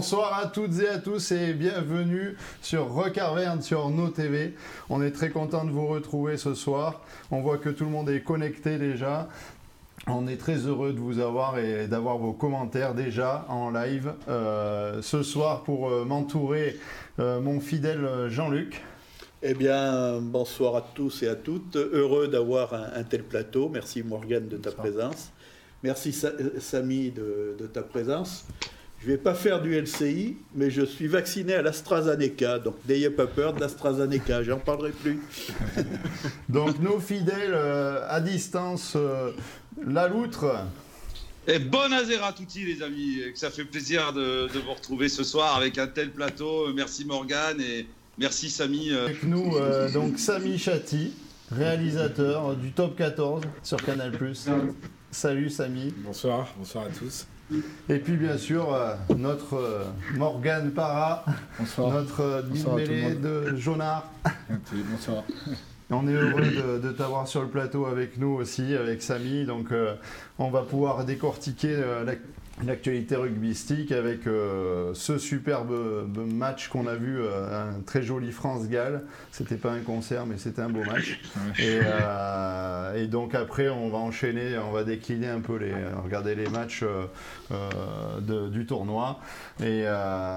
Bonsoir à toutes et à tous et bienvenue sur Recarverne sur nos TV. On est très content de vous retrouver ce soir. On voit que tout le monde est connecté déjà. On est très heureux de vous avoir et d'avoir vos commentaires déjà en live euh, ce soir pour euh, m'entourer euh, mon fidèle Jean-Luc. Eh bien, bonsoir à tous et à toutes. Heureux d'avoir un, tel plateau. Merci Morgane de ta présence. Merci Samy de, de ta présence. Je ne vais pas faire du LCI, mais je suis vacciné à l'AstraZeneca. Donc n'ayez pas peur de l'AstraZeneca, j'en parlerai plus. donc nos fidèles euh, à distance, euh, la loutre. Et bonne Azera à tous les amis. Que ça fait plaisir de, vous retrouver ce soir avec un tel plateau. Merci Morgane et merci Samy. Euh. Avec nous, donc Samy Chati, réalisateur du Top 14 sur Canal+. Salut Samy. Bonsoir, bonsoir à tous. Et puis bien sûr, euh, notre euh, Morgane Para, notre euh, mêlée de Jonard. Bonsoir. On est heureux de, t'avoir sur le plateau avec nous aussi, avec Samy. Donc, on va pouvoir décortiquer la l'actualité rugbystique avec euh, ce superbe match qu'on a vu, euh, un très joli France-Galles. C'était pas un concert, mais c'était un beau match. Euh, et, donc après, on va enchaîner, on va décliner un peu les, regarder les matchs du tournoi. Et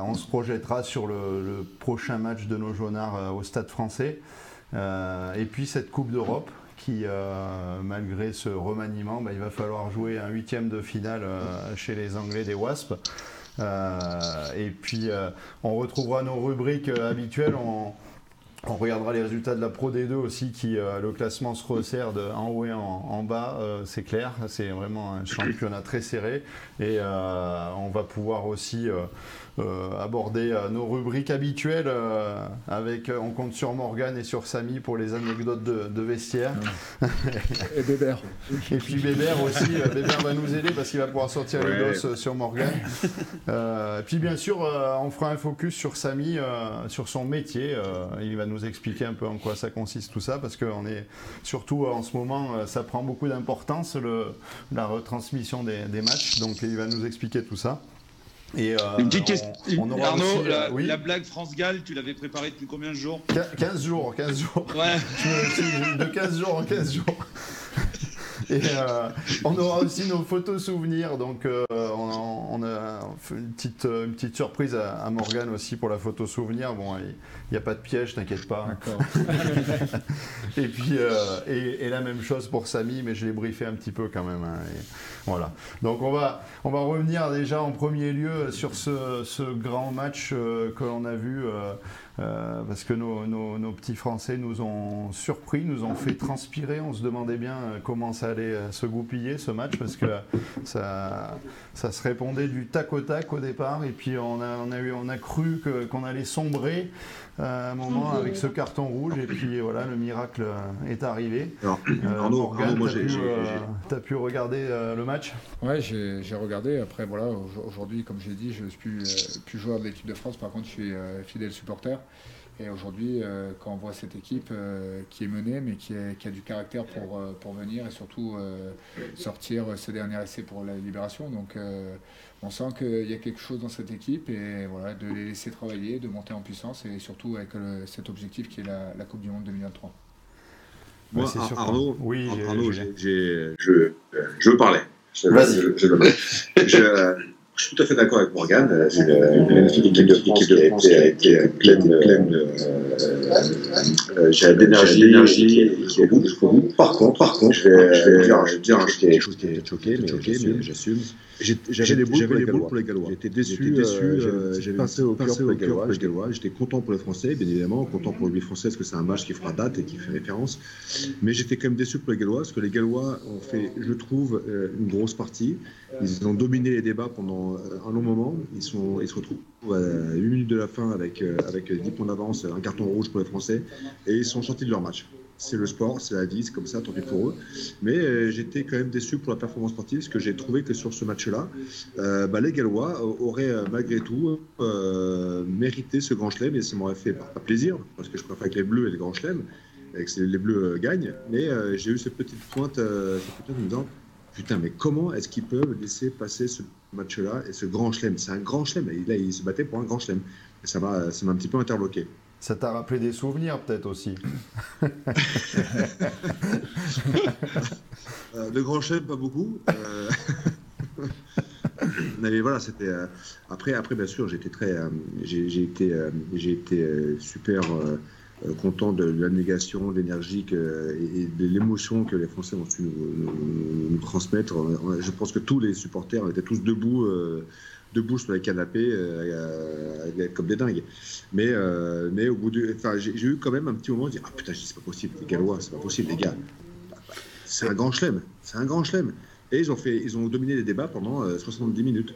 on se projettera sur le, prochain match de nos jaunards au Stade français. et puis cette Coupe d'Europe qui, euh, malgré ce remaniement, bah, il va falloir jouer un huitième de finale euh, chez les Anglais des Wasps. Euh, et puis, on retrouvera nos rubriques habituelles. On, regardera les résultats de la Pro D2 aussi, qui le classement se resserre de en haut et en, bas, c'est clair. C'est vraiment un championnat très serré. Et on va pouvoir aussi aborder euh, nos rubriques habituelles euh, avec on compte sur Morgan et sur Samy pour les anecdotes de, vestiaire. et Bébert. Et puis Bébert aussi, Bébert va nous aider parce qu'il va pouvoir sortir les doses sur Morgan. et puis bien sûr, on fera un focus sur Samy, sur son métier. il va nous expliquer un peu en quoi ça consiste tout ça parce qu'on est surtout en ce moment, ça prend beaucoup d'importance la retransmission des, des matchs. Donc il va nous expliquer tout ça. Et euh, une petite question. Arnaud, euh, la, blague France-Galles, tu l'avais préparée depuis combien de jours? 15 jours, 15 jours. Ouais. de 15 jours en 15 jours. Et euh, on aura aussi nos photos souvenirs. Donc, euh, on, a, fait une petite, une petite surprise à, à Morgane aussi pour la photo souvenir. Bon, il n'y a pas de piège, t'inquiète pas. et puis, et, la même chose pour Samy, mais je l'ai briefé un petit peu quand même. Hein, voilà. Donc on va, on va revenir déjà en premier lieu sur ce, ce grand match euh, que l'on a vu, euh, euh, parce que nos, nos, petits Français nous ont surpris, nous ont fait transpirer. On se demandait bien comment ça allait se goupiller ce match, parce que ça, ça se répondait du tac au tac au départ, et puis on a, on a, eu, on a cru qu'on allait sombrer à un moment avec ce carton rouge et puis voilà le miracle est arrivé. Alors, euh, Morgan, tu as, pu regarder euh, le match? Ouais, j'ai regardé. Après voilà, aujourd'hui comme j'ai dit, je suis plus, euh, plus joueur de l'équipe de France. Par contre, je suis fidèle supporter. Et aujourd'hui, euh, quand on voit cette équipe euh, qui est menée, mais qui, a du caractère pour, euh, pour venir et surtout sortir ce dernier essai pour la libération, donc on sent qu'il y a quelque chose dans cette équipe et voilà, de les laisser travailler, de monter en puissance et surtout avec cet objectif qui est la, Coupe du Monde 2023. Moi, Arnaud, oui, Arnaud je, je veux parler. Vas-y. je, je suis tout à fait d'accord avec Morgane. Euh, c'est une, équipe de France qui a été pleine, d'énergie, qui est bout jusqu'au bout. Par contre, par contre, je vais, dire, quelque chose qui est choqué, mais j'assume. J'avais des boules pour les Gallois. J'étais déçu. Euh, J'avais passé au cœur pour les Gallois. J'étais content pour les Français, bien évidemment, content pour le français parce que c'est un match qui fera date et qui fait référence. Mais j'étais quand même déçu pour les Gallois parce que les Gallois ont fait, je trouve, euh, une grosse partie. Ils ont dominé les débats pendant euh, un long moment. Ils, se retrouvent à 8 minutes de la fin avec, avec 10 points d'avance, un carton rouge pour les Français et ils sont sortis de leur match c'est le sport, c'est la vie, c'est comme ça, tant pis pour eux. Mais euh, j'étais quand même déçu pour la performance sportive, parce que j'ai trouvé que sur ce match-là, euh, bah, les Gallois auraient euh, malgré tout mérité ce grand chelem, et ça m'aurait fait pas, plaisir, parce que je préfère que les Bleus et les grands chelems, et que les Bleus gagnent. Mais j'ai eu cette petite pointe, cette petite en me disant, putain, mais comment est-ce qu'ils peuvent laisser passer ce match-là et ce grand chelem? C'est un grand chelem. Là, il se battait pour un grand chelem. Et ça m'a, ça m'a un petit peu interloqué. Ça t'a rappelé des souvenirs, peut-être aussi euh, De grand chelem, pas beaucoup. Euh, mais voilà, c'était. Euh, après, après, bien sûr, j'étais très. j'ai été, j'ai été super content de, la négation, de l'énergie et, de l'émotion que les Français ont su nous, transmettre. Je pense que tous les supporters étaient tous debout, euh, debout sur les canapés, euh, comme des dingues. Mais, mais au bout enfin, j'ai eu quand même un petit moment de dire ah putain, c'est pas possible, les Gallois, c'est pas possible, les gars. C'est un grand chelem, c'est un grand chelem. Et ils ont fait, ils ont dominé les débats pendant 70 minutes.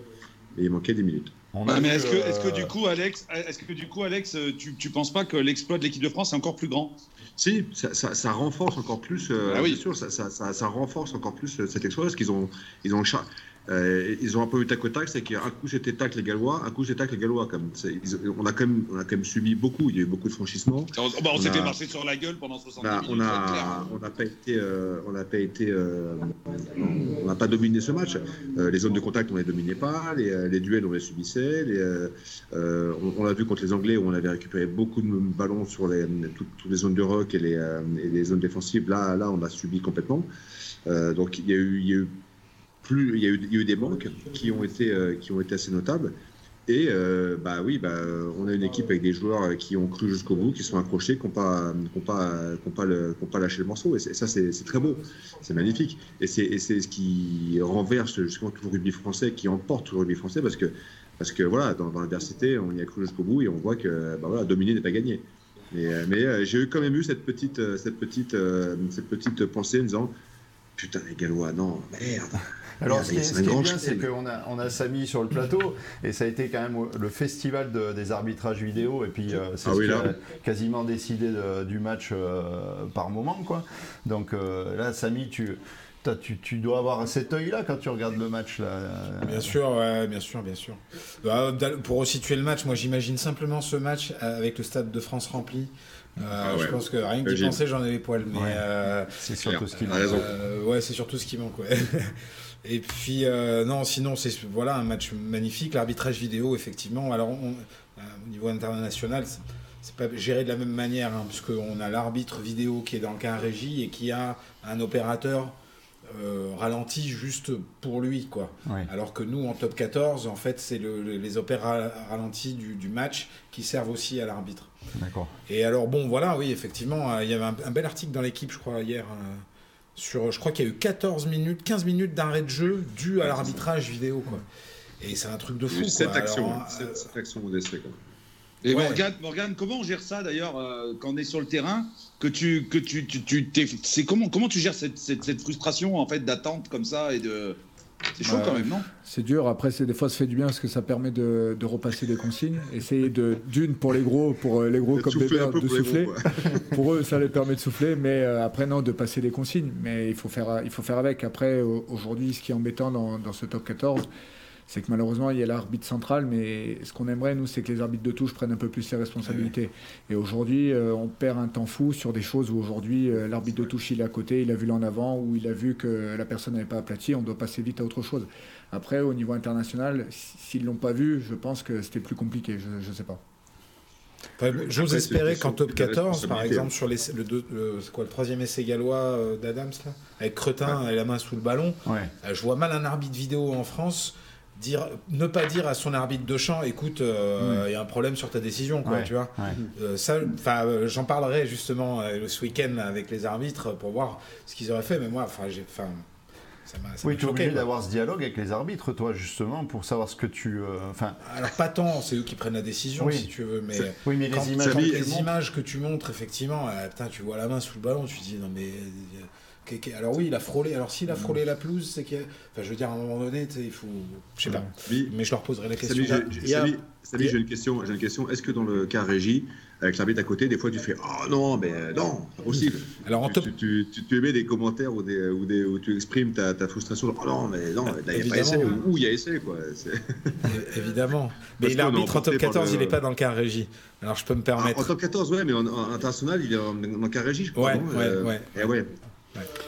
Et il manquait des minutes. Mais est-ce que, est que, du coup, Alex, est-ce que du coup, Alex, tu, tu penses pas que l'exploit de l'équipe de France est encore plus grand? Si, ça, ça, renforce encore plus. Euh, ah oui. sûr, ça, ça, renforce encore plus euh, cet exploit parce qu'ils ont, ils ont euh, ils ont un peu eu tac au tac, c'est qu'un coup c'était tac les Gallois, un coup c'était tac les Gallois. Comme, on, a quand même, on a quand même subi beaucoup, il y a eu beaucoup de franchissements. On, bah, on, s'est fait marcher sur la gueule pendant 60 bah, minutes. On n'a pas été, euh, on n'a pas été, euh, on n'a pas dominé ce match. les zones de contact on les dominait pas, les, duels on les subissait. Les, on, l'a vu contre les Anglais où on avait récupéré beaucoup de ballons sur les, toutes, les zones de rock et les, et les zones défensives. Là, là on a subi complètement. donc il y a eu, il y a eu il, y a eu, des manques qui ont été, euh, qui ont été assez notables. Et euh, bah oui, bah, on a une équipe avec des joueurs qui ont cru jusqu'au bout, qui sont accrochés, qui n'ont pas, pas, pas, pas, lâché le morceau. Et, ça, c'est très beau, c'est magnifique. Et c'est ce qui renverse justement tout le rugby français, qui emporte tout le rugby français, parce que, parce que voilà, dans, l'adversité, on y a cru jusqu'au bout et on voit que bah, voilà, dominer n'est pas gagné. Mais, mais euh, j'ai quand même eu cette petite, cette petite, cette petite pensée en disant Putain, les Gallois, non, merde alors, ce qui est, bien, c'est qu'on a, on a Samy sur le plateau, et ça a été quand même le festival des arbitrages vidéo, et puis euh, c'est ah ce qui a quasiment décidé du match euh, par moment. Quoi. Donc euh, là, Samy, tu, tu, tu, dois avoir cet œil-là quand tu regardes le match. Là. Bien sûr, ouais, bien sûr, bien sûr. Bah, pour resituer le match, moi j'imagine simplement ce match avec le Stade de France rempli. Ah je pense que rien que d'y penser, j'en ai les poils. Mais c'est surtout ce qui manque. ouais, c'est surtout ce qui manque. Et puis, euh, non, sinon, c'est voilà, un match magnifique. L'arbitrage vidéo, effectivement. Alors, euh, au niveau international, c'est pas géré de la même manière, hein, puisqu'on a l'arbitre vidéo qui est dans le cas régie et qui a un opérateur euh, ralenti juste pour lui. quoi. Alors que nous, en top 14, en fait, c'est les opéras ralentis du, match qui servent aussi à l'arbitre. D'accord. Et alors, bon, voilà, oui, effectivement, il y avait un, bel article dans l'équipe, je crois, hier je crois qu'il y a eu 14 minutes, 15 minutes d'arrêt de jeu dû à l'arbitrage vidéo. Quoi. Et c'est un truc de fou. Cette action, cette, action modeste. Quoi. Et Morgane, comment on gère ça d'ailleurs euh, quand on est sur le terrain que tu que tu tu, c'est comment comment tu gères cette, cette, cette frustration en fait d'attente comme ça et de c'est chaud quand même, non? C'est dur. Après, c'est des fois, ça fait du bien parce que ça permet de, repasser des consignes. Essayer de d'une pour les gros, pour euh, les gros comme des de souffler. pour eux, ça les permet de souffler, mais euh, après non, de passer des consignes. Mais il faut faire, il faut faire avec. Après, aujourd'hui, ce qui est embêtant dans, dans ce top 14 c'est que malheureusement, il y a l'arbitre central, mais ce qu'on aimerait, nous, c'est que les arbitres de touche prennent un peu plus ses responsabilités. Et aujourd'hui, euh, on perd un temps fou sur des choses où aujourd'hui, euh, l'arbitre de touche, il est à côté, il a vu l'en avant, ou il a vu que la personne n'avait pas aplati, on doit passer vite à autre chose. Après, au niveau international, s'ils ne l'ont pas vu, je pense que c'était plus compliqué, je ne sais pas. J'ose espérer qu'en top 14, par exemple, sur les, le, le, quoi, le troisième essai gallois euh, d'Adams, avec Cretin et la main sous le ballon, je vois mal un arbitre vidéo en France dire, ne pas dire à son arbitre de champ, écoute, euh, il y a un problème sur ta décision, quoi, tu vois. Euh, ça, enfin, euh, j'en parlerai justement ce week-end avec les arbitres pour voir ce qu'ils auraient fait, mais moi, enfin, j'ai, enfin. Ça oui, tu es obligé d'avoir ce dialogue avec les arbitres, toi, justement, pour savoir ce que tu. Enfin. Alors, pas tant, c'est eux qui prennent la décision, si tu veux, mais. Oui, mais les images, les images que tu montres, effectivement, putain, tu vois la main sous le ballon, tu te dis, non, mais alors oui, il a frôlé. Alors s'il a mm. frôlé la pelouse, c'est que. Enfin, je veux dire, à un moment donné, il faut. Je sais pas. Mais je leur poserai la question. Salut, j'ai une question. J'ai une question. Est-ce que dans le cas régie, avec l'arbitre à côté, des fois tu fais Oh non, mais non, pas possible. Alors en tu, tu, tu, émets des commentaires où, des, où, des, où tu exprimes ta, ta frustration. Oh non, mais non, il n'y a pas essai. Ou il y a essai, quoi. Évidemment. Mais l'arbitre en top 14, il n'est pas dans le cas régie. Alors je peux me permettre. en top 14, ouais, mais en, international, il est en, cas régie, je crois. Ouais, ouais, euh, ouais. Et ouais.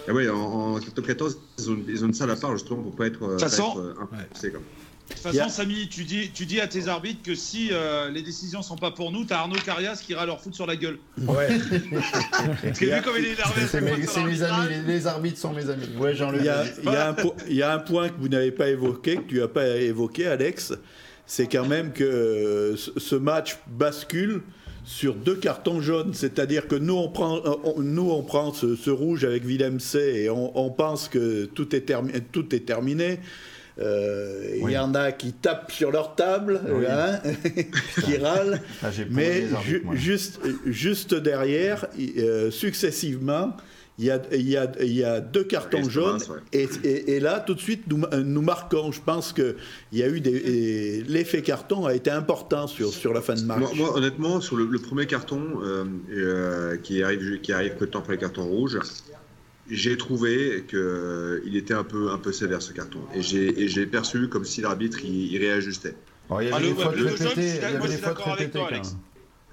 Ah oui, en, top 14, ils ont, ils ont, une salle à part justement pour pas être. De toute façon, de toute façon, Samy, tu dis, tu dis à tes arbitres que si euh, les décisions sont pas pour nous, t'as Arnaud Carias qui ira leur foutre sur la gueule. Ouais. Parce que vu comme il est énervé, c'est mes, mes amis, les, les, arbitres sont mes amis. Ouais, Jean il, y y a un il y a un point que vous n'avez pas évoqué, que tu n'as pas évoqué, Alex, c'est quand même que euh, ce match bascule sur deux cartons jaunes, c'est-à-dire que nous on prend, on, nous on prend ce, ce rouge avec Willem C et on, on, pense que tout est, termi tout est terminé. Euh, il oui. y en a qui tapent sur leur table, oui. hein, qui râlent, ah, mais ju juste, juste derrière, euh, successivement, il y, a, il, y a, il y a deux cartons jaunes ouais. et, et, et, là, tout de suite, nous, nous marquons. Je pense que il y a eu des l'effet carton a été important sur, sur la fin de match. Moi, moi honnêtement, sur le, le premier carton euh, euh, qui arrive qui arrive peu de temps après le carton rouge, j'ai trouvé qu'il était un peu, un peu sévère ce carton. Et j'ai perçu comme si l'arbitre il, il, réajustait. Alors, il y avait ah, des fautes répétées. Des fautes répétées. Alex,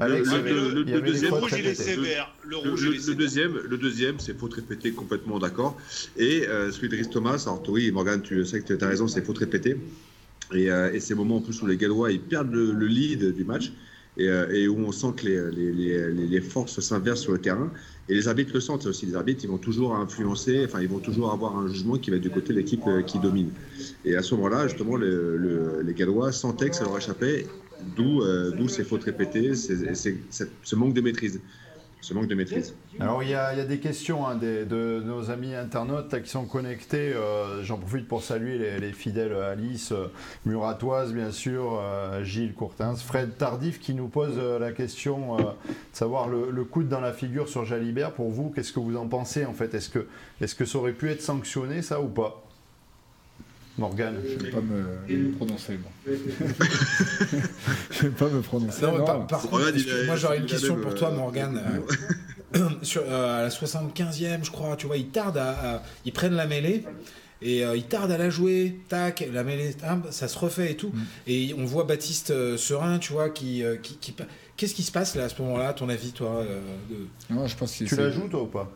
le, le, le, le deuxième, rouge, il est sévère. Le, deuxième, le deuxième, c'est faute répétée, complètement d'accord. Et euh, celui de Rhys Thomas, alors oui, Morgan, tu sais que tu as raison, c'est faute répétée. Et, euh, et ces moments en plus où les Gallois ils perdent le, lead du match et, euh, et, où on sent que les, les, les, les forces s'inversent sur le terrain. Et les arbitres le sentent aussi. Les arbitres, ils vont toujours influencer, enfin, ils vont toujours avoir un jugement qui va être du côté de l'équipe qui domine. Et à ce moment-là, justement, le, le, les Gallois sentaient que ça leur échappait, d'où euh, ces fautes répétées, ce manque de maîtrise. Ce manque de maîtrise. Alors il y a, des questions hein, de nos amis internautes qui sont connectés. Euh, J'en profite pour saluer les, les fidèles Alice euh, Muratoise, bien sûr, euh, Gilles Courtins, Fred Tardif qui nous pose la question de savoir le, le coude dans la figure sur Jalibert. Pour vous, qu'est-ce que vous en pensez en fait? Est-ce que, est -ce que ça aurait pu être sanctionné ça ou pas? Morgane. Je ne vais pas me prononcer. Bon. je ne vais pas me prononcer. Non, non. Par, par contre, moi j'aurais une question pour toi, Morgane. Sur, euh, à la 75e, je crois, tu vois, ils tardent à, à ils prennent la mêlée et euh, ils tardent à la jouer, tac, la mêlée, ça se refait et tout. Mm. Et on voit Baptiste euh, Serein, tu vois, qui, euh, qui, qui... qu'est-ce qui se passe là à ce moment-là, à ton avis, toi de... non, je pense que Tu la joues toi ou pas?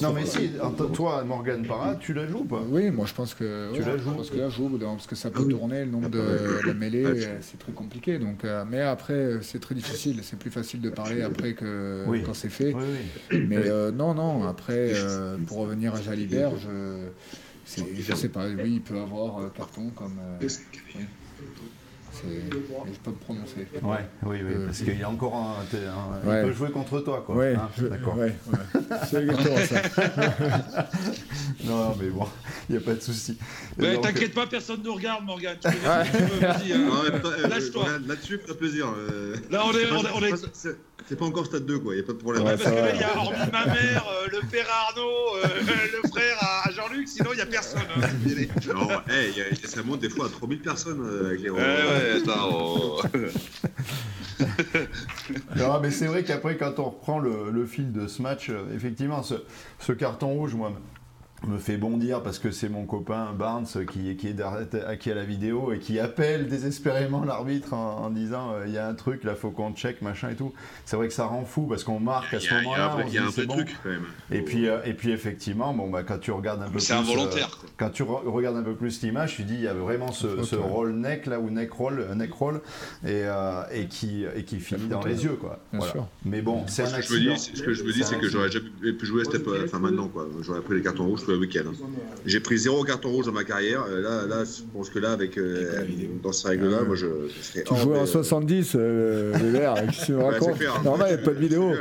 Non mais si, toi Morgan Parra, tu la joues ou pas Oui, moi je pense que tu ouais, la joues. Je pense que la joue parce que ça peut tourner le nombre de la mêlée, c'est très compliqué. Donc, euh, mais après c'est très difficile, c'est plus facile de parler après que oui. quand c'est fait. Oui, oui. Mais euh, non, non. Après, euh, pour revenir à Jalibert, je, je sais pas. Oui, il peut avoir euh, carton comme. Oui. Je peux pas me prononcer. Ouais, oui, oui, euh, parce qu'il y a encore un. un ouais. Il peut jouer contre toi, quoi. Ouais, hein, d'accord. Ouais, ouais. C'est exactement ça. non, mais bon, il n'y a pas de souci. Ouais, T'inquiète pas, personne ne nous regarde, Morgane. Tu Vas-y, hein. lâche-toi. Là-dessus, ça plaisir. Euh... Là, on est. On est, on est... C'est pas encore stade 2, quoi, il n'y a pas de problème. Ouais, parce que là, il y a hormis ma mère, euh, le père Arnaud, euh, le frère à, Sinon il n'y a personne. Hein. non, hey, y a, ça monte des fois à 3000 personnes euh, avec les Ouais, ouais, attends. Oh. non, mais c'est vrai qu'après, quand on reprend le, le, fil de ce match, effectivement, ce, ce carton rouge, moi, me fait bondir parce que c'est mon copain Barnes qui, qui, est qui a la vidéo et qui appelle désespérément l'arbitre en, en, disant il euh, y a un truc là faut qu'on check machin et tout. C'est vrai que ça rend fou parce qu'on marque à ce moment-là il y a un, peu, bon. truc quand même. Et puis euh, et puis effectivement bon bah quand tu regardes un peu c'est involontaire euh, quand tu re regardes un peu plus l'image tu dis il y a vraiment ce, ce roll neck là ou neck roll neck roll et, euh, et qui et qui finit dans les yeux quoi. Voilà. mais bon c'est un accident. ce que je me dis c'est que j'aurais jamais pu jouer à cette enfin maintenant quoi. j'aurais pris les cartons rouges le week-end. J'ai pris zéro carton rouge dans ma carrière. Là, là je pense que là, avec, euh, dans ces règles-là, ah, moi, je, je serais. Tu jouais en 70, euh, les verts, qu'est-ce que racontes Normal, il n'y a pas de vidéo.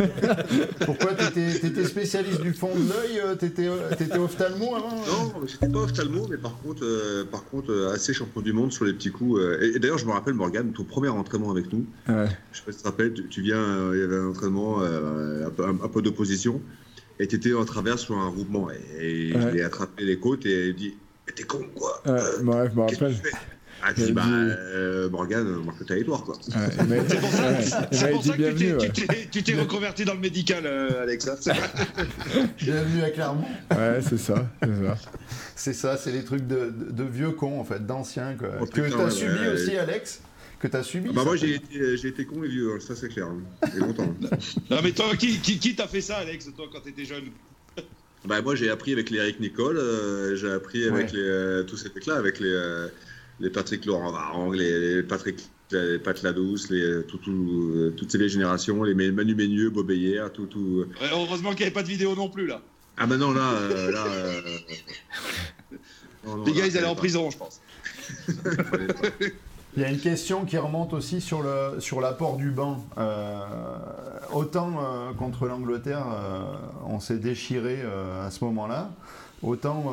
Pourquoi T'étais spécialiste du fond de l'œil euh, T'étais ophtalmo avant Non, j'étais pas ophtalmo, mais par contre, euh, par contre euh, assez champion du monde sur les petits coups. Euh, et, et d'ailleurs, je me rappelle, Morgane, ton premier entraînement avec nous. Ouais. Je sais pas si tu te rappelles, tu, tu viens, il y avait un entraînement, un peu, un, un peu d'opposition et tu étais en travers sur un mouvement. Et, ouais. je l'ai attrapé les côtes et il dit Mais t'es con, quoi ouais, euh, bref, je me rappelle. Ah, tu dis, bah, euh, Morgane, marque le territoire, quoi. Ouais, mais, c'est pour ça, ouais, pour ça que tu t'es reconverti dans le médical, euh, Alex. Hein, bienvenue à Clermont. Ouais, c'est ça. C'est ça, c'est les trucs de, de, de, vieux cons, en fait, d'anciens, que, oh, que tu as subi aussi, Alex? Que tu as subi. bah moi, j'ai été, j'ai été con et vieux, ça c'est clair. Hein. Et longtemps. non, mais toi, qui, qui, qui t'a fait ça, Alex, toi, quand tu étais jeune bah, moi, j'ai appris avec les Eric Nicole, euh, j'ai appris avec les, euh, tous ces trucs-là, avec les, euh, les Patrick Laurent Varang, les, les Patrick les Pat Ladouce, les, tout, tout, toutes ces générations, les Manu Ménieux, Bob tout. tout... Ouais, heureusement qu'il n'y avait pas de vidéo non plus, là. Ah, bah non, là. là non, non, les gars, ils allaient en prison, je pense. Il y a une question qui remonte aussi sur le sur l'apport du banc. Euh, autant euh, contre l'Angleterre, euh, on s'est déchiré à ce moment-là, autant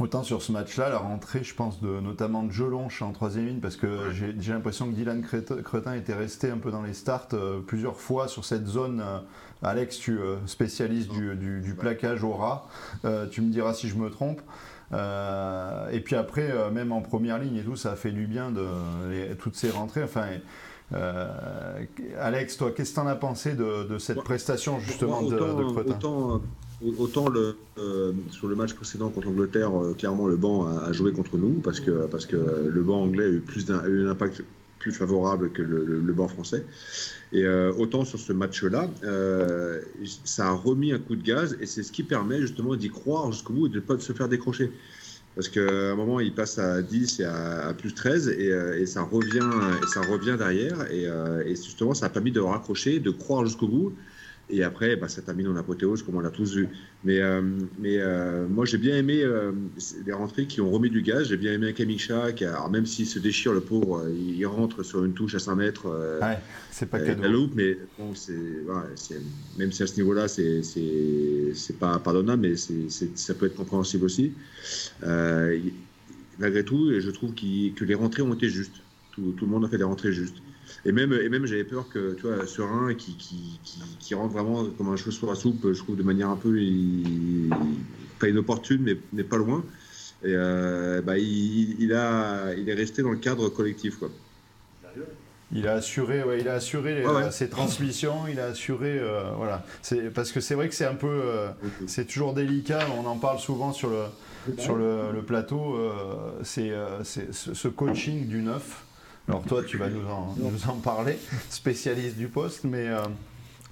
autant sur ce match-là, la rentrée, je pense, de notamment de Jelonche en troisième ligne, parce que j'ai l'impression que Dylan Cretin était resté un peu dans les starts plusieurs fois sur cette zone. Alex, tu spécialiste du, du, du plaquage au rat, tu me diras si je me trompe. Euh, et puis après, euh, même en première ligne et tout, ça a fait du bien de toutes ces rentrées. Enfin, euh, Alex, toi, qu'est-ce que tu en as pensé de, cette prestation justement de, Autant, autant le, sur le match précédent contre l'Angleterre, clairement le banc a, joué contre nous parce que, parce que le banc anglais a eu, plus un, a eu un impact plus favorable que le, le, banc français. Et euh, autant sur ce match-là, euh, ça a remis un coup de gaz et c'est ce qui permet justement d'y croire jusqu'au bout et de ne pas se faire décrocher. Parce qu'à un moment, il passe à 10 et à, plus 13 et, euh, et, ça revient, et ça revient derrière. Et, et, justement, ça a permis de raccrocher, de croire jusqu'au bout et après, bah, ça termine en apothéose, comme on l'a tous vu. Mais, euh, mais euh, moi, j'ai bien aimé euh, les rentrées qui ont remis du gaz. J'ai bien aimé Kamicha, qui alors même s'il se déchire, le pauvre, il, rentre sur une touche à 5 mètres. ouais, c'est pas cadeau. La loupe, mais bon, c'est, même si à ce niveau-là, c'est, c'est, pas pardonnable, mais ça peut être compréhensible aussi. malgré tout, je trouve que les rentrées ont été justes. Tout, tout, le monde a fait des rentrées justes. Et même, et même j'avais peur que, tu vois, Serein, qui, qui, qui, rentre vraiment comme un cheveu sur la soupe, je trouve, de manière un peu, pas inopportune, mais, mais pas loin. Et euh, bah, il, il, a, il est resté dans le cadre collectif, quoi. Il a assuré, ouais, il a assuré ses transmissions, il a assuré, euh, voilà. Parce que c'est vrai que c'est un peu, euh, c'est toujours délicat. On en parle souvent sur le sur le, le plateau. c'est ce coaching du neuf. Alors toi, tu vas nous en, parler, spécialiste du poste, mais euh,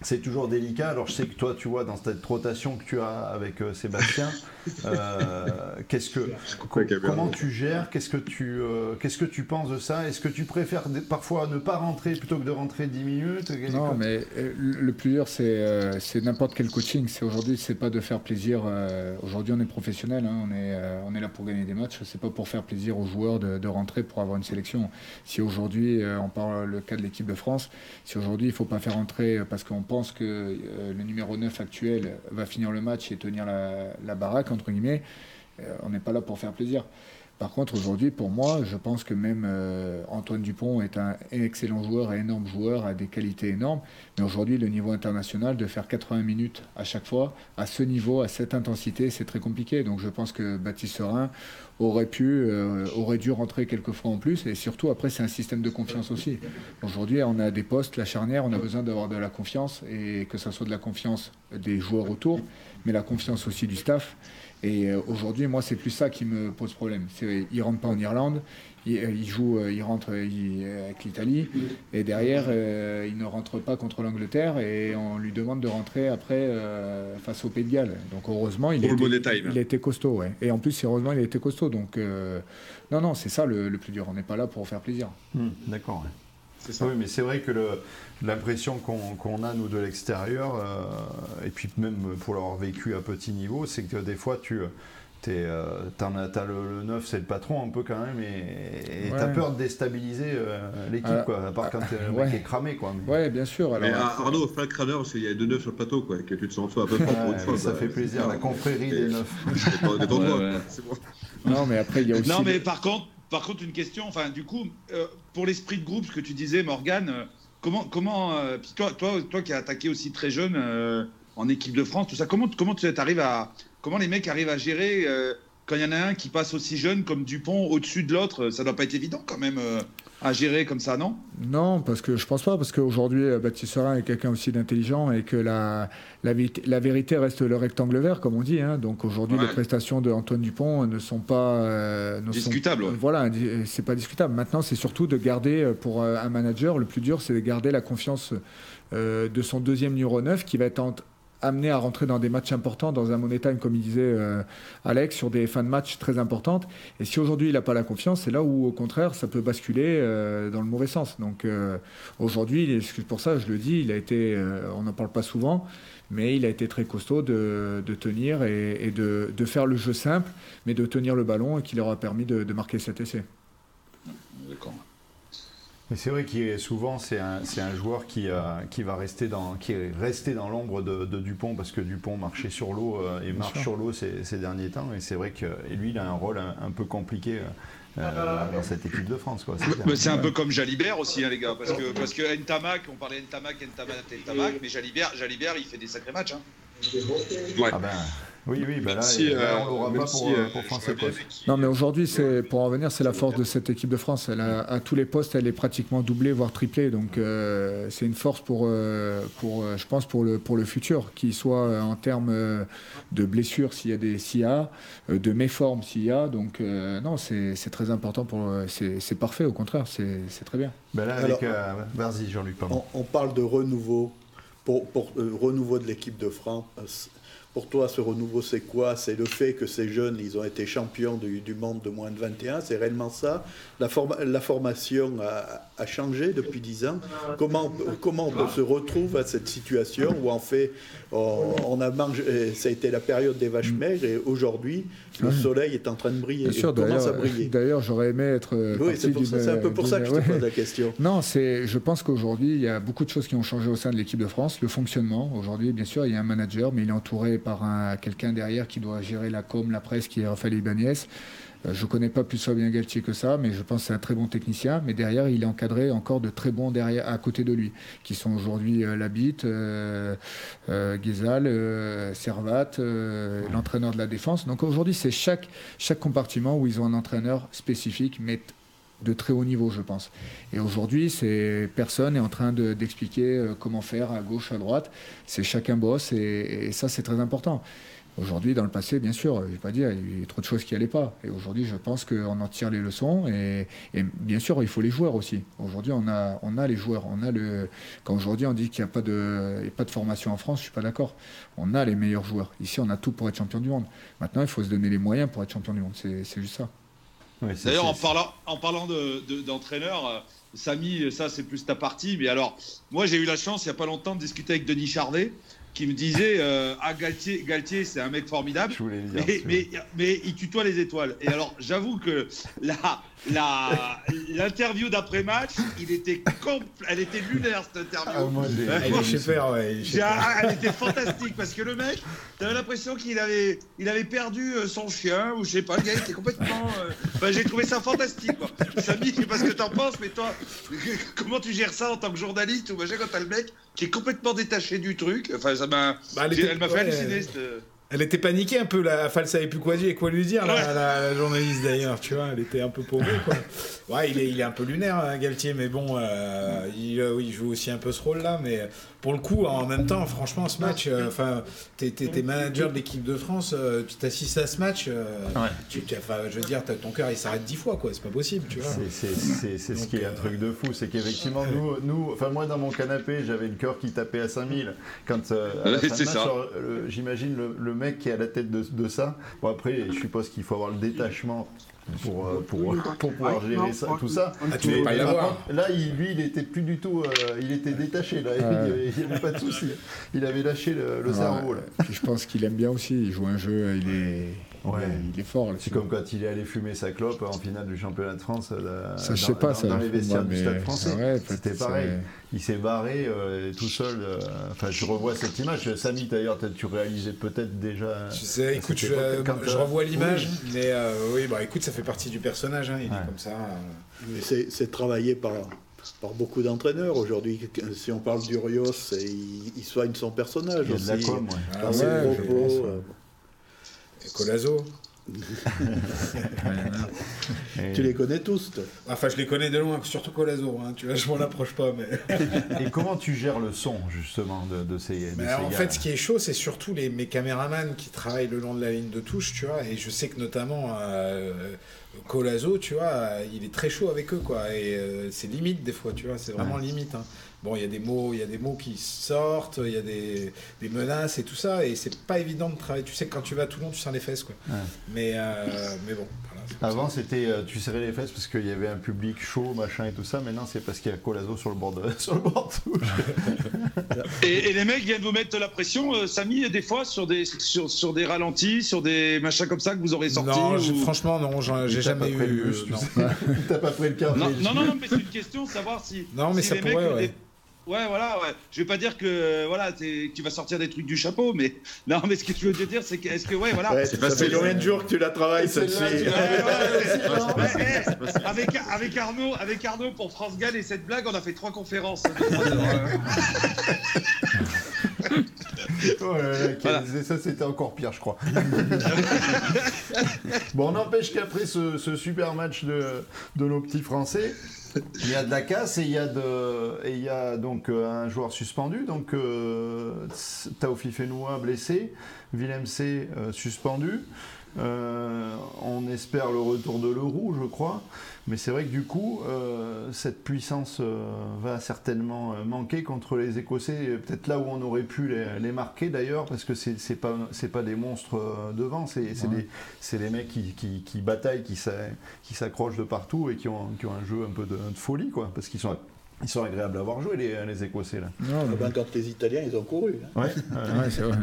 c'est toujours délicat. Alors je sais que toi, tu vois, dans cette rotation que tu as avec euh, Sébastien, qu'est-ce que, comment tu gères Qu'est-ce que tu, euh, qu'est-ce que tu penses de ça? Est-ce que tu préfères parfois ne pas rentrer plutôt que de rentrer 10 minutes? Non, mais le plus dur, c'est, c'est n'importe quel coaching. C'est aujourd'hui, c'est pas de faire plaisir. aujourd'hui, on est professionnel, hein. on est, on est là pour gagner des matchs. C'est pas pour faire plaisir aux joueurs de, de rentrer pour avoir une sélection. Si aujourd'hui, on parle le cas de l'équipe de France, si aujourd'hui il faut pas faire rentrer parce qu'on pense que euh, le numéro 9 actuel va finir le match et tenir la, baraque, entre guillemets, euh, on n'est pas là pour faire plaisir. Par contre, aujourd'hui, pour moi, je pense que même euh, Antoine Dupont est un excellent joueur, un énorme joueur, a des qualités énormes. Mais aujourd'hui, le niveau international, de faire 80 minutes à chaque fois, à ce niveau, à cette intensité, c'est très compliqué. Donc je pense que Baptiste Serin aurait pu, euh, aurait dû rentrer quelques fois en plus. Et surtout, après, c'est un système de confiance aussi. Aujourd'hui, on a des postes, la charnière, on a besoin d'avoir de la confiance, et que ce soit de la confiance des joueurs autour, mais la confiance aussi du staff. Et euh, aujourd'hui, moi, c'est plus ça qui me pose problème. Il ne rentre pas en Irlande, il, euh, joue, euh, il rentre avec l'Italie, et derrière, il ne rentre pas contre l'Angleterre, et on lui demande de rentrer après face au Pays de Galles. Donc heureusement, il, était, il était costaud. Ouais. Et en plus, heureusement, il a été costaud. Donc non, non, c'est ça le, plus dur. On n'est pas là pour faire plaisir. Hmm, d'accord. Oui, mais c'est vrai que l'impression qu'on a, nous, de l'extérieur, euh, et puis même pour l'avoir vécu à petit niveau, c'est que des fois, tu es, euh, as, le, le, 9, c'est le patron un peu quand même, et tu as peur de déstabiliser euh, l'équipe, quoi, à part quand le mec est cramé. Quoi. Ouais, bien sûr. Alors, mais Arnaud, Frank Craner, il y a deux neufs sur le plateau, quoi, que tu te sens toi à peu près pour une fois. Ça fait plaisir, la confrérie des neufs. Non, mais après, il y a aussi. Non, mais par contre, par contre, une question, enfin, du coup, euh, pour l'esprit de groupe, ce que tu disais, Morgane, euh, comment, comment euh, toi, toi, toi qui as attaqué aussi très jeune en équipe de France, tout ça, comment, comment tu arrives à, comment les mecs arrivent à gérer quand il y en a un qui passe aussi jeune comme Dupont au-dessus de l'autre Ça doit pas être évident quand même. À gérer comme ça, non? Non, parce que je pense pas, parce qu'aujourd'hui, euh, Baptiste Serin est quelqu'un aussi d'intelligent et que la, la, la, vérité reste le rectangle vert, comme on dit. Hein. Donc aujourd'hui, les prestations de Antoine Dupont ne sont pas euh, discutables. Voilà, c'est pas discutable. Maintenant, c'est surtout de garder euh, pour un manager, le plus dur, c'est de garder la confiance de son deuxième numéro 9 qui va être amené à rentrer dans des matchs importants, dans un money time, comme il disait euh, Alex, sur des fins de match très importantes. Et si aujourd'hui il n'a pas la confiance, c'est là où au contraire ça peut basculer euh, dans le mauvais sens. Donc euh, aujourd'hui, pour ça je le dis, il a été, on n'en parle pas souvent, mais il a été très costaud de, tenir et, de, faire le jeu simple, mais de tenir le ballon et qui leur a permis de, de marquer cet essai. D'accord c'est vrai que souvent c'est un, un, joueur qui, euh, qui, va rester dans, qui est resté dans l'ombre de, Dupont parce que Dupont marchait sur l'eau euh, et marche sur l'eau ces, ces, derniers temps. Et c'est vrai que lui, il a un rôle un, peu compliqué. Euh, dans cette équipe de France. C'est un peu comme Jalibert aussi, hein, les gars, parce que, parce que Ntamak, on parlait Ntamak, Ntamak, Ntamak, mais Jalibert, Jalibert, il fait des sacrés matchs. Hein. Ouais. Ah ben, oui, oui, bah là, euh, on l'aura pas pour, euh, pour France Non, mais aujourd'hui, c'est pour en venir, c'est la force de cette équipe de France. Elle a, à tous les postes, elle est pratiquement doublée, voire triplée. Donc, euh, c'est une force pour, pour, je pense, pour le, pour le futur, qu'il soit en termes de blessures s'il y a des SIA, de méformes s'il y a. Donc, non, c'est très important pour. C'est parfait, au contraire, c'est très bien. Ben là, avec, vas-y, Jean-Luc. On, on, parle de renouveau, pour, pour renouveau de l'équipe de France pour toi, ce renouveau, c'est quoi? C'est le fait que ces jeunes, ils ont été champions du, monde de moins de 21, c'est réellement ça? La, la, formation a, changé depuis 10 ans? Comment, comment on se retrouve à cette situation où en fait, on, a mangé, ça a été la période des vaches maigres et aujourd'hui, le soleil est en train de briller. Bien sûr, commence à briller. D'ailleurs, j'aurais aimé être. Oui, c'est un peu pour ça que je te pose la question. Non, je pense qu'aujourd'hui, il y a beaucoup de choses qui ont changé au sein de l'équipe de France. Le fonctionnement, aujourd'hui, bien sûr, il y a un manager, mais il est entouré par quelqu'un derrière qui doit gérer la com, la presse, qui est Raphaël Ibanez. Euh, je ne connais pas plus bien Galtier que ça, mais je pense que c'est un très bon technicien. Mais derrière, il est encadré encore de très bons derrière, à côté de lui, qui sont aujourd'hui euh, Labitte, euh, euh Servat, l'entraîneur de la défense. Donc aujourd'hui, c'est chaque, chaque compartiment où ils ont un entraîneur spécifique, mais de très haut niveau, je pense. Et aujourd'hui, c'est personne est en train d'expliquer comment faire à gauche, à droite. C'est chacun bosse et ça, c'est très important. Aujourd'hui, dans le passé, bien sûr, je ne vais pas dire, il y a eu trop de choses qui n'allaient pas. Et aujourd'hui, je pense qu'on en tire les leçons. Et, bien sûr, il faut les joueurs aussi. Aujourd'hui, on a, on a les joueurs. On a le... Quand aujourd'hui, on dit qu'il n'y a, pas de, pas de formation en France, je ne suis pas d'accord. On a les meilleurs joueurs. Ici, on a tout pour être champion du monde. Maintenant, il faut se donner les moyens pour être champion du monde. C'est juste ça. D'ailleurs, en parlant, en parlant d'entraîneur, de, euh, Samy, ça, c'est plus ta partie. Mais alors, moi, j'ai eu la chance, il n'y a pas longtemps, de discuter avec Denis Charvet qui me disait euh, Ah, Galtier, Galtier c'est un mec formidable, mais, mais, il tutoie les étoiles. Et alors, j'avoue que là, l'interview d'après-match, il était elle était lunaire cette interview. Ah, elle, elle était fantastique parce que le mec, t'avais l'impression qu'il avait, il avait perdu euh, son chien ou je sais pas, le gars était complètement. Euh, j'ai trouvé ça fantastique. Quoi. Samy, je sais pas ce que t'en penses, mais toi, comment tu gères ça en tant que journaliste ou quand t'as le mec qui est complètement détaché du truc Enfin, ça m'a. Bah, elle m'a fait halluciner. Cette... Elle était paniquée un peu, la plus quoi dire et quoi lui dire, la, journaliste d'ailleurs, tu vois, elle était un peu paumée quoi. Ouais, il est, il est un peu lunaire, hein, Galtier, mais bon, euh, il, euh, il, joue aussi un peu ce rôle-là, mais pour le coup, en même temps, franchement, ce match, euh, enfin, euh, t'es manager de l'équipe de France, tu t'assistes à ce match, tu, je veux dire, ton cœur il s'arrête dix fois, quoi, c'est pas possible, tu vois. C'est ce qui est un truc de fou, c'est qu'effectivement, nous, nous, enfin, moi dans mon canapé, j'avais le cœur qui tapait à 5000. Quand, j'imagine le, le mec qui est à la tête de, ça. Bon, après, je suppose qu'il faut avoir le détachement pour, euh, pour, pour, pouvoir gérer ça, tout ça. Ah, tu pas là, il, lui, il était plus du tout, euh, il était détaché. Là. Il n'y avait pas de souci. Il avait lâché le, cerveau. Là. je pense qu'il aime bien aussi. Il joue un jeu, il est Ouais. Il est fort. C'est comme quand il est allé fumer sa clope en finale du championnat de France. Euh, ça, je sais pas, dans, les vestiaires du Stade français. C'était pareil. Il s'est barré euh, tout seul. Euh, enfin, je revois cette image. Samy, d'ailleurs, tu réalisais peut-être déjà. Je sais, écoute, je, revois l'image, mais oui, bah écoute, ça fait partie du personnage. Hein, il est comme ça. C'est travaillé par par beaucoup d'entraîneurs. Aujourd'hui, si on parle d'Urios, il, il soigne son personnage il y a aussi. La com, ouais. Ah, Colazo. tu les connais tous toi. Enfin, je les connais de loin, surtout Colazo. Hein, tu vois, je m'en approche pas. Mais... Et comment tu gères le son, justement, de, de ces, de en fait, ce qui est chaud, c'est surtout les, mes caméramans qui travaillent le long de la ligne de touche, tu vois. Et je sais que notamment euh, Colazo, tu vois, il est très chaud avec eux, quoi. Et euh, c'est limite des fois, tu vois. C'est vraiment limite. Hein. Bon, il y a des mots, il y a des mots qui sortent, il y a des, des, menaces et tout ça, et c'est pas évident de travailler. Tu sais que quand tu vas à Toulon, tu sers les fesses, quoi. Mais, euh, mais bon. Avant, c'était euh, tu serrais les fesses parce qu'il y avait un public chaud, machin et tout ça. Maintenant, c'est parce qu'il y a Colazo sur le bord de, sur le bord et, et, les mecs viennent vous mettre la pression, euh, Samy, des fois sur des sur, sur, des ralentis, sur des machins comme ça que vous aurez sortis. Non, franchement, non, j'ai jamais eu. T'as pas pris le café. Non, non, non, mais c'est une question de savoir si. Non, mais ça pourrait. ouais. Ouais, voilà, ouais. Je vais pas dire que voilà, tu vas sortir des trucs du chapeau, mais non, mais ce que je veux te dire, c'est que est-ce que ouais, voilà. Ouais, ça fait combien de jours que tu la travailles celle-ci Avec avec Arnaud, avec Arnaud pour France Gall et cette blague, on a fait trois conférences. oh Ça, c'était encore pire, je crois. bon, n'empêche qu'après ce, ce, super match de, de nos petits Français, il y a de la casse et il y a, de, et il y a donc euh, un joueur suspendu. Donc euh, Taofi blessé, Willem C euh, suspendu. Euh, on espère le retour de Leroux, je crois. Mais c'est vrai que du coup, euh, cette puissance euh, va certainement manquer contre les Écossais. Peut-être là où on aurait pu les, marquer d'ailleurs, parce que c'est n'est pas, pas des monstres devant, c'est ouais. des, mecs qui, qui, bataillent, qui s'accrochent de partout et qui ont, qui ont un jeu un peu de, folie, quoi. Parce qu'ils sont ils sont agréables à avoir joué, les, les Écossais. Là. Non, ah ben, quand les Italiens, ils ont couru. Hein. Ouais, ouais c'est vrai.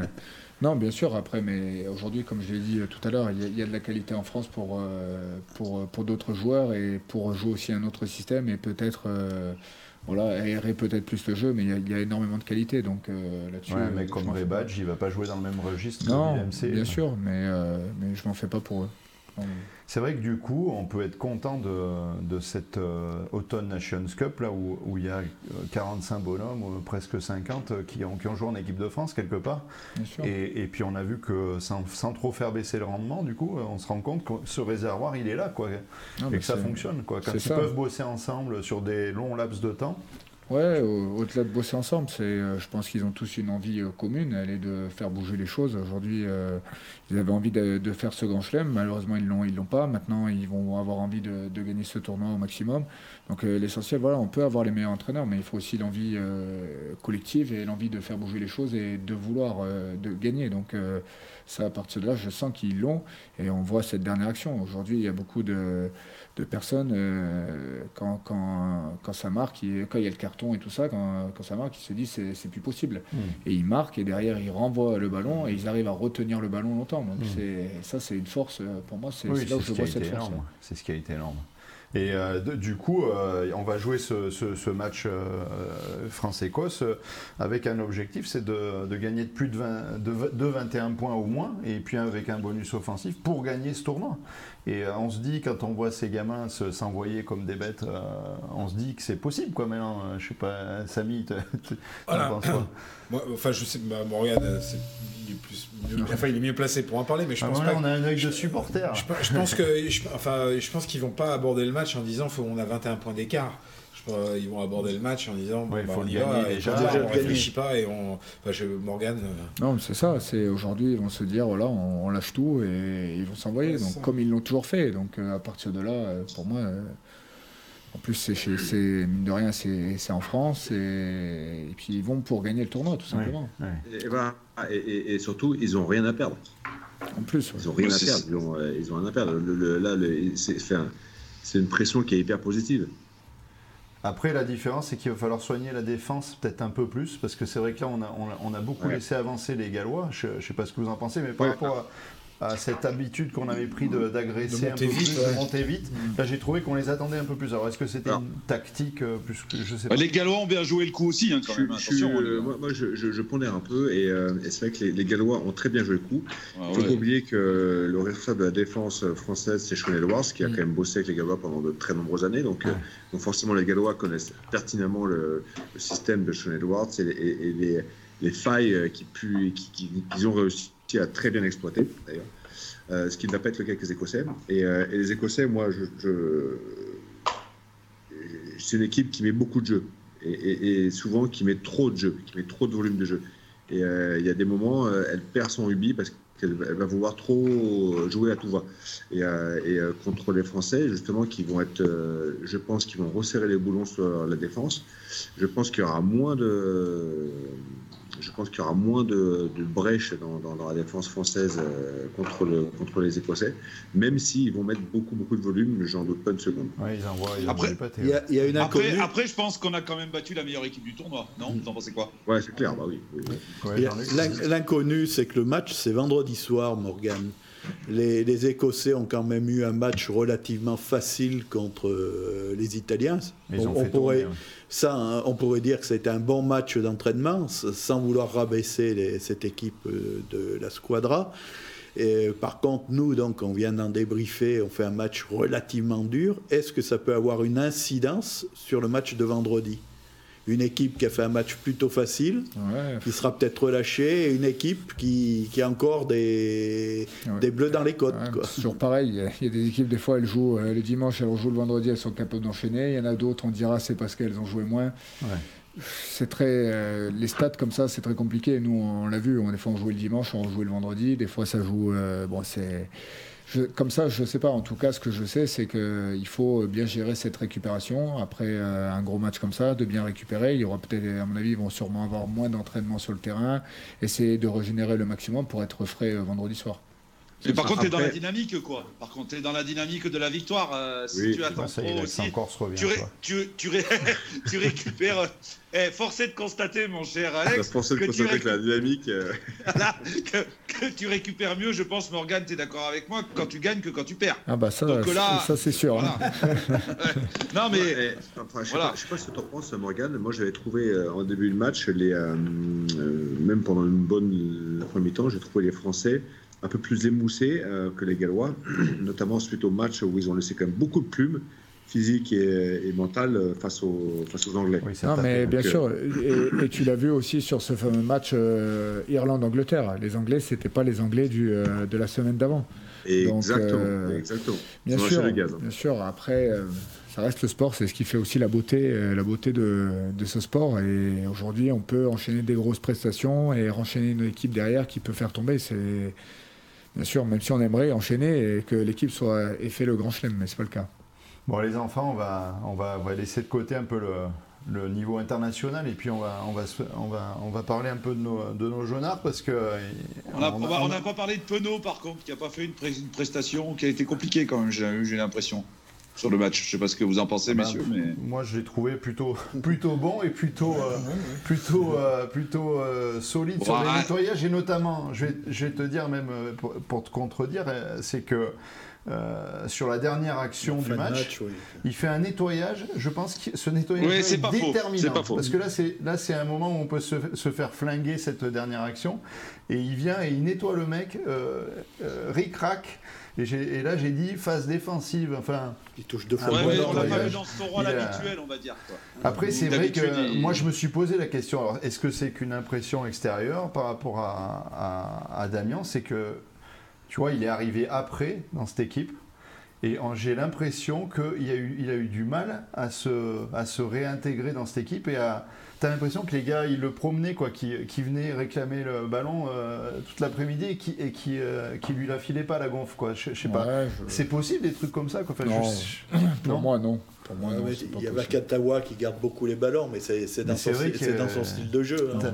Non, bien sûr, après, mais aujourd'hui, comme je l'ai dit tout à l'heure, il y, a de la qualité en France pour, euh, pour, pour d'autres joueurs et pour jouer aussi un autre système et peut-être euh, voilà, aérer peut-être plus le jeu, mais il y, a, énormément de qualité. Donc euh, là-dessus. Ouais, mais comme Rebadge, il va pas jouer dans le même registre non, que Bien sûr, mais, mais je m'en fais pas pour eux. C'est vrai que du coup, on peut être content de, de cette euh, Autumn Nations Cup, là où, où, il y a 45 euh, bonhommes, ou presque 50, euh, qui ont, qui ont joué en équipe de France quelque part. Et, et, puis on a vu que sans, sans, trop faire baisser le rendement, du coup, on se rend compte que ce réservoir, il est là, quoi. Ah, et que ça fonctionne, quoi. Quand ils peuvent bosser ensemble sur des longs laps de temps, Ouais, au-delà de bosser ensemble, c'est, euh, je pense qu'ils ont tous une envie euh, commune, elle est de faire bouger les choses. Aujourd'hui, euh, ils avaient envie de, faire ce grand chelem, malheureusement ils l'ont, ils l'ont pas. Maintenant, ils vont avoir envie de, gagner ce tournoi au maximum. Donc l'essentiel, voilà, on peut avoir les meilleurs entraîneurs, mais il faut aussi l'envie collective et l'envie de faire bouger les choses et de vouloir de gagner. Donc ça, à partir de là, je sens qu'ils l'ont et on voit cette dernière action. Aujourd'hui, il y a beaucoup de de personnes, euh, quand, quand, quand, ça marque, quand il y a le carton et tout ça, quand, quand ça marque, ils se disent c'est, c'est plus possible. Hmm. Et ils marquent et derrière ils renvoient le ballon et ils arrivent à retenir le ballon longtemps. Donc hmm. c'est, ça c'est une force, euh, pour moi, c'est, là où je vois cette force. C'est ce qui a été énorme. Et euh, du coup, euh, on va jouer ce, ce, match euh, France-Écosse avec un objectif, c'est de, de, gagner de plus de, 20, de, 21 points au moins, et puis avec un bonus offensif pour gagner ce tournoi. Et on se dit, quand on voit ces gamins s'envoyer comme des bêtes, on se dit que c'est possible, quoi, maintenant. Je sais pas, Samy, tu penses quoi Moi, Enfin, je sais, bah, bon, regarde, c'est plus, enfin, il est mieux placé pour en parler, mais je ah pense pas. On a un œil de supporter. Je, pense que, enfin, je pense qu'ils vont pas aborder le match en disant, faut, on a 21 points d'écart. Ils vont aborder le match en disant bon, il bah, faut le gagner déjà. on réfléchit pas et on. Enfin, je, Morgan. Euh, non, c'est ça. C'est aujourd'hui, ils vont se dire voilà, on, lâche tout et ils vont s'envoyer. donc, comme ils l'ont toujours fait. Donc, euh, à partir de là, euh, pour moi. En plus, c'est, mine de rien, c'est, en France. Et, puis, ils vont pour gagner le tournoi, tout simplement. Et, et, surtout, ils n'ont rien à perdre. En plus, ils n'ont rien à perdre. Ils ont, ils ont, rien à perdre. là, c'est, une pression qui est hyper positive. Après, la différence, c'est qu'il va falloir soigner la défense peut-être un peu plus, parce que c'est vrai que là, on a, on a, beaucoup laissé avancer les Gallois. Je ne sais pas ce que vous en pensez, mais par rapport à à cette habitude qu'on avait pris d'agresser un peu vite, plus, de monter vite. Mm. Là, j'ai trouvé qu'on les attendait un peu plus. Alors, est-ce que c'était une tactique euh, plus que je sais pas. Les Gallois ont bien joué le coup aussi, hein, quand même. Attention, euh, moi, moi je, je, pondère un peu et, euh, c'est vrai que les, les, Gallois ont très bien joué le coup. Il ah, faut pas oublier que le responsable de la défense française, c'est Sean Edwards, qui a mm. quand même bossé avec les Gallois pendant de très nombreuses années. Donc, donc forcément, les Gallois connaissent pertinemment le, système de Sean Edwards et, les, les, les failles qu'ils qui, qui, ont réussi à très bien exploiter, d'ailleurs. ce qui ne va pas être le cas avec les Écossais. Et, les Écossais, moi, je, c'est une équipe qui met beaucoup de jeux et, souvent qui met trop de jeux, qui met trop de volume de jeu. Et il y a des moments, elle perd son rugby parce que elle va vouloir trop jouer à tout va. Et, euh, euh, contre les Français, justement, qui vont être, euh, je pense qu'ils vont resserrer les boulons sur la défense. Je pense qu'il y aura moins de, je pense qu'il y aura moins de, brèches dans, la défense française euh, contre, le, contre les Écossais, même s'ils vont mettre beaucoup, beaucoup de volume, j'en doute pas une seconde. ils envoient, ils après, il y, a, une après, après, je pense qu'on a quand même battu la meilleure équipe du tournoi, non? Vous en pensez quoi? Ouais, c'est clair, bah oui. L'inconnu, c'est que le match, c'est vendredi soir, Morgan. Les, Écossais ont quand même eu un match relativement facile contre euh, les Italiens. on, pourrait, ça, hein, on pourrait dire que c'était un bon match d'entraînement, sans vouloir rabaisser cette équipe euh, de la Squadra. Et, par contre, nous, donc, on vient d'en débriefer, on fait un match relativement dur. Est-ce que ça peut avoir une incidence sur le match de vendredi? Une équipe qui a fait un match plutôt facile, qui sera peut-être relâchée, et une équipe qui, qui a encore des, des bleus dans les côtes. c'est toujours pareil. Il y, a, des équipes, des fois, elles jouent euh, le dimanche, elles jouent le vendredi, elles sont capables d'enchaîner. Il y en a d'autres, on dira c'est parce qu'elles ont joué moins. C'est très. Euh, les stats comme ça, c'est très compliqué. Nous, on, l'a vu, on, des fois on jouait le dimanche, on jouait le vendredi, des fois ça joue. Euh, bon, c'est comme ça, je ne sais pas. En tout cas, ce que je sais, c'est qu'il faut bien gérer cette récupération. Après euh, un gros match comme ça, de bien récupérer. Il y aura peut-être, à mon avis, ils vont sûrement avoir moins d'entraînement sur le terrain. Essayer de régénérer le maximum pour être frais euh, vendredi soir. Mais par contre, tu es dans la dynamique, quoi. Par contre, tu es dans la dynamique de la victoire. Euh, si tu attends ça, trop aussi, tu, tu, tu, récupères. Eh, forcé de constater, mon cher Alex. Forcé de constater avec la dynamique. Euh. que, tu récupères mieux, je pense, Morgane, tu es d'accord avec moi, quand tu gagnes que quand tu perds. Ah, bah ça, ça c'est sûr. Hein. non, mais. Eh, enfin, je ne sais, pas ce que tu en penses, Morgane. Moi, j'avais trouvé euh, en début de match, les, même pendant une bonne première mi-temps, j'ai trouvé les Français un peu plus émoussés euh, que les Gallois, notamment suite au match où ils ont laissé quand même beaucoup de plumes physiques et, mentales euh, face aux, face aux Anglais. non, mais bien sûr, euh, et, tu l'as vu aussi sur ce fameux match Irlande-Angleterre. Les Anglais, c'était pas les Anglais du, de la semaine d'avant. Exactement, exactement. Bien sûr, hein. bien sûr. Après, ça reste le sport, c'est ce qui fait aussi la beauté, la beauté de, de ce sport. Et aujourd'hui, on peut enchaîner des grosses prestations et renchaîner une équipe derrière qui peut faire tomber. C'est bien sûr, même si on aimerait enchaîner et que l'équipe soit ait fait le grand chelem, mais c'est pas le cas. Bon, les enfants, on va, on va, laisser de côté un peu le, niveau international et puis on va, on va, on va, on va parler un peu de nos, de nos jaunards parce que. On n'a pas parlé de Penaud par contre, qui n'a pas fait une, une, prestation qui a été compliquée quand même, j'ai l'impression sur le match. Je sais pas ce que vous en pensez, ah bah, messieurs. Mais... Moi, je l'ai trouvé plutôt, plutôt bon et plutôt, euh, plutôt, euh, plutôt euh, solide sur les nettoyages. Et notamment, je vais, je vais te dire, même pour, te contredire, c'est que sur la dernière action du match, il fait un nettoyage. Je pense que ce nettoyage est, déterminant. Parce que là, c'est là, c'est un moment où on peut se, se, faire flinguer cette dernière action. Et il vient et il nettoie le mec, ric-rac. Et, là, j'ai dit phase défensive. Enfin, il touche deux fois. Ouais, on l'a pas vu dans son rôle habituel, on va dire. Après, c'est vrai que moi, je me suis posé la question. est-ce que c'est qu'une impression extérieure par rapport à, à, Damien? C'est que, tu vois, il est arrivé après dans cette équipe. Et j'ai l'impression qu'il a, eu, il a eu du mal à se, à se réintégrer dans cette équipe et à, t'as l'impression que les gars, ils le promenaient, quoi, qui, qui venaient réclamer le ballon euh, toute l'après-midi et qui, et qui, euh, qui lui la filaient pas la gonfle, quoi. Je, sais pas. C'est possible des trucs comme ça, quoi. non. Pour moi, non. Pour moi, il y a Vakatawa qui garde beaucoup les ballons, mais c'est dans, son, dans son style de jeu. Hein.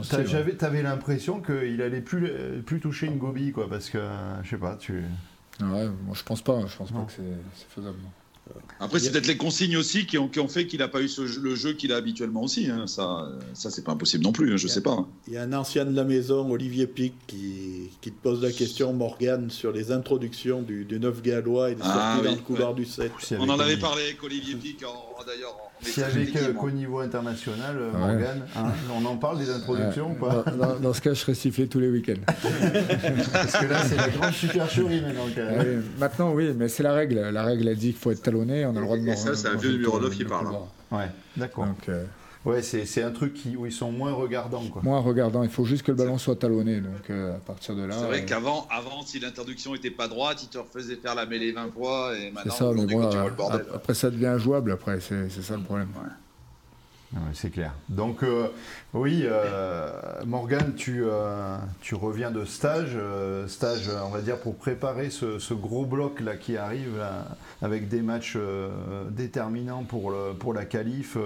T'avais l'impression qu'il allait plus, plus toucher une gobie, quoi, parce que, je sais pas, tu. Ouais, moi je pense pas, je pense pas que c'est faisable. Après, c'est peut-être les consignes aussi qui ont, qui ont fait qu'il n'a pas eu le jeu qu'il a habituellement aussi. Hein. Ça, ça c'est pas impossible non plus, hein, je ne sais pas. Hein. Il y a un ancien de la maison, Olivier Pic, qui, qui te pose la question, Morgane, sur les introductions du, du 9 gallois et des ah, sorties dans le couloir du 7. On en avait parlé avec Olivier Pic, d'ailleurs. Si avec qu'au niveau international, euh, Morgane, on en parle des introductions ou pas? Dans, ce cas, je serais sifflé tous les week-ends. Parce que là, c'est la grande supercherie maintenant. maintenant, oui, mais c'est la règle. La règle, elle dit qu'il faut être talonné. On a le droit de Et ça, c'est un vieux numéro 9 qui parle. Ouais, d'accord. Euh, Ouais, c'est un truc qui, où ils sont moins regardants. Quoi. Moins regardants, il faut juste que le ballon soit talonné. Donc à partir de là. C'est vrai qu'avant, avant, si l'interdiction n'était pas droite, ils te refaisaient faire la mêlée 20 fois. Et maintenant, ça, mais bon, après, ça devient injouable, après, c'est ça le problème. C'est clair. Donc, oui, euh, Morgane, tu, tu reviens de stage, stage, on va dire, pour préparer ce, gros bloc là qui arrive avec des matchs déterminants pour, le, pour la qualif.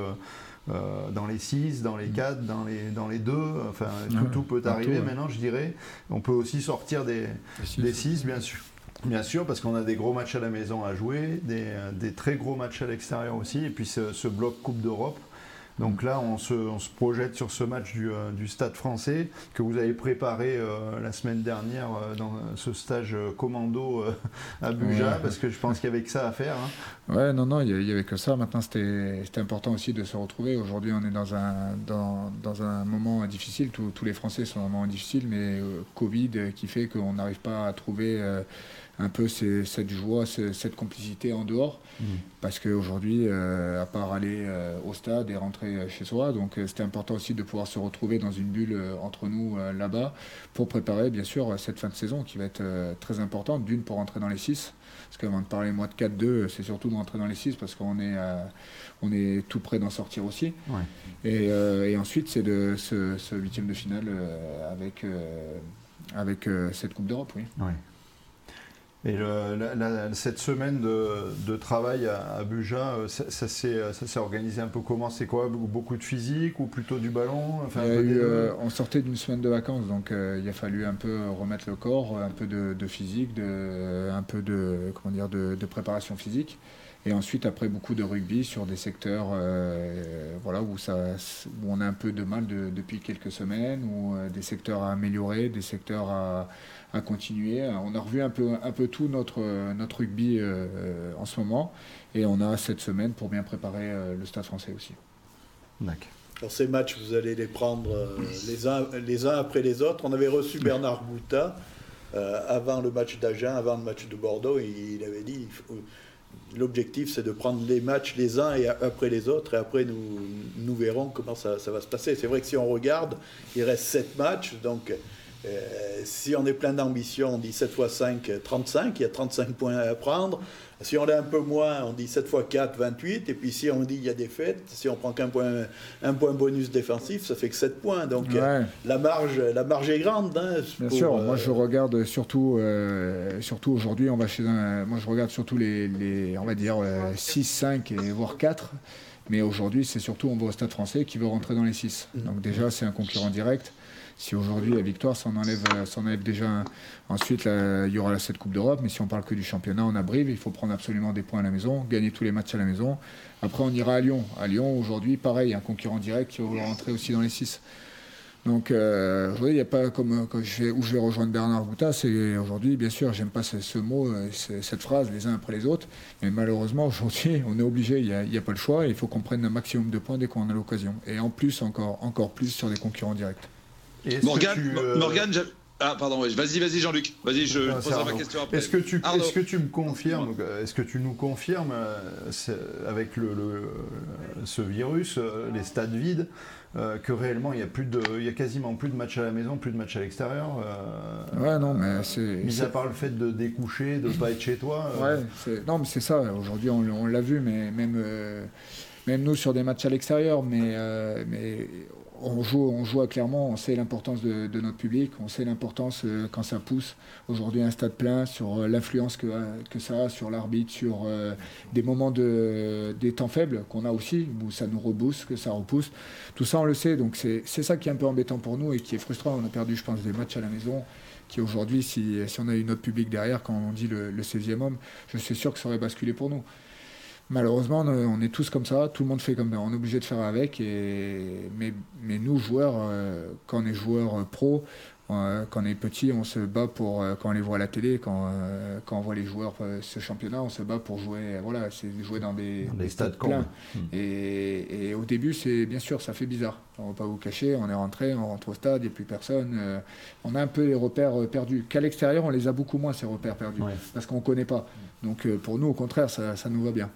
Euh, dans les 6, dans les 4, mm. dans les, dans les 2. Enfin, tout, peut arriver maintenant, je dirais. On peut aussi sortir des 6, bien sûr. Bien sûr, parce qu'on a des gros matchs à la maison à jouer, des, des très gros matchs à l'extérieur aussi, et puis ce, ce bloc Coupe d'Europe donc là, on se, projette sur ce match euh, du, Stade français que vous avez préparé euh, la semaine dernière euh, dans ce stage commando à Buja, parce que je pense qu'il y avait que ça à faire. Hein. Ouais, non, non, il n'y avait que ça. Maintenant, c'était important aussi de se retrouver. Aujourd'hui, on est dans un, dans, un moment difficile. Tous, les Français sont dans un moment difficile, mais Covid qui fait qu'on n'arrive pas à trouver un peu cette joie, cette complicité en dehors. Mm. Parce qu'aujourd'hui, euh, à part aller euh, au stade et rentrer euh, chez soi, donc c'était important aussi de pouvoir se retrouver dans une bulle entre nous là-bas pour préparer bien sûr cette fin de saison qui va être très importante. D'une pour rentrer dans les 6, parce qu'avant de parler moi de 4-2, c'est surtout de rentrer dans les 6 parce qu'on est, on est tout près d'en sortir aussi. Et, ensuite, c'est de ce, huitième de finale avec, avec cette Coupe d'Europe. Oui. Et cette semaine de, travail à, Buja, euh, ça, s'est organisé un peu comment? C'est quoi? Beaucoup de physique ou plutôt du ballon? Euh, On sortait d'une semaine de vacances, donc euh, il a fallu un peu remettre le corps, un peu de, physique, de, un peu de, comment dire, de, préparation physique. Et ensuite, après, beaucoup de rugby sur des secteurs voilà, où, ça, où on a un peu de mal depuis quelques semaines, ou des secteurs à améliorer, des secteurs à à continuer. On a revu un peu, un peu tout notre, notre rugby euh, en ce moment et on a cette semaine pour bien préparer euh, le Stade français aussi. D'accord. Alors ces matchs, vous allez les prendre euh, les, uns, les uns après les autres. On avait reçu Bernard Gouta avant le match d'Agen, avant le match de Bordeaux, et il avait dit l'objectif c'est de prendre les matchs les uns et après les autres, et après nous, nous verrons comment ça, ça va se passer. C'est vrai que si on regarde, il reste sept matchs, donc euh, si on est plein d'ambition, on dit 7 x 5, 35, il y a 35 points à prendre. Si on est un peu moins, on dit 7 x 4, 28. Et puis si on dit il y a des fêtes, si on prend qu'un point, un point bonus défensif, ça fait que 7 points. Donc la, marge, la marge est grande. Hein, Bien sûr, moi je euh, regarde surtout, euh, surtout aujourd'hui, on va chez un, moi je regarde surtout les, les on va dire 6, 5 et voire 4. Mais aujourd'hui, c'est surtout on va au Stade français qui veut rentrer dans les 6. Mm. Donc déjà, c'est un concurrent direct. Si aujourd'hui la victoire s'en enlève, enlève déjà. Ensuite, il y aura cette Coupe d'Europe, mais si on parle que du championnat, on a Brive, il faut prendre absolument des points à la maison, gagner tous les matchs à la maison. Après, on ira à Lyon. À Lyon, aujourd'hui, pareil, un concurrent direct qui va rentrer aussi dans les 6. Donc, euh, il n'y a pas comme je vais, où je vais rejoindre Bernard Gouta, c'est aujourd'hui, bien sûr, j'aime pas ce, mot, euh, cette phrase, les uns après les autres, mais malheureusement, aujourd'hui, on est obligé, il n'y a, pas le choix, il faut qu'on prenne un maximum de points dès qu'on a l'occasion. Et en plus, encore, encore plus sur des concurrents directs. Morgane, euh, ah, pardon, vas-y, vas-y, Jean-Luc. Vas-y, je, poserai ma question après. Est-ce que, tu, est-ce que tu me confirmes, est-ce que tu nous confirmes, euh, avec le, ce virus, euh, les stades vides, que réellement il y a plus de, il y a quasiment plus de matchs à la maison, plus de matchs à l'extérieur. ouais, non, mais c'est. Mis à part le fait de découcher, de pas être chez toi. ouais, non, mais c'est ça. Aujourd'hui, on, on, l'a vu, mais même, même nous sur des matchs à l'extérieur, mais, mais on joue, on on sait l'importance de, notre public, on sait l'importance euh, quand ça pousse. Aujourd'hui, un stade plein, sur euh, l'influence que, ça a sur l'arbitre, sur euh, des moments de, des temps faibles qu'on a aussi, où ça nous rebooste, que ça repousse. Tout ça, on le sait. Donc, c'est ça qui est un peu embêtant pour nous et qui est frustrant. On a perdu, je pense, des matchs à la maison qui aujourd'hui, si, si, on a eu notre public derrière, quand on dit le, le 16e homme, je suis sûr que ça aurait basculé pour nous malheureusement, on est tous comme ça, tout le monde fait comme ça, on est obligé de faire avec. Et, mais, mais nous, joueurs, euh, quand on est joueur pro, euh, quand on est petit, on se bat pour, euh, quand on les voit à la télé, quand, quand on voit les joueurs ce championnat, on se bat pour jouer, voilà, c'est jouer dans des, stades pleins. Hmm. Et, et, au début, c'est bien sûr, ça fait bizarre. On ne va pas vous cacher, on est rentré, on rentre au stade, il n'y a plus personne. on a un peu les repères perdus. Qu'à l'extérieur, on les a beaucoup moins, ces repères perdus, parce qu'on ne connaît pas. Donc pour nous, au contraire, ça, ça nous va bien.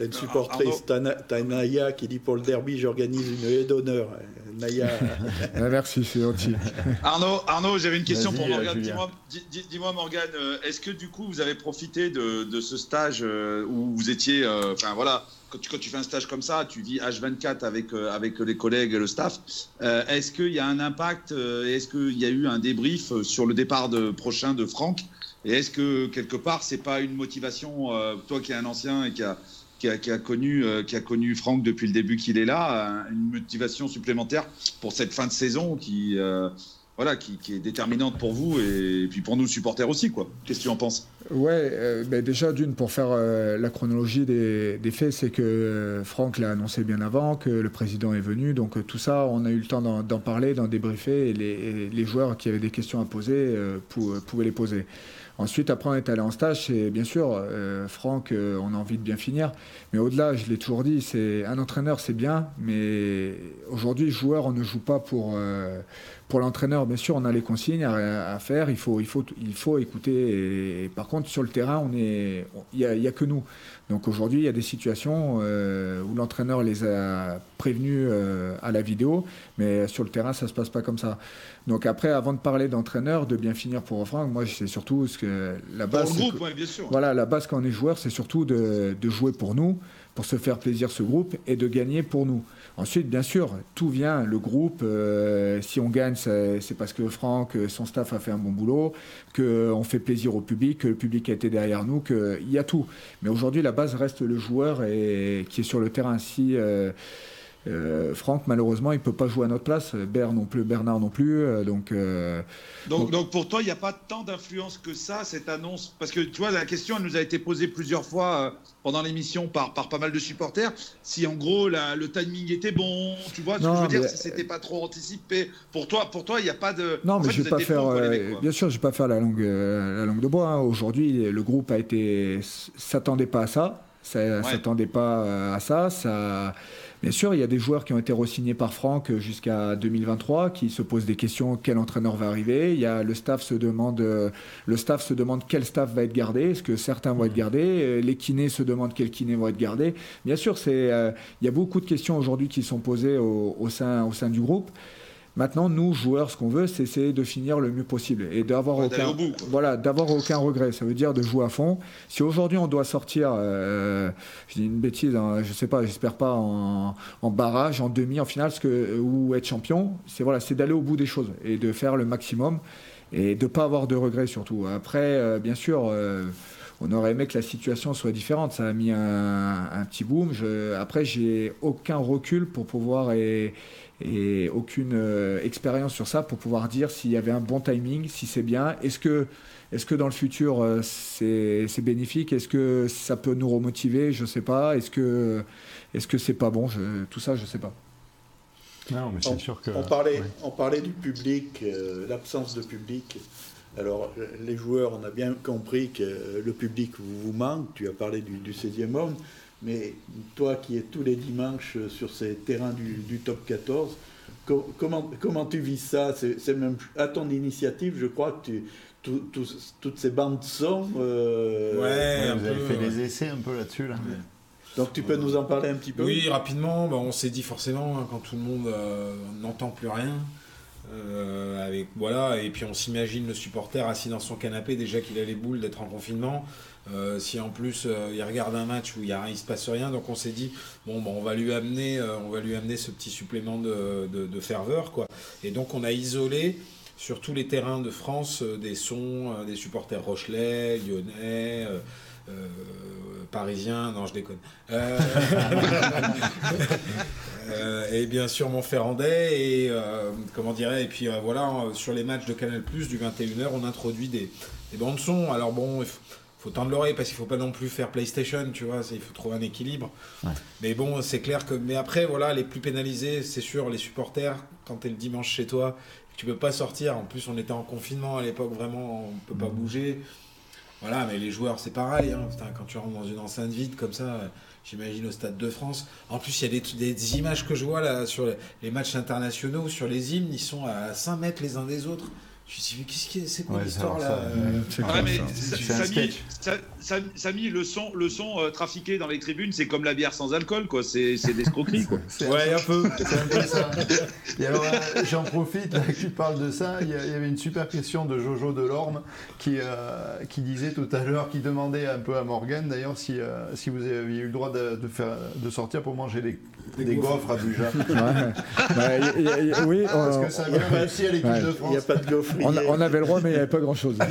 T'as une supportrice, t'as Naya qui dit pour le derby, j'organise une haie d'honneur. Naya. Ah, merci, c'est gentil. Arnaud, Arnaud j'avais une question pour Morgane. Dis-moi, Morgane, euh, est-ce que du coup vous avez profité de, ce stage euh, où vous étiez, euh, enfin voilà, quand tu, quand tu, fais un stage comme ça, tu vis H24 avec, avec les collègues et le staff. est-ce qu'il y a un impact Est-ce qu'il y a eu un débrief sur le départ de, prochain de Franck? Et est-ce que quelque part, c'est pas une motivation, toi qui es un ancien et qui a qui a, connu, euh, qui a connu Franck depuis le début qu'il est là, une motivation supplémentaire pour cette fin de saison qui, euh, voilà, qui, est déterminante pour vous et, puis pour nous supporters aussi. Qu'est-ce que tu en penses? Ouais, euh, ben déjà d'une pour faire la chronologie des, faits, c'est que Franck l'a annoncé bien avant, que le président est venu, donc tout ça, on a eu le temps d'en parler, d'en débriefer, et les, joueurs qui avaient des questions à poser pouvaient les poser. Ensuite, après, on est allé en stage. C'est bien sûr, euh, Franck, euh, on a envie de bien finir. Mais au-delà, je l'ai toujours dit, c'est un entraîneur, c'est bien. Mais aujourd'hui, joueur, on ne joue pas pour, euh, pour l'entraîneur. Bien sûr, on a les consignes à, faire. Il faut, il faut, il faut écouter. Et, par contre, sur le terrain, on est, il n'y a, que nous. Donc aujourd'hui, il y a des situations où l'entraîneur les a prévenus à la vidéo, mais sur le terrain, ça ne se passe pas comme ça. Donc après, avant de parler d'entraîneur, de bien finir pour Franck, moi c'est surtout ce que la base. bien sûr. Voilà, la base quand on est joueur, c'est surtout de, jouer pour nous, pour se faire plaisir ce groupe et de gagner pour nous. Ensuite, bien sûr, tout vient, le groupe. Euh, si on gagne, c'est parce que Franck, son staff a fait un bon boulot, qu'on fait plaisir au public, que le public a été derrière nous, qu'il y a tout. Mais aujourd'hui, la base reste le joueur et, qui est sur le terrain. Si euh, euh, Franck, malheureusement, il ne peut pas jouer à notre place. Bernard non plus. Bernard non plus euh, donc, euh, donc, donc, pour toi, il n'y a pas tant d'influence que ça, cette annonce? Parce que tu vois, la question, elle nous a été posée plusieurs fois pendant l'émission par, par pas mal de supporters. Si en gros, le timing était bon, tu vois, ce que je veux dire, si c'était pas trop anticipé. Pour toi, pour toi, il n'y a pas de. Non, mais je vais pas faire. bien sûr, je vais pas faire la langue, la langue de bois. Hein. Aujourd'hui, le groupe a été s'attendait pas à ça. Ça s'attendait pas à ça. Ça Bien sûr, il y a des joueurs qui ont été re-signés par Franck jusqu'à 2023 qui se posent des questions quel entraîneur va arriver? Il y a le staff se demande le staff se demande quel staff va être gardé. Est-ce que certains vont être gardés? Les kinés se demandent quels kinés vont être gardés. Bien sûr, c'est euh, il y a beaucoup de questions aujourd'hui qui sont posées au, sein au sein du groupe. Maintenant, nous, joueurs, ce qu'on veut, c'est essayer de finir le mieux possible et d'avoir aucun, voilà, d'avoir aucun regret. Ça veut dire de jouer à fond. Si aujourd'hui on doit sortir, euh, je dis une bêtise, hein, je sais pas, j'espère pas en, barrage, en demi, en finale, que, ou être champion, c'est voilà, c'est d'aller au bout des choses et de faire le maximum et de pas avoir de regrets surtout. Après, euh, bien sûr. Euh, on aurait aimé que la situation soit différente. Ça a mis un, petit boom. Je, après, j'ai aucun recul pour pouvoir et, et aucune euh, expérience sur ça pour pouvoir dire s'il y avait un bon timing, si c'est bien. Est-ce que, est que dans le futur euh, c'est bénéfique? Est-ce que ça peut nous remotiver? Je ne sais pas. Est-ce que est-ce que c'est pas bon? Tout ça, je ne sais pas. Non, mais c'est sûr que. On parlait, on parlait du public, euh, l'absence de public. Alors, les joueurs, on a bien compris que le public vous, manque. Tu as parlé du, du 16e homme. Mais toi qui es tous les dimanches sur ces terrains du, top 14, comment, comment tu vis ça? C'est même à ton initiative, je crois que tu, toutes ces bandes son. Euh, ouais, vous avez fait des essais un peu là-dessus. Là. Donc tu peux nous en parler un petit peu? Oui, rapidement. Bah, on s'est dit forcément, hein, quand tout le monde euh, n'entend plus rien, euh, avec, voilà, et puis on s'imagine le supporter assis dans son canapé, déjà qu'il a les boules d'être en confinement. Euh, si en plus euh, il regarde un match où il ne se passe rien, donc on s'est dit bon, on va lui amener, on va lui amener ce petit supplément de, ferveur, quoi. Et donc on a isolé sur tous les terrains de France des sons des supporters Rochelais, Lyonnais. parisiens, non je déconne. Euh, et bien sûr Montferrandais et euh, comment dirais et puis euh, voilà sur les matchs de Canal Plus du 21h on introduit des, des bandes son alors bon il faut, tendre l'oreille parce qu'il faut pas non plus faire PlayStation tu vois il faut trouver un équilibre mais bon c'est clair que mais après voilà les plus pénalisés c'est sûr les supporters quand tu es le dimanche chez toi tu peux pas sortir en plus on était en confinement à l'époque vraiment on peut pas mmh. bouger voilà mais les joueurs c'est pareil hein. quand tu rentres dans une enceinte vide comme ça j'imagine au Stade de France. En plus, il y a des, images que je vois là sur les matchs internationaux, sur les hymnes, ils sont à 5 mètres les uns des autres. Je me suis dit, qu'est-ce qui c'est quoi l'histoire là euh, Samy, le son, le son euh, trafiqué dans les tribunes, c'est comme la bière sans alcool, quoi. C'est des escroqueries, quoi. ouais, un peu. Et alors, euh, j'en profite, là, que tu parles de ça. Il y, avait une super question de Jojo Delorme qui, qui disait tout à l'heure, qui demandait un peu à Morgan, d'ailleurs, si, si vous aviez eu le droit de, faire, de sortir pour manger des, des, gaufres à Buja. oui, parce que ça a bien réussi à l'équipe de France. Il n'y a pas de gaufres on, avait le droit, mais il n'y avait pas grand-chose.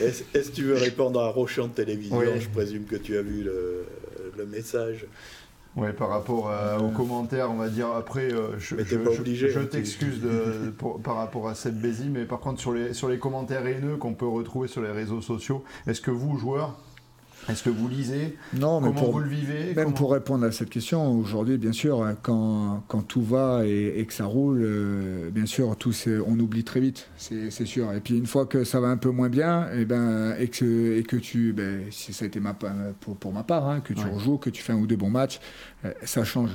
Est-ce que tu veux répondre à Rochon de télévision Je présume que tu as vu le, message. Oui, par rapport aux commentaires, on va dire après, euh, je, je, hein, t'excuse par rapport à cette baisie, mais par contre sur les, sur les commentaires haineux qu'on peut retrouver sur les réseaux sociaux, est-ce que vous, joueurs, est-ce que vous lisez Non, mais Comment vous le vivez Même pour répondre à cette question, aujourd'hui, bien sûr, quand, quand tout va et, que ça roule, euh, bien sûr, tout on oublie très vite, c'est sûr. Et puis une fois que ça va un peu moins bien, et, eh ben, et, que, et que tu, ben, ça a été ma, pour, pour ma part, hein, que tu rejoues, que tu fais un ou deux bons matchs, ça change.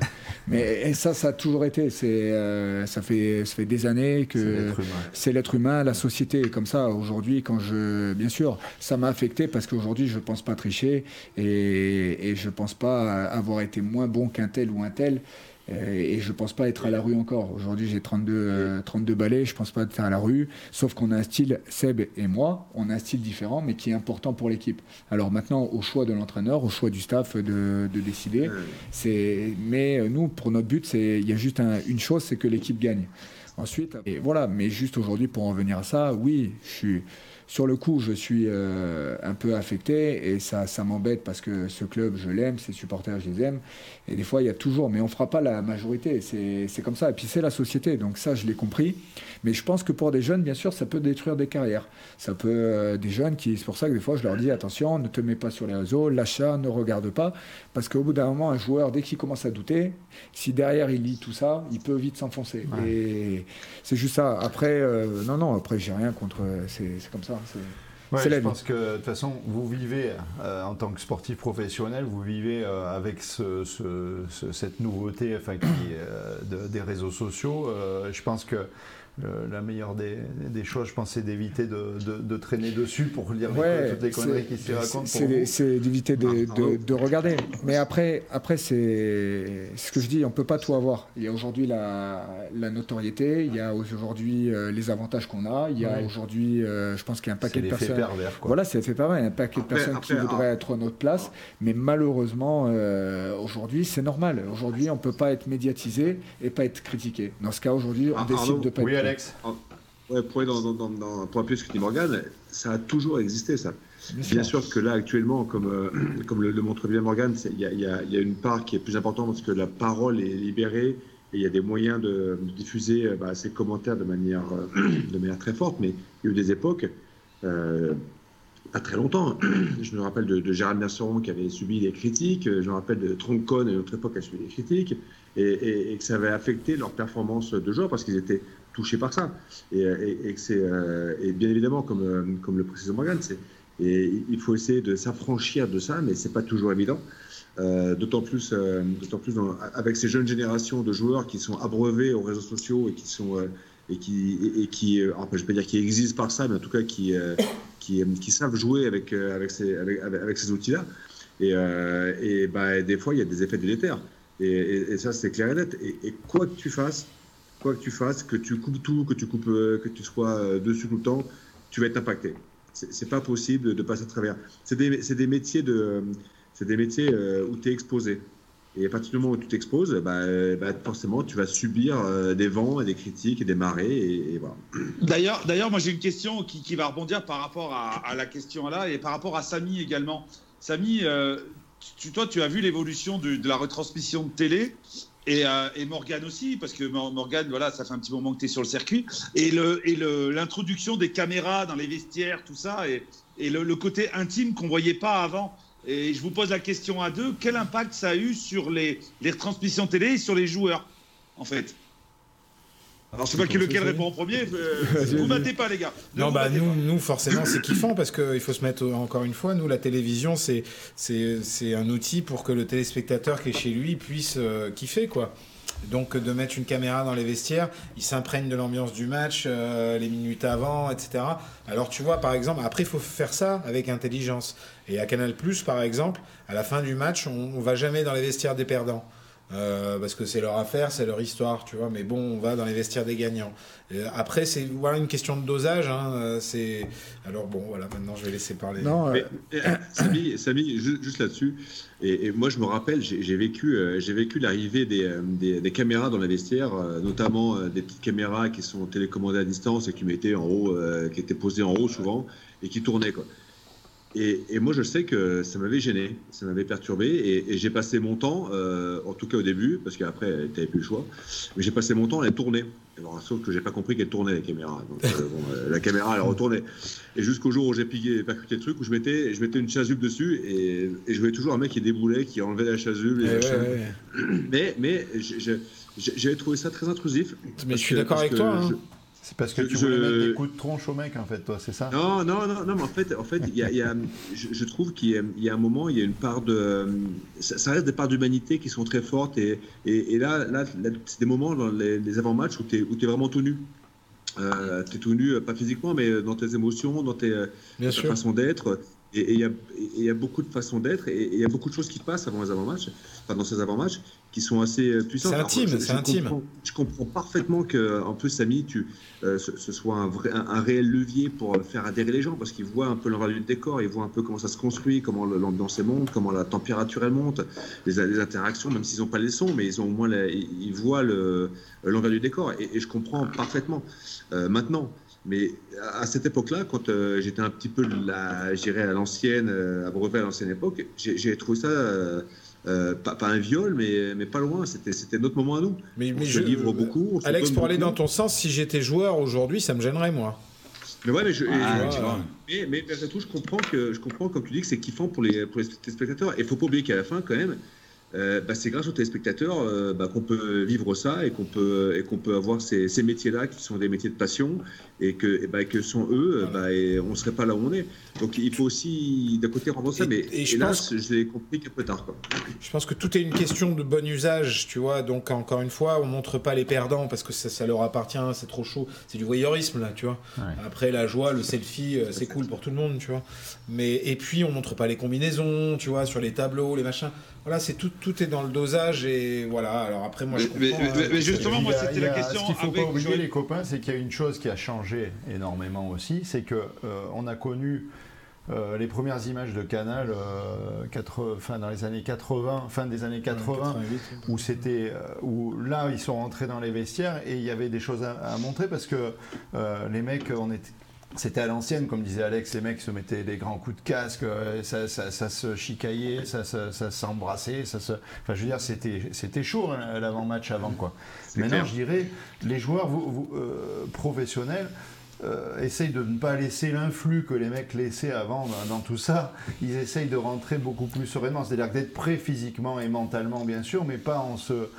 Mais ça, ça a toujours été. C'est, euh, ça, fait, ça fait des années que c'est l'être humain. la société est comme ça. Aujourd'hui, quand je, bien sûr, ça m'a affecté parce qu'aujourd'hui, je pense pas tricher et, et je pense pas avoir été moins bon qu'un tel ou un tel. Euh, et je pense pas être à la rue encore. Aujourd'hui, j'ai 32, 32 euh, balais, je pense pas être à la rue. Sauf qu'on a un style, Seb et moi, on a un style différent, mais qui est important pour l'équipe. Alors maintenant, au choix de l'entraîneur, au choix du staff de, de décider. C'est, mais euh, nous, pour notre but, c'est, il y a juste une chose, c'est que l'équipe gagne. Ensuite, et voilà. Mais juste aujourd'hui, pour en venir à ça, oui, je suis sur le coup, je suis euh, un peu affecté et ça, ça m'embête parce que ce club, je l'aime, ses supporters, je les aime. Et des fois, il y a toujours, mais on ne fera pas la majorité. C'est comme ça. Et puis, c'est la société. Donc, ça, je l'ai compris. Mais je pense que pour des jeunes, bien sûr, ça peut détruire des carrières. Ça peut, euh, des jeunes qui, c'est pour ça que des fois, je leur dis attention, ne te mets pas sur les réseaux, l'achat, ne regarde pas. Parce qu'au bout d'un moment, un joueur, dès qu'il commence à douter, si derrière il lit tout ça, il peut vite s'enfoncer. Et c'est juste ça. Après, euh, non, non, après, j'ai rien contre. C'est comme ça. Je pense que de toute façon, vous vivez euh, en tant que sportif professionnel, vous vivez euh, avec cette nouveauté enfin, des réseaux sociaux. je pense que la meilleure des, choses, je pense, c'est d'éviter de, traîner dessus pour lire toutes les conneries qui s'y racontent. C'est d'éviter de, regarder. Mais après, après c'est ce que je dis, on ne peut pas tout avoir. Il y a aujourd'hui la, notoriété, il y a aujourd'hui euh, les avantages qu'on a, il y a aujourd'hui, euh, je pense qu'il y a un paquet de personnes. Pervers, Voilà, c'est fait pervers. Il y a un paquet de personnes qui voudraient être à notre place. Mais malheureusement, euh, aujourd'hui, c'est normal. Aujourd'hui, on ne peut pas être médiatisé et pas être critiqué. Dans ce cas, aujourd'hui, on ah, décide de pas être pour, aller dans, pour appuyer ce que dit Morgan, ça a toujours existé, ça. Bien, sûr que là, actuellement, comme, euh, comme le, montre bien Morgan, il y, a, une part qui est plus importante parce que la parole est libérée et il y a des moyens de, diffuser euh, bah, ces commentaires de manière, euh, de manière très forte. Mais il y a eu des époques, pas très longtemps. Je me rappelle de, Gérald Merceron qui avait subi des critiques. Je me rappelle de Troncon à notre époque qui a subi des critiques. Et, et, que ça avait affecté leur performance de joueur parce qu'ils étaient touché par ça. Et, et, c'est, euh, et bien évidemment, comme, euh, comme le précise Morgan, et il faut essayer de s'affranchir de ça, mais c'est pas toujours évident. Euh, d'autant plus, d'autant plus avec ces jeunes générations de joueurs qui sont abreuvés aux réseaux sociaux et qui sont et qui, et, qui je peux dire qui existent par ça, mais en tout cas qui, qui, savent jouer avec, avec ces, avec, ces outils-là. Et, et bah, des fois, il y a des effets délétères. Et, et ça, c'est clair et net. Et, quoi que tu fasses, que tu fasses, que tu coupes tout, que tu coupes, euh, que tu sois euh, dessus tout le temps, tu vas être impacté. C'est pas possible de passer à travers. C'est des, métiers de, des métiers euh, où tu es exposé. Et à partir du moment où tu t'exposes, bah, bah, forcément, tu vas subir des vents et des critiques et des marées. Et, voilà. D'ailleurs, d'ailleurs, moi j'ai une question qui, va rebondir par rapport à, la question là et par rapport à Samy également. Samy, tu, toi, tu as vu l'évolution de, la retransmission de télé. Et, euh, et, Morgan aussi, parce que Morgan, voilà, ça fait un petit moment que tu es sur le circuit. Et l'introduction des caméras dans les vestiaires, tout ça, et, et le, côté intime qu'on voyait pas avant. Et je vous pose la question à deux, quel impact ça a eu sur les, les retransmissions télé et sur les joueurs, en fait? Alors, je sais pas qui lequel répond en premier. Euh, vous battez pas, les gars. non, bah, nous, nous, forcément, c'est kiffant parce qu'il faut se mettre encore une fois, nous, la télévision, c'est un outil pour que le téléspectateur qui est chez lui puisse euh, kiffer, quoi. Donc de mettre une caméra dans les vestiaires, ils s'imprègnent de l'ambiance du match euh, les minutes avant, etc. Alors tu vois, par exemple, après il faut faire ça avec intelligence. Et à Canal par exemple, à la fin du match, on, on va jamais dans les vestiaires des perdants. Euh, parce que c'est leur affaire, c'est leur histoire, tu vois. Mais bon, on va dans les vestiaires des gagnants. après, c'est voilà une question de dosage. Hein, euh, c'est alors bon, voilà. Maintenant, je vais laisser parler. Non, euh, Samy, Samy, juste, là-dessus. Et, moi, je me rappelle, j'ai vécu, j'ai vécu l'arrivée des, des, caméras dans les vestiaires, notamment des petites caméras qui sont télécommandées à distance et qui mettaient en haut, qui étaient posées en haut souvent et qui tournaient quoi. Et, moi, je sais que ça m'avait gêné, ça m'avait perturbé, et, j'ai passé mon temps, euh, en tout cas au début, parce qu'après, tu n'avais plus le choix, mais j'ai passé mon temps à tourner. Alors, sauf que j'ai pas compris qu'elle tournait, la caméra. Donc, euh, euh, la caméra, elle retournait. Et jusqu'au jour où j'ai piqué, percuté le truc, où je mettais, je mettais une chasuble dessus, et, je voyais toujours un mec qui déboulait, qui enlevait la chasuble. Mais, mais j'avais trouvé ça très intrusif. Mais je suis d'accord avec toi. Hein. C'est parce que tu je... voulais mettre des coups de tronche au mec, en fait, toi, c'est ça? Non, non, non, non, mais en fait, en fait, y a, y a, je, trouve qu'il y, a un moment, il y a une part de, ça, reste des parts d'humanité qui sont très fortes, et, et, là, là, c'est des moments dans les, avant-matchs où tu es, où es vraiment tout nu. Euh, tu es tout nu, pas physiquement, mais dans tes émotions, dans tes, ta façon d'être. Et il y, y, a beaucoup de façons d'être, et il y a beaucoup de choses qui passent avant les avant-matchs, enfin dans ces avant-matchs, qui sont assez euh, puissants. C'est intime, c'est intime. je comprends parfaitement que, en plus, Samy, tu, euh, ce, soit un, vrai, un, réel levier pour faire adhérer les gens, parce qu'ils voient un peu l'envers du décor, ils voient un peu comment ça se construit, comment l'ambiance monte, comment la température elle monte, les, interactions, même s'ils n'ont pas les sons, mais ils ont au moins ils voient l'envers du décor, et, je comprends parfaitement. Euh, maintenant, mais à cette époque-là, quand euh, j'étais un petit peu, la, à l'ancienne, euh, à Brevet à l'ancienne époque, j'ai, trouvé ça euh, pas, un viol, mais, mais pas loin. C'était, c'était notre moment à nous. Mais, mais je livre beaucoup. Alex, pour aller dans ton sens, si j'étais joueur aujourd'hui, ça me gênerait moi. Mais ouais, mais je, ah, mais, mais, tout, je comprends que je comprends comme tu dis que c'est kiffant pour les, pour les spectateurs. Et il faut pas oublier qu'à la fin, quand même, euh, bah, c'est grâce aux téléspectateurs euh, bah, qu'on peut vivre ça et qu'on peut, et qu'on peut avoir ces, ces métiers-là qui sont des métiers de passion et que, et bah, que sans eux, bah, et on ne serait pas là où on est. Donc il faut aussi d'un côté rendre ça, mais et je hélas, pense, je l'ai compris qu'un peu tard. Quoi. Je pense que tout est une question de bon usage, tu vois. Donc encore une fois, on montre pas les perdants parce que ça, ça leur appartient, c'est trop chaud. C'est du voyeurisme là, tu vois. Après la joie, le selfie, euh, c'est cool pour tout le monde, tu vois. Mais et puis on montre pas les combinaisons, tu vois, sur les tableaux, les machins voilà, c'est tout, tout est dans le dosage et voilà. Alors après, moi, je comprends. Mais, hein. justement, moi, c'était la question. Ce qu'il faut pas oublier, les copains, c'est qu'il y a une chose qui a changé énormément aussi, c'est que euh, on a connu euh, les premières images de Canal euh, fin, dans les années 80, fin des années 80, où c'était où là ils sont rentrés dans les vestiaires et il y avait des choses à, à montrer parce que les mecs on était c'était à l'ancienne, comme disait Alex, les mecs se mettaient des grands coups de casque, euh, ça, se chicaillait, ça, s'embrassait, ça se... Enfin, je veux dire, c'était chaud hein, l'avant-match avant, quoi. Maintenant, je dirais, les joueurs euh, professionnels euh, essayent de ne pas laisser l'influx que les mecs laissaient avant dans, tout ça. Ils essayent de rentrer beaucoup plus sereinement, c'est-à-dire d'être prêts physiquement et mentalement, bien sûr, mais pas en se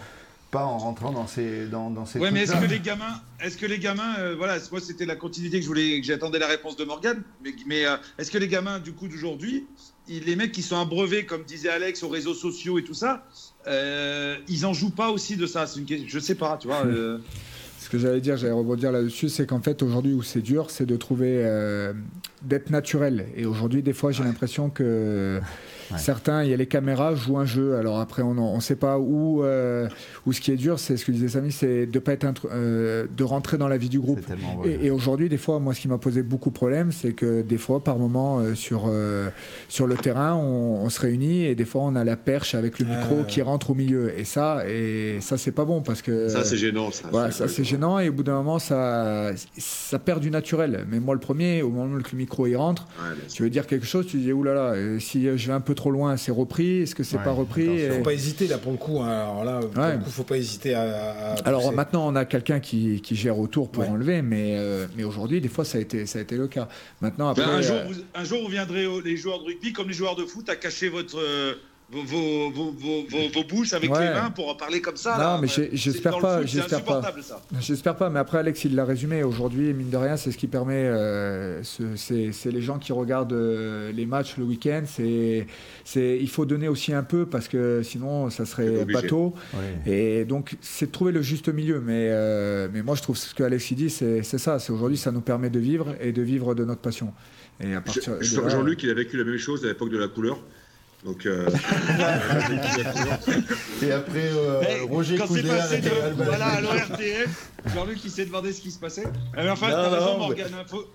pas en rentrant dans ces dans, dans ces ouais mais est-ce que les gamins est-ce que les gamins euh, voilà moi c'était la continuité que je voulais que j'attendais la réponse de Morgan mais, mais euh, est-ce que les gamins du coup d'aujourd'hui les mecs qui sont abreuvés comme disait Alex aux réseaux sociaux et tout ça euh, ils en jouent pas aussi de ça c'est une question je sais pas tu vois ce que j'allais dire, j'allais rebondir là-dessus, c'est qu'en fait aujourd'hui où c'est dur, c'est de trouver d'être naturel. Et aujourd'hui, des fois, j'ai l'impression que Certains, il y a les caméras, jouent un jeu. Alors après, on ne sait pas où, euh, où ce qui est dur, c'est ce que disait Samy, c'est de pas être euh, de rentrer dans la vie du groupe. Et, aujourd'hui, des fois, moi, ce qui m'a posé beaucoup de problèmes, c'est que des fois, par moment, euh, sur, sur le terrain, on, se réunit et des fois, on a la perche avec le micro qui rentre au milieu. Et ça, et ça, c'est pas bon parce que ça, c'est gênant. Ça, voilà, ça c'est gênant et au bout d'un moment, ça, ça perd du naturel. Mais moi, le premier, au moment où le micro il rentre, tu veux dire quelque chose, tu dis oulala, si je vais un peu trop loin, c'est repris Est-ce que c'est pas repris Il faut pas hésiter là pour le coup. Hein. Alors là, pour le coup, faut pas hésiter à. Alors maintenant, on a quelqu'un qui, qui, gère autour pour enlever, mais euh, mais aujourd'hui, des fois, ça a été ça a été le cas. Maintenant, après, un jour, euh, vous, un jour, vous viendrez les joueurs de rugby comme les joueurs de foot à cacher votre vos, vos, vos, vos, vos bouches avec les mains pour en parler comme ça. Non, mais j'espère pas. J'espère pas. J'espère pas. Mais après, Alex, il l'a résumé. Aujourd'hui, mine de rien, c'est ce qui permet. Euh, c'est les gens qui regardent euh, les matchs le week-end. C'est, il faut donner aussi un peu parce que sinon, ça serait bateau. Et donc, c'est de trouver le juste milieu. Mais, euh, mais moi, je trouve ce que Alex dit, c'est ça. C'est aujourd'hui, ça nous permet de vivre et de vivre de notre passion. Et à partir Jean-Luc, il a vécu la même chose à l'époque de la couleur. Donc, euh... et après, euh, hey, Roger Quand c'est passé de, voilà, à l'ORTF, Jean-Luc, il s'est demandé ce qui se passait. Mais enfin, t'as raison, Morgane. Faut...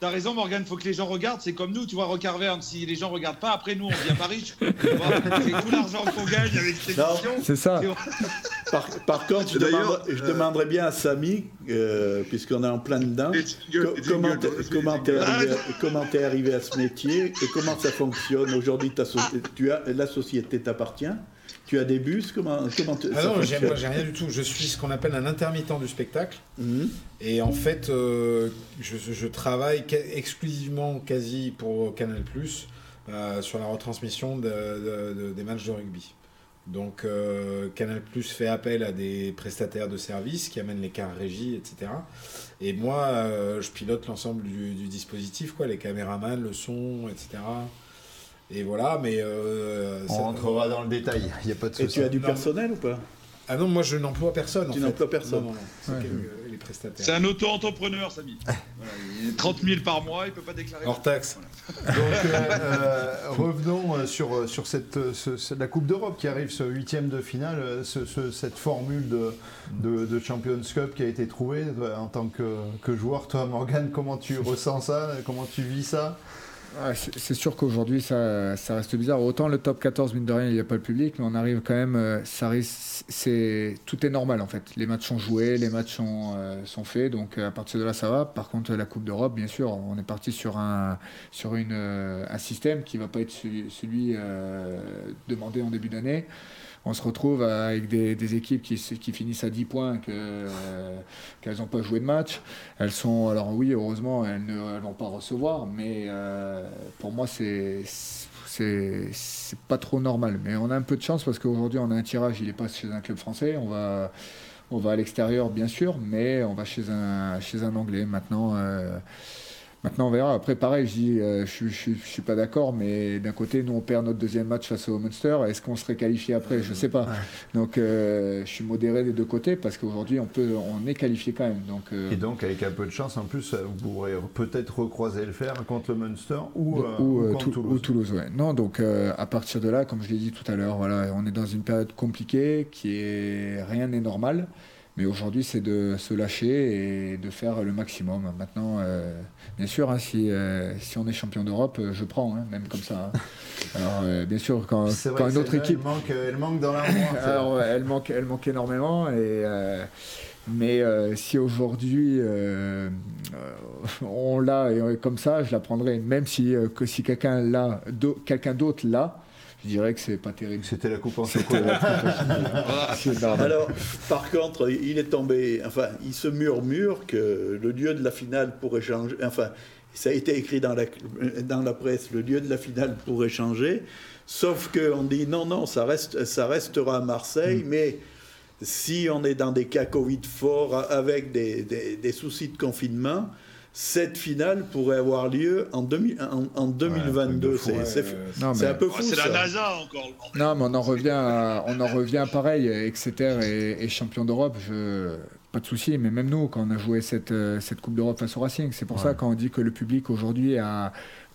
T'as raison, Morgane, faut que les gens regardent. C'est comme nous, tu vois, Recardverne. Si les gens regardent pas, après nous, on devient pas riche. c'est tout l'argent qu'on gagne avec cette émission. C'est ça. Par, par, contre, je, demanderais, je euh... demanderais bien à Samy, euh, puisqu'on est en plein dedans, comment t'es arrivé, es arrivé, à ce métier et comment ça fonctionne? Aujourd'hui, la société t'appartient. Tu as des bus Comment, comment ah non, j'ai, rien du tout. Je suis ce qu'on appelle un intermittent du spectacle. Mhm. Et en fait, euh, je, je, travaille exclusivement quasi pour Canal euh, sur la retransmission de, de, des matchs de rugby. Donc euh, Canal Plus fait appel à des prestataires de services qui amènent les cars régie, etc. Et moi, euh, je pilote l'ensemble du, du, dispositif, quoi, les caméramans, le son, etc. Et voilà, mais. Euh, On rentrera dans le détail, il n'y a pas de souci. Et tu as du personnel ou pas? Ah non, moi je n'emploie personne. Tu n'emploies personne. Les prestataires. C'est un auto-entrepreneur, Samy. voilà, il est 30 000 par mois, il ne peut pas déclarer. Hors taxe. Donc euh, euh, revenons sur, sur cette, la Coupe d'Europe qui arrive, ce huitième de finale, cette formule de, de, de, Champions Cup qui a été trouvée en tant que, que joueur. Toi, Morgan, comment tu ressens ça? Comment tu vis ça? C'est sûr qu'aujourd'hui, ça, reste bizarre. Autant le top 14, mine de rien, il n'y a pas le public, mais on arrive quand même. Euh, ça c'est, tout est normal en fait. Les matchs sont joués, les matchs sont, euh, faits, donc à partir de là, ça va. Par contre, la Coupe d'Europe, bien sûr, on est parti sur un, sur euh, système qui ne va pas être celui demandé en début d'année on se retrouve avec des, équipes qui, finissent à 10 points, euh, qu'elles n'ont pas joué de match. Elles sont, alors oui, heureusement, elles ne vont pas recevoir, mais euh, pour moi, c'est pas trop normal. Mais on a un peu de chance parce qu'aujourd'hui, on a un tirage, il est pas chez un club français. On va, on va à l'extérieur, bien sûr, mais on va chez un, chez un Anglais. Maintenant, euh, Maintenant, on verra. Après, pareil, je dis, euh, je, ne suis pas d'accord, mais d'un côté, nous, on perd notre deuxième match face au Munster. Est-ce qu'on serait qualifié après? Je ne sais pas. Donc, euh, je suis modéré des deux côtés parce qu'aujourd'hui, on peut, on est qualifié quand même. Donc, euh, Et donc, avec un peu de chance, en plus, vous pourrez peut-être recroiser le fer contre le Munster ou, contre Toulouse. Ou Toulouse Non, donc à partir de là, comme je l'ai dit tout à l'heure, voilà, on est dans une période compliquée qui est rien n'est normal. Mais aujourd'hui, c'est de se lâcher et de faire le maximum. Maintenant, euh, bien sûr, hein, si, euh, si on est champion d'Europe, euh, je prends, hein, même comme ça. Hein. Alors, bien sûr, quand, quand une autre équipe. Elle manque, elle manque dans l'armoire. Alors, elle manque, elle manque énormément. Et, mais si aujourd'hui on l'a comme ça, je la prendrai. Même si, que si quelqu'un l'a, quelqu'un d'autre l'a, je dirais que c'est pas terrible. C'était la coupe en chocolat. Alors, par contre, il est tombé, enfin, il se murmure que le lieu de la finale pourrait changer. Enfin, ça a été écrit dans la, dans la presse, le lieu de la finale pourrait changer. Sauf qu'on dit non, non, ça, reste, ça restera à Marseille, mm. mais si on est dans des cas Covid forts avec des, des, des soucis de confinement, cette finale pourrait avoir lieu en, en, 2022. c'est un peu fou. c'est la NASA encore. Non, mais on en revient, on en revient pareil. Exeter et, champion d'Europe, je... pas de souci. Mais même nous, quand on a joué cette, euh, cette Coupe d'Europe face au Racing, c'est pour ça quand on dit que le public aujourd'hui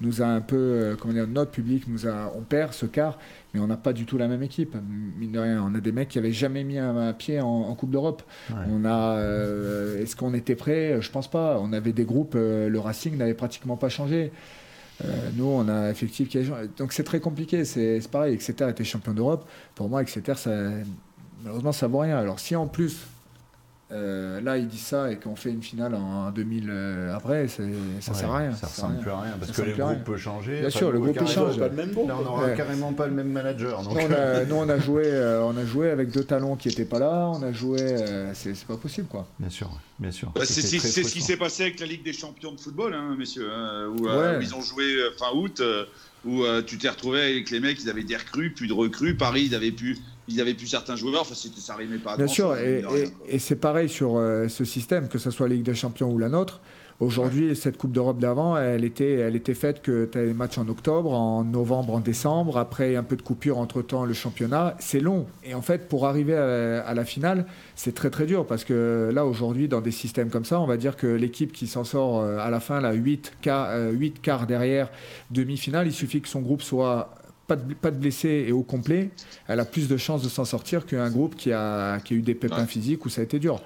nous a un peu, euh, comment dire, notre public nous a, on perd ce quart mais on n'a pas du tout la même équipe. Mine de rien, on a des mecs qui n'avaient jamais mis un, pied en, Coupe d'Europe. On a, euh, est-ce qu'on était prêt Je pense pas. On avait des groupes. Euh, le Racing n'avait pratiquement pas changé. Euh, nous, on a un effectif qui a Donc c'est très compliqué. C'est pareil. Exeter était champion d'Europe. Pour moi, Exeter, ça, malheureusement, ça vaut rien. Alors si en plus euh, là, il dit ça et qu'on fait une finale en 2000 euh, après, ça ne sert à rien. Ça ne ressemble plus à rien parce que le groupe peut changer. Bien sûr, le groupe change. Pas le même groupe. Là, on n'aura carrément pas le même manager. Donc. On a, nous, on a, joué, euh, on a joué avec deux talons qui n'étaient pas là. On a joué. c'est pas possible, quoi. Bien sûr, bien sûr. Bah, c'est ce qui s'est passé avec la Ligue des champions de football, hein, messieurs, hein, où, ils ont joué fin août où tu t'es retrouvé avec les mecs, ils avaient des recrues, plus de recrues. Paris, ils avaient pu ils avaient plus certains joueurs, enfin, ça n'arrivait pas à Bien sûr, et, c'est pareil sur ce système, que ce soit Ligue des Champions ou la nôtre. Aujourd'hui, cette Coupe d'Europe d'avant, elle était, elle était faite que tu as les matchs en octobre, en novembre, en décembre, après un peu de coupure entre-temps, le championnat. C'est long. Et en fait, pour arriver à, la finale, c'est très très dur parce que là, aujourd'hui, dans des systèmes comme ça, on va dire que l'équipe qui s'en sort euh, à la fin, là, 8, quarts, 8 quarts derrière, demi-finale, il suffit que son groupe soit pas de, pas de blessés et au complet, elle a plus de chances de s'en sortir qu'un groupe qui a, qui a eu des pépins physiques où ça a été dur.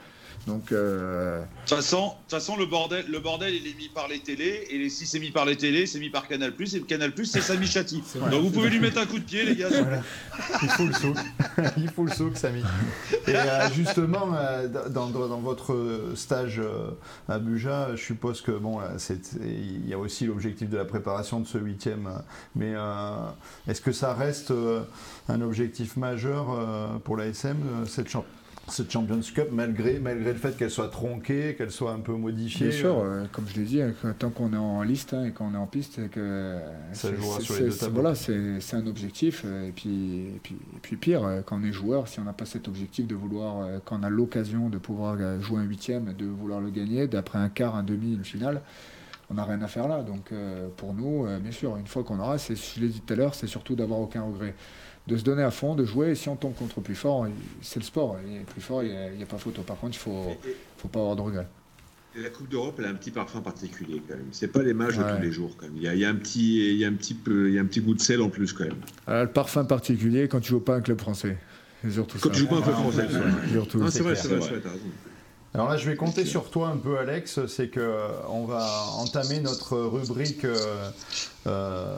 Donc, euh... de toute façon, façon, le bordel, le bordel, il est mis par les télés, et si c'est mis par les télés, c'est mis par Canal+, et Canal+, c'est Samy Chati. Donc vous pouvez lui mettre un coup de pied, les gars. Il faut le souk, il faut le souk, Samy. Et euh, justement, euh, dans, dans, votre stage euh, à Buja, je suppose que bon, il y a aussi l'objectif de la préparation de ce huitième, mais est-ce que ça reste un objectif majeur pour l'ASM, cette championnat cette Champions Cup, malgré, malgré le fait qu'elle soit tronquée, qu'elle soit un peu modifiée. Bien sûr, euh, comme je l'ai dit, hein, tant qu'on est en liste hein, et qu'on est en piste, que ça jouera sur les deux. Voilà, c'est un objectif. Euh, et puis, et puis, et puis pire, euh, quand on est joueur, si on n'a pas cet objectif de vouloir, quand on a l'occasion de pouvoir jouer un huitième, de vouloir le gagner, d'après un quart, un demi, une finale, on n'a rien à faire là. Donc pour nous, bien sûr, une fois qu'on aura, je l'ai dit tout à l'heure, c'est surtout d'avoir aucun regret de se donner à fond, de jouer. Et si on tombe contre plus fort, c'est le sport. Il est plus fort, il n'y a, pas photo. Par contre, il ne faut, faut pas avoir de regret. La Coupe d'Europe, elle a un petit parfum particulier quand même. C'est pas les matchs de tous les jours quand même. Il y a, un petit, il y a un petit peu, il y a un petit goût de sel en plus quand même. le parfum particulier quand tu joues pas un club français. Surtout quand tu joues pas un club français. Ah, c'est vrai, c'est vrai, c'est vrai. Alors là, je vais compter sur toi un peu, Alex. C'est que euh, on va entamer notre rubrique euh, euh,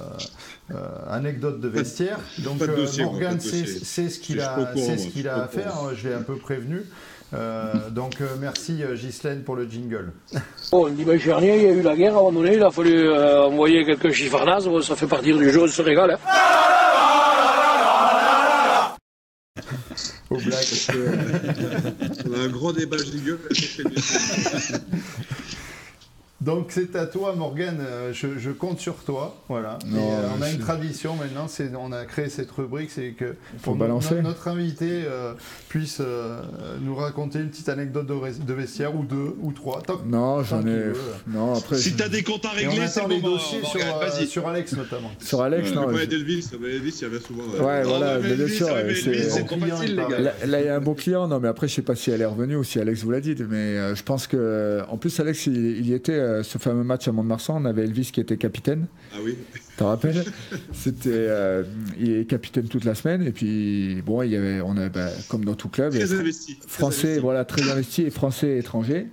anecdote de vestiaire. Donc Morgan sait, ce qu'il a, ce qu'il a à faire. Je l'ai un peu prévenu. donc merci Ghislaine pour le jingle. Bon, dimanche dernier, il y a eu la guerre à un moment donné, il a fallu envoyer quelques chiffres ça fait partie du jeu, on se régale. Hein. Aux blagues. On a un gros débat de Donc c'est à toi, Morgan. Euh, je, compte sur toi. Voilà. Euh, on a une tradition maintenant. C'est on a créé cette rubrique, c'est que pour balancer. Notre, invité euh, puisse nous raconter une petite anecdote de, vestiaire ou deux ou trois. non, j'en ai. Non, après. Si t'as des comptes à régler, c'est les dossiers sur, sur, Alex notamment. Sur Alex, non. Ouais, Delvis, Delvis, il y avait souvent. Ouais, voilà, bien sûr. C'est trop facile, les gars. Là, il y a un bon client. Non, mais après, je sais pas si elle est revenue ou si Alex vous l'a dit, mais je pense que, en plus, Alex, il y était euh, ce fameux match à Mont-de-Marsan, on avait Elvis qui était capitaine. Ah oui Tu te rappelles? C'était, euh, Il est capitaine toute la semaine. Et puis, bon, il y avait, on a, bah, comme dans tout club. Très investi. Français, voilà, très investi, et français et étranger.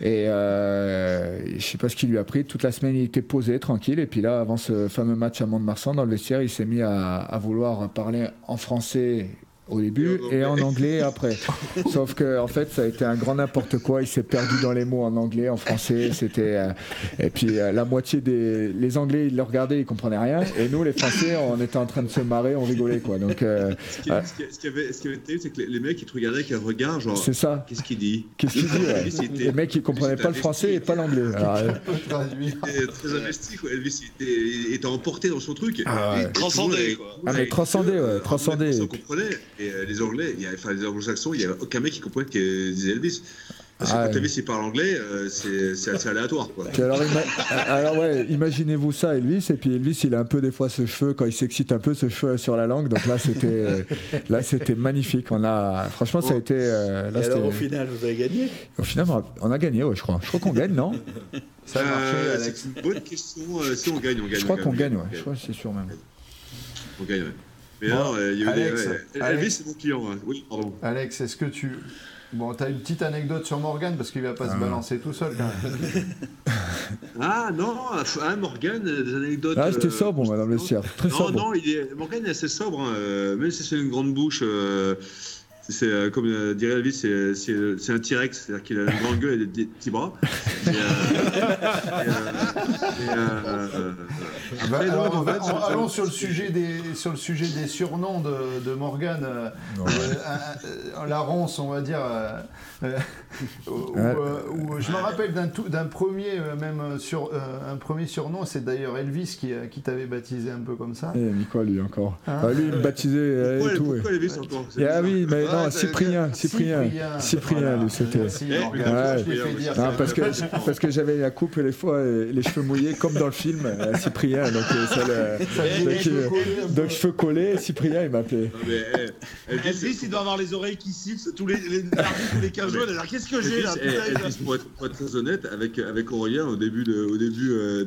Et euh, je sais pas ce qu'il lui a pris. Toute la semaine, il était posé, tranquille. Et puis là, avant ce fameux match à Mont-de-Marsan, dans le vestiaire, il s'est mis à, à, vouloir parler en français au début et en anglais après. Sauf que en fait, ça a été un grand n'importe quoi. Il s'est perdu dans les mots en anglais, en français. C'était euh, et puis euh, la moitié des les Anglais, ils le regardaient, ils comprenaient rien. Et nous, les Français, on était en train de se marrer, on rigolait quoi. Donc euh, ce, qui, ce, qui, avait, ce qui avait été, c'est que les, mecs ils te regardaient avec un regard genre. C'est ça. Qu'est-ce qu'il dit? Qu'est-ce qu'il dit Les mecs ils comprenaient pas le français et pas l'anglais. il était très investi. Quoi. Elvis il était, emporté dans son truc. Ah, transcendé. Quoi. Ah mais transcendé, ouais, transcendé. Ça comprenait. Et les Anglais, il y a, enfin les Anglo-Saxons, il n'y a aucun mec qui comprenait que disait Elvis. Parce que ah, quand Elvis il parle anglais, euh, c'est assez aléatoire. Quoi. Alors, alors, ouais, imaginez-vous ça, Elvis, et puis Elvis, il a un peu des fois ce cheveu, quand il s'excite un peu, ce cheveu sur la langue. Donc là, c'était euh, là c'était magnifique. On a, franchement, ça a été. Euh, là, et alors, au final, vous avez gagné? Au final, on a gagné, ouais, je crois. Je crois qu'on gagne, non? Ça a marché. C'est une bonne question. si on gagne, on gagne. Je crois qu'on gagne, ouais. Je crois que c'est sûr même. On gagne, ouais. Mais non, il y a eu Alex, des. Elvis, c'est mon client. Oui, pardon. Alex, est-ce que tu. Bon, t'as une petite anecdote sur Morgan parce qu'il va pas se ah. balancer tout seul quand même. ah non, hein, Morgan, des anecdotes. Ah, j'étais sobre, moi, dans le vestiaire. Très non, sobre. Non, il est... Morgan est assez sobre, hein, euh, même si c'est une grande bouche. Euh, c'est euh, comme dirait Elvis, c'est un T-Rex, c'est-à-dire qu'il a une grande gueule et des, petits bras. Allons sur le sujet des sur le sujet des surnoms de, de Morgan. Euh, euh, la ronce, on va dire. Où, je me rappelle d'un premier même sur un premier surnom, c'est d'ailleurs Elvis qui, qui t'avait baptisé un peu comme ça. Et eh, quoi lui encore hein ah, Lui il me baptisait et tout. Elvis encore? Ah oui, mais non, Cyprien, Cyprien, Cyprien, lui c'était. parce que parce que j'avais la coupe et les fois les cheveux mouillés comme dans le film Cyprien, donc ça le, donc, cheveux collés, Cyprien il m'appelait. Elvis il doit avoir les oreilles qui sifflent tous les les, les 15 jours. Qu'est-ce que j'ai là Pour être très honnête, avec avec Aurélien au début de au début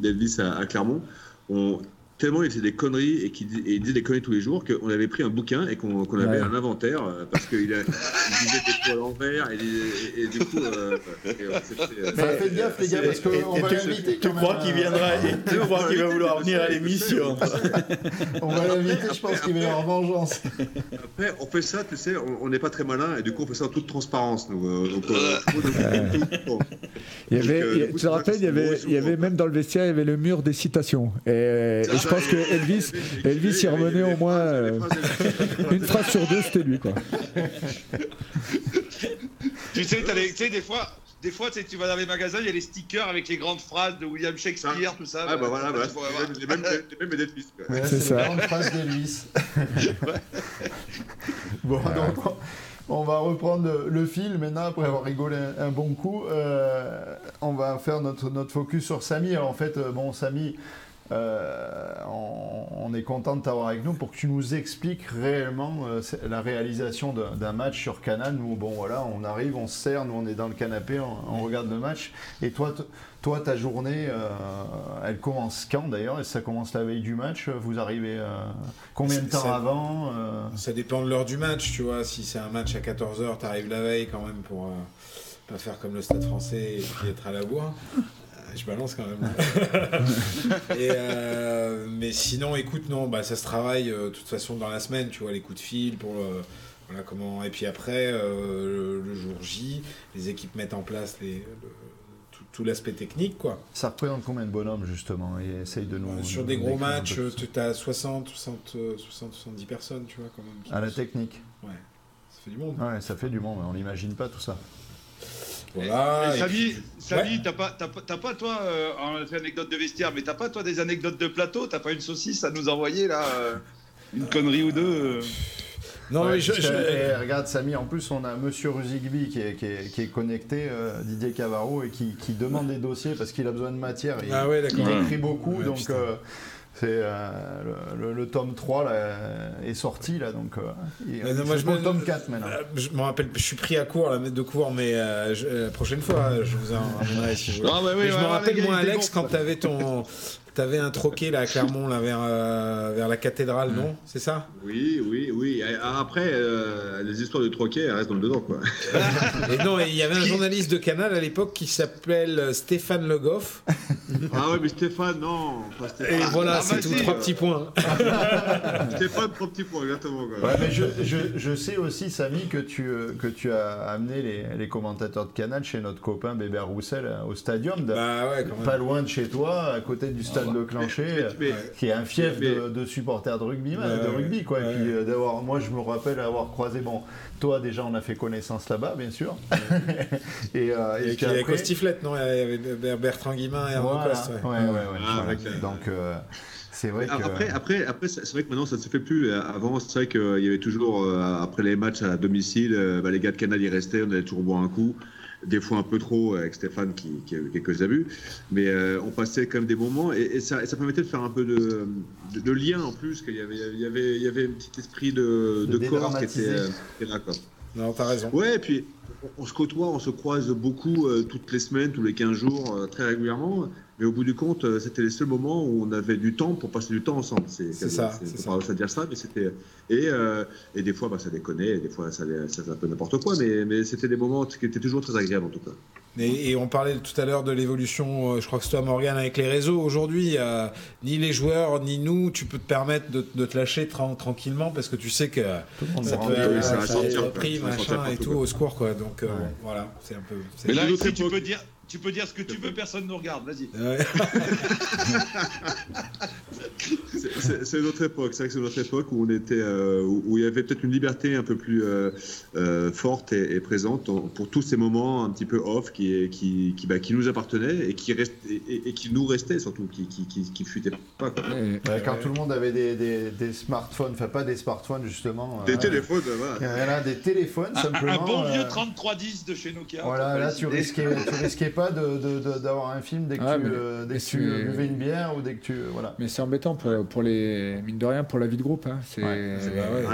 d'Elvis à Clermont, on tellement il faisait des conneries et qu'il il disait des conneries tous les jours qu'on avait pris un bouquin et qu'on avait un inventaire euh, parce qu'il disait des trucs à l'envers et, et, du coup. Euh, euh faites gaffe, les gars, parce qu'on va l'inviter. Tu crois qu'il viendra tu crois qu'il va vouloir venir à l'émission On va l'inviter, je pense qu'il va y avoir vengeance. Après, on fait ça, tu sais, on n'est pas très malin et du coup, on fait ça en toute transparence. Nous, donc, il y avait, tu te rappelles, il y avait, il y avait même dans le vestiaire, il y avait le mur des citations. Et, je pense que Elvis, Elvis y revenait au moins euh, une phrase sur deux, c'était lui. Quoi. tu sais, tu sais, des fois, des fois, tu, sais, tu vas dans les magasins, il y a les stickers avec les grandes phrases de William Shakespeare, tout ça. Ah, bah voilà, bah, les mêmes, les mêmes d'Elvis. Ouais, c'est ça. Les grandes phrases d'Elvis. bon, donc, on va reprendre le fil maintenant après avoir rigolé un, bon coup. Euh, on va faire notre, notre focus sur Samy. Alors en fait, euh, bon, Samy, euh, on, est content de t'avoir avec nous pour que tu nous expliques réellement euh, la réalisation d'un match sur Canal. Nous, bon voilà, on arrive, on se sert, nous on est dans le canapé, on, regarde le match. Et toi, toi ta journée, euh, elle commence quand d'ailleurs? Et ça commence la veille du match? Vous arrivez combien de temps avant Ça dépend de l'heure du match, tu vois. Si c'est un match à 14h, tu arrives la veille quand même pour pas faire comme le stade français et puis être à la bourre je balance quand même. Euh, mais sinon, écoute, non, bah, ça se travaille euh, de toute façon dans la semaine, tu vois, les coups de fil pour voilà, comment. Et puis après, euh, le, jour J, les équipes mettent en place les, tout, l'aspect technique, quoi. Ça représente combien de bonhommes, justement et essaye de nous. Sur des gros matchs, tu as 60, 60, 60, 70 personnes, tu vois, quand même. À la technique Ouais, ça fait du monde. Ouais, ça fait du monde, on n'imagine pas tout ça. Voilà. Et, Samy, t'as pas, pas, toi, euh, on a fait anecdote de vestiaire, mais t'as pas toi des anecdotes de plateau? T'as pas une saucisse à nous envoyer là euh, Une connerie ou deux euh? Non, mais je, eh, regarde, Samy, en plus, on a Monsieur Ruzigby qui est, qui est, connecté, Didier Cavaro, et qui, qui, demande des dossiers parce qu'il a besoin de matière. Il, ah ouais, il écrit beaucoup, donc c'est euh, le, tome 3 là, est sorti là donc euh, moi, je le tome 4 maintenant. Euh, je me rappelle, je suis pris à court de cours mais la prochaine fois je vous en ramènerai si vous voulez. Ah, je me rappelle moi Alex quand tu avais ton T'avais un troquet là à Clermont là, vers, euh, vers la cathédrale, non? C'est ça? Oui, oui, oui. Après, euh, les histoires de troquet, elles restent dans le dedans, quoi. et non, il y avait un journaliste de Canal à l'époque qui s'appelle Stéphane Le Goff. ah ouais, mais Stéphane, non. Et voilà, ah, c'est tout, trois petits points. Stéphane, trois petits points, exactement. Quoi. Ouais, mais je, je, je, sais aussi, Samy, que tu, euh, que tu as amené les, les commentateurs de Canal chez notre copain Bébert Roussel au stadium, bah ouais, pas loin de chez toi, à côté du stade de Clancher, qui est un fief de, supporters de rugby, de rugby quoi. Et puis euh, d'avoir, moi je me rappelle avoir croisé, bon, toi déjà on a fait connaissance là-bas, bien sûr. et, euh, et, puis, après... Costiflette, non? Il y avait Bertrand Guimin et Arnaud Coste. Ouais, ouais, ouais. Ah, Donc. Euh, c'est vrai que... Après, après, après c'est vrai que maintenant ça ne se fait plus. Avant, c'est vrai qu'il y avait toujours, après les matchs à domicile, bah, les gars de Canal y restaient, on allait toujours boire un coup des fois un peu trop avec Stéphane qui, qui a eu quelques abus, mais euh, on passait quand même des moments et, ça, ça, permettait de faire un peu de, de, lien en plus, qu'il y avait, il y, avait, il y avait un petit esprit de, de, corps qui était, euh, là. Quoi. Non, t'as raison. Ouais, et puis on se côtoie, on se croise beaucoup euh, toutes les semaines, tous les 15 jours, très régulièrement. Mais au bout du compte, euh, c'était les seuls moments où on avait du temps pour passer du temps ensemble. C'est ça. C'est pas à dire ça, mais c'était. Et, euh, et des fois, bah, ça déconnait, et des fois, ça, ça un peu n'importe quoi, mais, mais c'était des moments qui étaient toujours très agréables en tout cas. Et, on parlait tout à l'heure de l'évolution, je crois que c'est toi Morgan avec les réseaux. Aujourd'hui, ni les joueurs ni nous, tu peux te permettre de, te lâcher tranquillement parce que tu sais que ça peut être pris, machin et tout au secours quoi. Donc voilà, c'est un peu. Mais là, tu peux dire, tu peux dire ce que tu veux, personne ne nous regarde, vas-y. c'est une autre époque, c'est vrai que c'est une autre époque où on était, euh, où, il y avait peut-être une liberté un peu plus euh, euh, forte et, présente pour tous ces moments un petit peu off qui, qui, qui, bah, qui nous appartenaient et qui, rest, et, qui nous restaient surtout, qui, qui, qui, fuitaient pas. quand tout le monde avait des, des, des, smartphones, enfin pas des smartphones justement. Des téléphones, voilà. A des téléphones simplement. Un, bon vieux 3310 de chez Nokia. Voilà, là tu risquais, tu risquais pas d'avoir un film dès que tu, euh, dès que tu buvais une bière ou dès que tu. Euh, voilà. Mais c'est embêtant pour, pour, les. Mine de rien, pour la vie de groupe. Hein. C'est,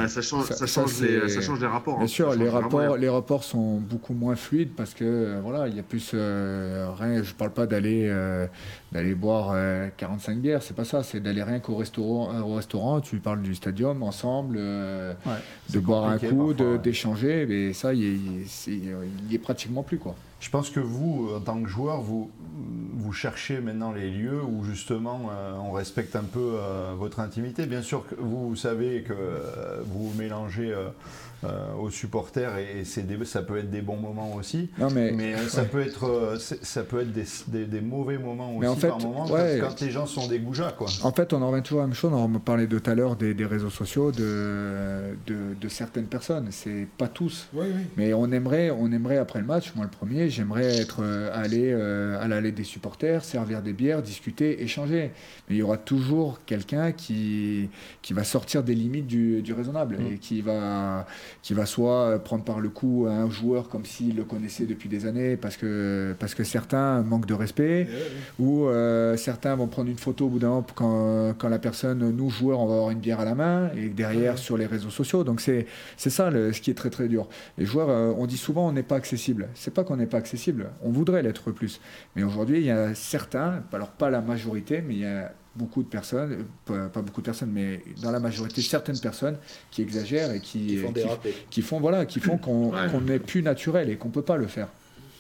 ça, change, ça, change les, ça, change les, rapports. Bien hein. sûr, les rapports, les rapports sont beaucoup moins fluides parce que euh, voilà, il y a plus. rien, je parle pas d'aller d'aller boire 45 bières, c'est pas ça, c'est d'aller rien qu'au restaurant, au restaurant, tu parles du stadium ensemble, de boire un coup, d'échanger, mais ça, il n'y est pratiquement plus. quoi. Je pense que vous, en tant que joueur, vous, vous cherchez maintenant les lieux où justement euh, on respecte un peu euh, votre intimité. Bien sûr que vous, savez que euh, vous mélangez euh, aux supporters et, c'est ça peut être des bons moments aussi. mais, euh, ça, peut être, euh, ça peut être des, des, mauvais moments aussi en fait, par moment quand, les gens sont des goujats. Quoi. En fait, on en revient toujours à la même chose. On me parlait tout à l'heure des, des, réseaux sociaux de, de, certaines personnes. C'est pas tous. Mais on aimerait, on aimerait après le match, moi le premier, j'aimerais être allé à l'allée des supporters, servir des bières, discuter, échanger. Mais il y aura toujours quelqu'un qui, qui va sortir des limites du, du raisonnable mm. et qui va qui va soit prendre par le cou un joueur comme s'il le connaissait depuis des années parce que, parce que certains manquent de respect, ou euh, certains vont prendre une photo au bout d'un moment quand, quand, la personne, nous joueurs, on va avoir une bière à la main, et derrière sur les réseaux sociaux. Donc c'est ça le, ce qui est très très dur. Les joueurs, euh, on dit souvent on n'est pas accessible. C'est pas qu'on n'est pas accessible, on voudrait l'être plus. Mais aujourd'hui, il y a certains, alors pas la majorité, mais il y a beaucoup de personnes, pas, beaucoup de personnes, mais dans la majorité, certaines personnes qui exagèrent et qui, qui, font, voilà, qui font qu'on n'est plus naturel et qu'on peut pas le faire.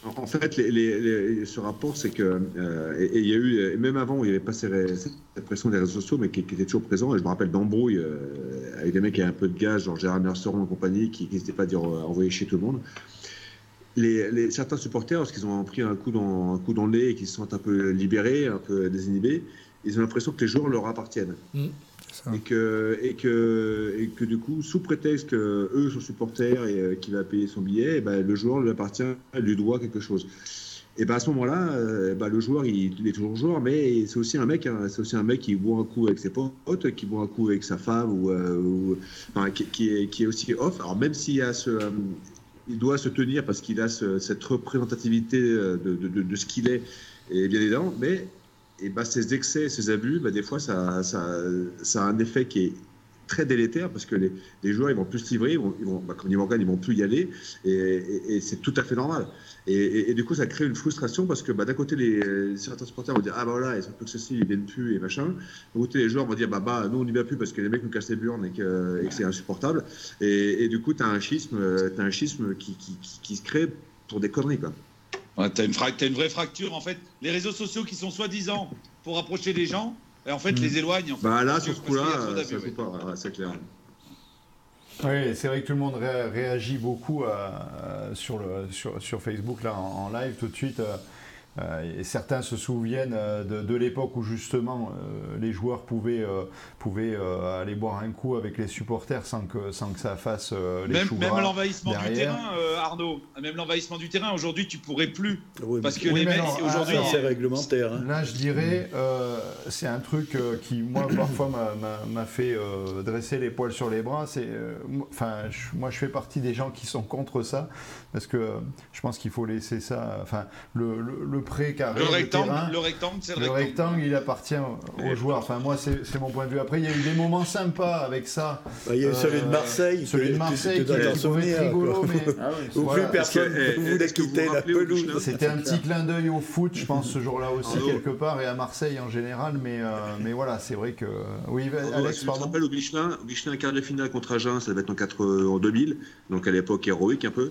En fait, les, ce rapport, c'est que, euh, et il y a eu, même avant, il n'y avait pas cette pression des réseaux sociaux, mais qui, était toujours présent. Et je me rappelle d'embrouilles euh, avec des mecs qui avaient un peu de gaz, genre Gérard Merceron et compagnie, qui n'hésitaient pas à dire euh, envoyer chez tout le monde. Les, certains supporters, lorsqu'ils ont pris un coup, dans, un coup dans le nez et qu'ils se sentent un peu libérés, un peu désinhibés, ils ont l'impression que les joueurs leur appartiennent. Mm. Et, que, et, que, et que du coup, sous prétexte qu'eux sont supporters et euh, qu'il va payer son billet, et eh ben, le joueur lui appartient, lui doit quelque chose. Et ben à ce moment-là, euh, ben, le joueur, il, est toujours joueur, mais c'est aussi un mec, hein, c'est aussi un mec qui boit un coup avec ses potes, qui boit un coup avec sa femme, ou, euh, enfin, qui, est, qui, est, aussi off. Alors même s'il a ce, il doit se tenir parce qu'il a cette représentativité de, de, de, de ce qu'il est, et bien évidemment, mais et bah, ces excès, ces abus, bah, des fois, ça, a un effet qui est très délétère parce que les, joueurs ils vont plus se livrer, ils vont, ils vont, bah, comme dit Morgan, ils vont plus y aller et, c'est tout à fait normal. Et, du coup, ça crée une frustration parce que bah, d'un côté, les, certains supporters vont dire Ah bah voilà, ils sont plus que ceci, ils viennent plus et machin. D'un côté, les joueurs vont dire Bah, bah nous on n'y va plus parce que les mecs nous cassent les burnes et que, que c'est insupportable. Et, du coup, tu as un schisme, as un schisme qui, qui se crée pour des conneries. Quoi. Ouais, t'as une, une, vraie fracture en fait. Les réseaux sociaux qui sont soi-disant pour rapprocher les gens, et en fait hmm. les éloignent. bah là, sur ce coup-là, c'est clair. Oui, c'est vrai que tout le monde réagit beaucoup sur, le, sur, sur, Facebook là en, live tout de suite. Euh, euh, et certains se souviennent euh, de, l'époque où justement euh, les joueurs pouvaient, pouvaient aller boire un coup avec les supporters sans que, sans que ça fasse les Même, même l'envahissement du terrain, Arnaud, même l'envahissement du terrain, aujourd'hui tu pourrais plus. parce que les mecs, aujourd'hui. Ah, c'est réglementaire. Hein. Là je dirais, c'est un truc qui moi parfois m'a fait dresser les poils sur les bras. Enfin, moi je fais partie des gens qui sont contre ça parce que je pense qu'il faut laisser ça. Enfin, le, le, carré. Le rectangle, le rectangle, c'est le, rectangle. il appartient aux joueurs. Enfin, moi, c'est mon point de vue. Après, il y a eu des moments sympas avec ça. Bah, il y a eu celui de euh, Marseille. Celui de Marseille qui est rigolo, mais. Ah plus personne ne voulait quitter la pelouse. C'était un petit clin d'œil au foot, je pense, ce jour-là aussi, quelque part, et à Marseille en général. Mais, euh, mais voilà, c'est vrai que. Oui, Alex, pardon. Je me rappelle au Michelin, Michelin quart de finale contre Agen, ça devait être en, 4, en 2000, donc à l'époque héroïque un peu.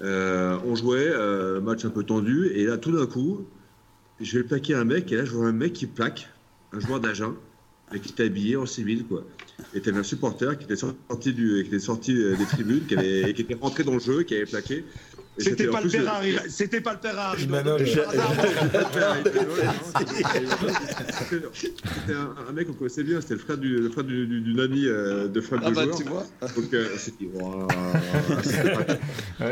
On jouait, match un peu tendu, et là, tout d'un coup, je vais plaquer un mec, et là, je vois un mec qui plaque, un joueur d'agent, et qui était habillé en civil, quoi. Et t'avais un supporter qui était sorti, sorti des tribunes, qui, avait, qui était rentré dans le jeu, qui avait plaqué. C'était pas, le père Harry. C'était pas le père Harry. C'était un, mec qu'on connaissait bien. C'était le frère du, le frère d'une amie euh, de frère ah de bah, Tu vois. Donc euh, c'était. il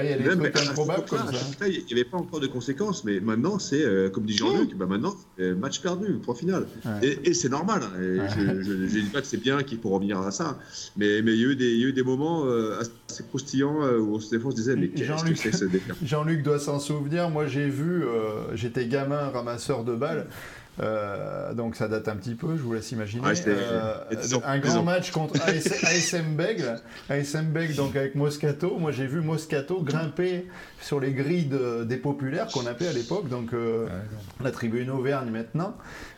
y a des trucs improbables comme ça. Il n'y avait pas encore de conséquences, mais maintenant c'est euh, comme dit Jean-Luc. Bah maintenant match perdu, point final. Et, c'est normal. Hein. Je ne dis pas que c'est bien qu'il faut revenir à ça, mais mais il y a eu des il y a eu des moments assez croustillants où on se disait mais qu'est-ce que c'est que Jean-Luc doit s'en souvenir. Moi, j'ai vu, euh, j'étais gamin ramasseur de balles. Euh, donc ça date un petit peu, je vous laisse imaginer. Euh, un grand match contre ASM Bègle, ASM Bègle donc avec Moscato. Moi j'ai vu Moscato grimper sur les grilles des populaires qu'on appelait à l'époque, donc la tribune Auvergne maintenant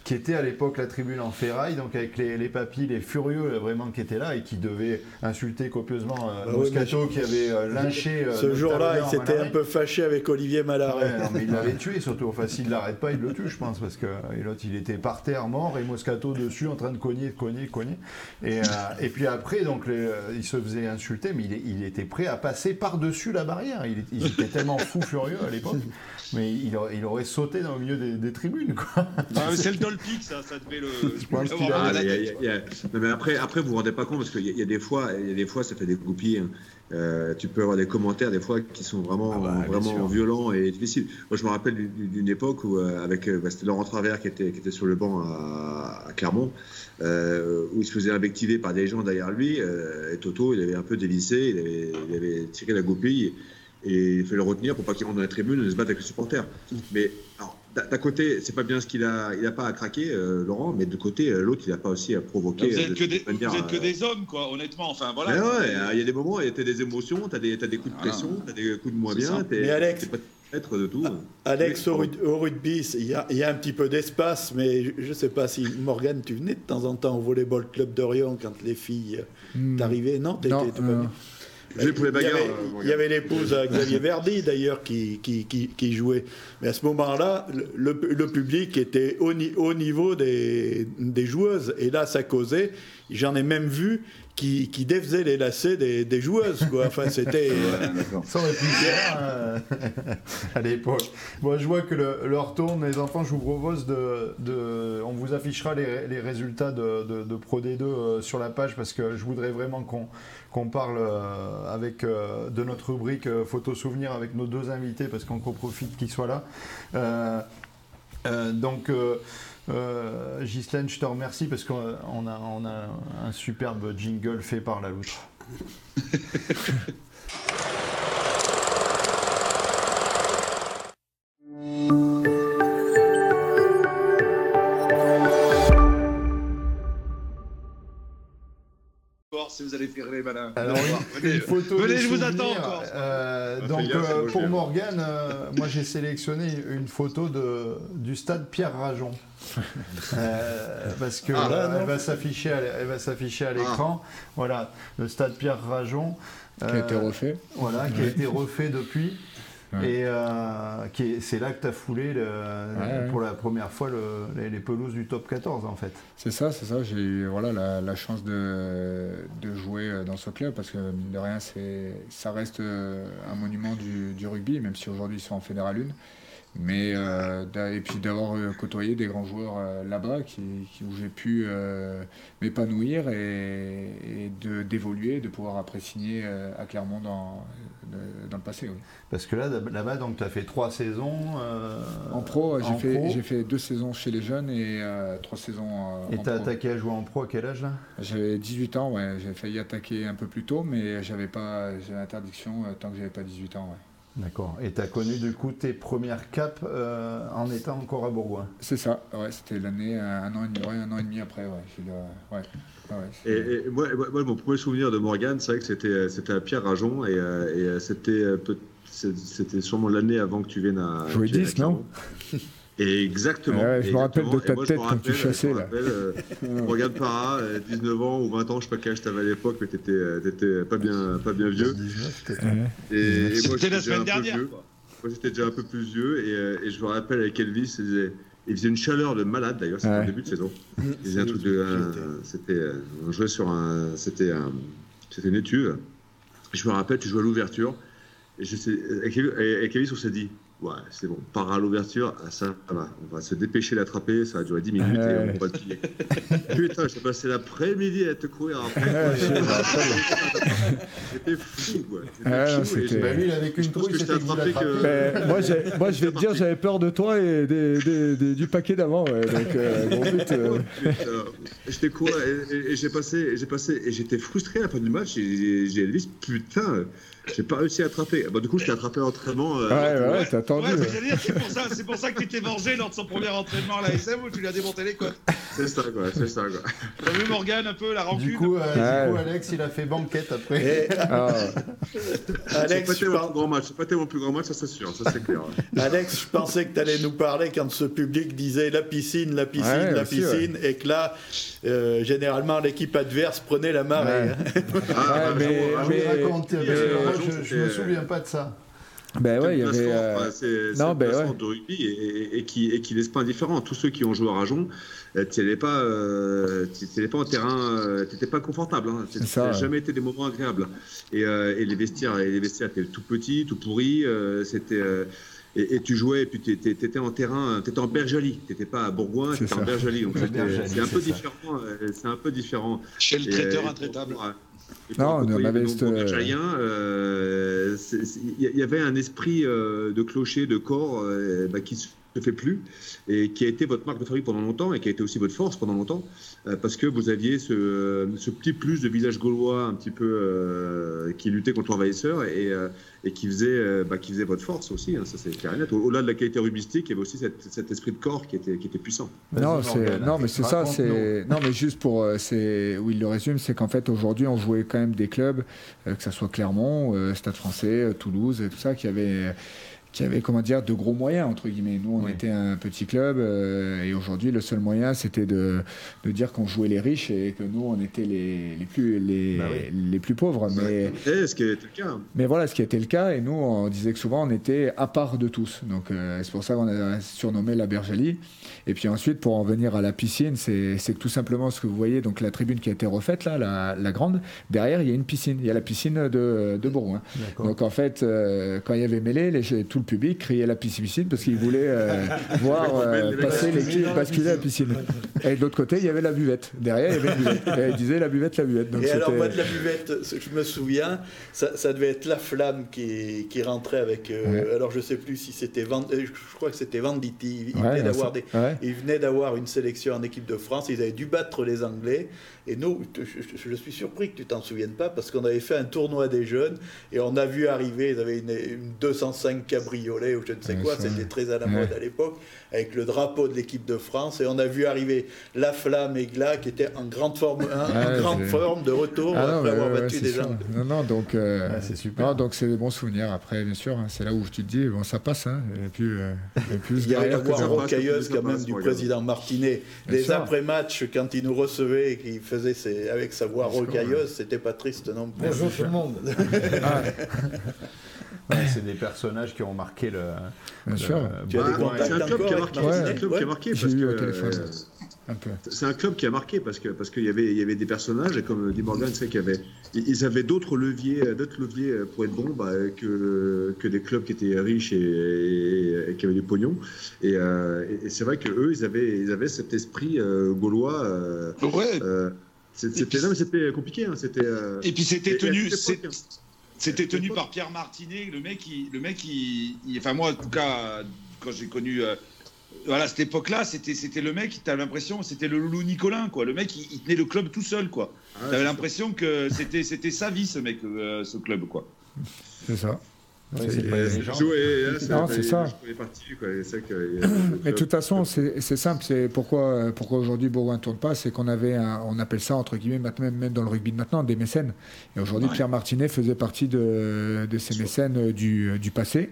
qui était à l'époque la tribune en ferraille, donc avec les, les papis, les furieux euh, vraiment qui étaient là et qui devaient insulter copieusement euh, bah Moscato qui avait euh, lynché. Ce jour-là, il s'était un peu fâché avec Olivier Malaret. mais il l'avait tué surtout. Enfin, s'il ne l'arrête pas, il le tue, je pense, parce que l'autre, il était par terre mort et Moscato dessus en train de cogner, de cogner, de cogner. Et, et puis après, donc, il se faisait insulter, mais il, il était prêt à passer par-dessus la barrière. Il, il était tellement fou furieux à l'époque mais il aurait, il aurait, sauté dans le milieu des, des tribunes. Quoi. Ah, c'est le Dolpix, ça, ça devait le. mais après, après, vous vous rendez pas compte parce qu'il y, y, a des fois, il y a des fois, ça fait des goupilles. Hein. Euh, tu peux avoir des commentaires des fois qui sont vraiment, ah bah, vraiment violents et difficiles. Moi, je me rappelle d'une époque où, euh, avec, euh, bah, c'était Laurent Travers qui était, qui était sur le banc à, à Clermont, euh, où il se faisait invectiver par des gens derrière lui. et Toto, il avait un peu dévissé, il avait, il avait tiré la goupille et il fait le retenir pour pas qu'il rentre dans la tribune et se batte avec les supporters. Mais d'un côté, c'est pas bien ce qu'il a, il a pas à craquer, euh, Laurent, mais de côté, euh, l'autre, il a pas aussi à provoquer. Vous êtes, que, des, vous êtes que euh, des hommes, quoi, honnêtement. Enfin, voilà. ouais, il y a des moments, tu as des émotions, tu as, as, des coups de pression, tu as des coups de moins bien. Mais Alex, pas être de tout. Alex, au, rugby, il y, a, il y, a un petit peu d'espace, mais je ne sais pas si, Morgane, tu venais de temps en temps au volleyball club d'Orient quand les filles hmm. t'arrivaient Non, non il y avait, l'épouse Xavier Verdi d'ailleurs qui, qui, qui, jouait. Mais à ce moment-là, le, le, public était au, au niveau des, des, joueuses. Et là, ça causait. J'en ai même vu qui, qui défaisaient les lacets des, des joueuses. Quoi. Enfin, c'était. Ça aurait pu faire à l'époque. Bon, je vois que l'heure tourne, les enfants. Je vous propose de. de on vous affichera les, les résultats de, de, de, Pro D2 euh, sur la page parce que je voudrais vraiment qu'on qu'on parle euh, avec, euh, de notre rubrique euh, photo souvenir avec nos deux invités parce qu'on profite qu'ils soient là. Donc, Ghislaine, je te remercie parce qu'on a, on a un superbe jingle fait par la loutre. Alors, venez, photo venez je vous attends encore. Euh, donc, euh, pour Morgane, euh, moi j'ai sélectionné une photo de, du stade Pierre Rajon. parce que ah, elle va s'afficher elle va s'afficher à l'écran. Voilà, le stade Pierre Rajon. Qui a été refait. Voilà, qui a été refait depuis. Et euh, c'est là que tu as foulé pour la première fois les, pelouses du top 14 en fait. C'est ça, c'est ça. J'ai eu voilà, la, chance de, jouer dans ce club parce que mine de rien, ça reste euh, un monument du, du rugby, même si aujourd'hui ils sont en Fédéral 1. Mais, euh, et puis d'avoir euh, côtoyé des grands joueurs euh, là-bas qui, où j'ai pu m'épanouir et, d'évoluer, de, pouvoir apprécier à Clermont dans, dans le passé. Oui. Parce que là, là-bas, tu as fait trois saisons. en pro, j'ai fait, fait, deux saisons chez les jeunes et trois saisons. et tu as attaqué à jouer en pro à quel âge là? J'avais 18 ans, ouais. J'ai failli attaquer un peu plus tôt, mais j'avais pas interdiction tant que j'avais pas 18 ans. Ouais. D'accord. Et tu as connu du coup tes premières capes euh, en étant encore à Bourgoin C'est ça, ouais, c'était l'année, un an, et demi, un an et demi après. Ouais, et, moi, mon premier souvenir de Morgane, c'est vrai que c'était, c'était à Pierre Rajon et, euh, et c'était, c'était sûrement l'année avant que tu viennes à. Jouer 10, non exactement. je me rappelle de ta tête quand tu chassais là. Euh, regarde Para, 19 ans ou 20 ans, je sais pas quel âge t'avais à l'époque, mais t'étais, étais pas bien, pas bien vieux. et, moi, c'était la semaine dernière. Moi, j'étais déjà un peu plus vieux et, et je me rappelle avec Elvis, il faisait une chaleur de malade d'ailleurs, c'était au début de saison. Il faisait un truc de. c'était, on jouait sur un. C'était, un, c'était une étude. Je me rappelle, tu jouais à l'ouverture. Et je sais, avec, avec Elvis, on s'est dit Ouais, c'est bon. Part à l'ouverture, ah, ça va. On va se dépêcher d'attraper. Ça va durer 10 minutes et on va le piller. Putain, j'ai passé l'après-midi à te courir après. J'étais fou, quoi. Ah, fou, bah, lui, il avait qu'une trouille, c'était que... Ben, moi, moi, je vais te dire, j'avais peur de toi et des, des, des, du paquet d'avant. Ouais. Donc, euh, bon but. Euh... J'étais couru et, et j'ai passé, j'ai passé, et j'étais frustré à la fin du match. J'ai dit, putain. J'ai pas réussi à attraper. Bon, du coup, je t'ai attrapé à l'entraînement. Euh, ouais, ouais, t'as attendu. Ouais, c'est pour ça, c'est pour ça que tu t'es vengé lors de son premier entraînement à la SM où tu lui as démonté les côtes. C'est ça, quoi, c'est ça, quoi. T'as vu Morgane un peu la rancune Du coup, euh, du coup Alex, il a fait banquette après. Et... Ah. Alex, c'est pas. C'est pas mon plus grand match, ça c'est sûr, ça c'est clair. Alex, je pensais que tu allais nous parler quand ce public disait la piscine, la piscine, la piscine, et que là, euh, généralement, l'équipe adverse prenait la marée. Hein. Ah, mais, mais, raconte, je, je me souviens pas de ça. Ben ouais, il y avait. Euh... C'est ben ouais. de rugby et, et, qui, et qui laisse pas indifférent. Tous ceux qui ont joué à Rajon, euh, tu n'allais pas, euh, pas en terrain, euh, tu n'étais pas confortable. Hein. Ça n'a jamais été des moments agréables. Et, euh, et les vestiaires, et les vestiaires étaient tout petits, tout pourris. C'était. Et, tu jouais, et puis tu étais en terrain, tu étais en Bergalie, tu n'étais pas à Bourgoin, tu étais en Bergalie. Donc c'est un, peu différent. C'est un peu différent. Chez le traiteur intraitable. Non, on avait euh, il y avait un esprit euh, de clocher, de corps euh, bah, qui se fait plus et qui a été votre marque de fabrique pendant longtemps et qui a été aussi votre force pendant longtemps parce que vous aviez ce, petit plus de visage gaulois un petit peu qui luttait contre l'envahisseur et, et qui faisait, bah, qui faisait votre force aussi. Hein, ça c'est clair et net. Au-delà de la qualité rubistique, il y avait aussi cet esprit de corps qui était, qui était puissant. Non, non mais c'est ça. C'est non, mais juste pour c'est où il le résume, c'est qu'en fait aujourd'hui on jouait quand même des clubs, euh, que ce soit Clermont, euh, Stade français, euh, Toulouse, et tout ça, qui avaient qui avait comment dire de gros moyens entre guillemets. Nous on était un petit club euh, et aujourd'hui le seul moyen c'était de, de, dire qu'on jouait les riches et que nous on était les, les plus les, bah les, plus pauvres. Mais ce qui était le cas. Mais voilà ce qui était le cas et nous on disait que souvent on était à part de tous. Donc euh, c'est pour ça qu'on a surnommé la Bergelie. Et puis ensuite pour en venir à la piscine c'est que tout simplement ce que vous voyez donc la tribune qui a été refaite là la, la grande derrière il y a une piscine il y a la piscine de, de Bourgoin. Donc en fait euh, quand il y avait mêlé les, tout le public criait la piscine parce qu'il voulait euh, voir euh, passer l'équipe basculer à la piscine. Et de l'autre côté, il y avait la buvette. Derrière, il y avait une buvette. Et il disait la buvette, la buvette. Donc et alors, moi, de la buvette, je me souviens, ça, ça devait être la flamme qui, qui rentrait avec. Euh, alors, je sais plus si c'était. Je crois que c'était Venditti. Il, venait d'avoir des... il venait d'avoir une sélection en équipe de France. Ils avaient dû battre les Anglais. Et nous, je, suis surpris que tu t'en souviennes pas parce qu'on avait fait un tournoi des jeunes et on a vu arriver, ils avaient une, une 205 cabriolet ou je ne sais quoi, c'était très à la mode à l'époque, avec le drapeau de l'équipe de France et on a vu arriver La Flamme et Gla qui étaient en grande forme, en grande forme de retour ah après avoir battu des gens. Non, non, donc euh, c'est super. donc c'est des bons souvenirs. Après, bien sûr, hein, c'est là où tu te dis, bon, ça passe. Hein, et puis, euh, et puis il y a la voix rocailleuse quand même du président Martinet. Les après-matchs, quand il nous recevait et qu'il faisait avec sa voix rocailleuse, c'était pas triste non plus. Bonjour tout le monde. c'est des personnages qui ont marqué le. Bien sûr. c'est un club qui a marqué. C'est un club qui a marqué parce que. C'est un club qui a marqué parce que parce qu'il y avait il y avait des personnages et comme dit Morgan, c'est qu'il y avait ils avaient d'autres leviers d'autres leviers pour être bons bah, que que des clubs qui étaient riches et, qui avaient du pognon et, et c'est vrai que eux ils avaient ils avaient cet esprit gaulois. ouais. C'était compliqué. Hein, c'était. Euh, et puis c'était tenu. Hein. C'était tenu par Pierre Martinet, le mec, qui, le mec, enfin moi en tout cas, quand j'ai connu, euh, voilà cette époque-là, c'était c'était le mec, t'avais l'impression, c'était le loulou Nicolin, quoi. Le mec, il, tenait le club tout seul, quoi. Ah, t'avais l'impression que c'était c'était sa vie, ce mec, euh, ce club, quoi. C'est ça. C'est ça. Mais de toute façon, c'est simple. C'est pourquoi, pourquoi aujourd'hui Bourgoin ne tourne pas, c'est qu'on avait, on appelle ça entre guillemets, maintenant, même dans le rugby de maintenant, des mécènes. Et aujourd'hui, Pierre Martinet faisait partie de, de ces mécènes du, du passé.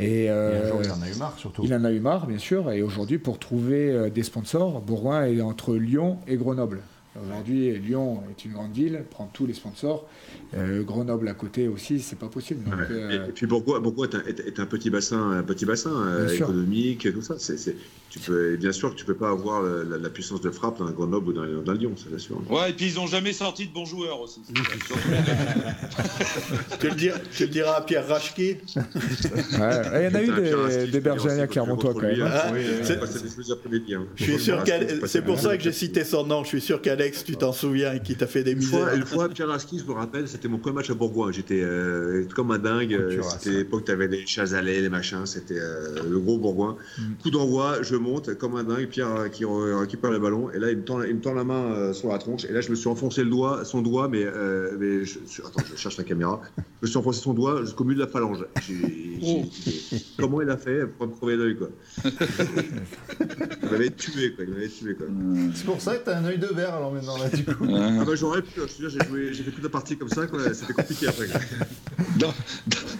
Et, euh, il y a eu marre surtout. Il en a eu marre, bien sûr. Et aujourd'hui, pour trouver des sponsors, Bourgoin est entre Lyon et Grenoble. Aujourd'hui, Lyon est une grande ville, prend tous les sponsors. Euh, Grenoble à côté aussi, c'est pas possible. Euh, et, puis pourquoi, pourquoi est, un petit bassin, un petit bassin euh, économique, tout ça. C'est, tu peux, bien sûr que tu peux pas avoir la, puissance de frappe dans Grenoble ou dans, dans Lyon, c'est sûr. Ouais, et puis ils ont jamais sorti de bons joueurs aussi. tu, le diras, tu le diras à Pierre Rachki. Il y en a eu des, des Bergeriens Clermontois quand même. Hein. Je suis sûr c'est pour ça que j'ai cité son nom. Je suis sûr qu'Alex, tu t'en souviens, qui t'a fait des misères. Une fois, Pierre Rachki, je me rappelle, c'était mon premier match à Bourgoin. J'étais euh, comme un dingue. C'était l'époque, tu avais les Chazalet, les machins. C'était euh, le gros Bourgoin. Mm. Coup d'envoi, je monte comme un dingue. Pierre euh, qui récupère le ballon. Et là, il me tend, il me tend la main sur la tronche. Et là, je me suis enfoncé le doigt, son doigt, mais, mais je, attends, je cherche la caméra. Je me suis enfoncé son doigt jusqu'au milieu de la phalange. Oh. comment il a fait pour me crever l'œil, quoi? Il m'avait tué, quoi. Il m'avait tué, quoi. C'est pour ça que tu as un œil de verre, alors maintenant, là, du coup. Ah bah, j'aurais pu. J'ai fait toute la partie comme ça, quoi c'était compliqué après. dans,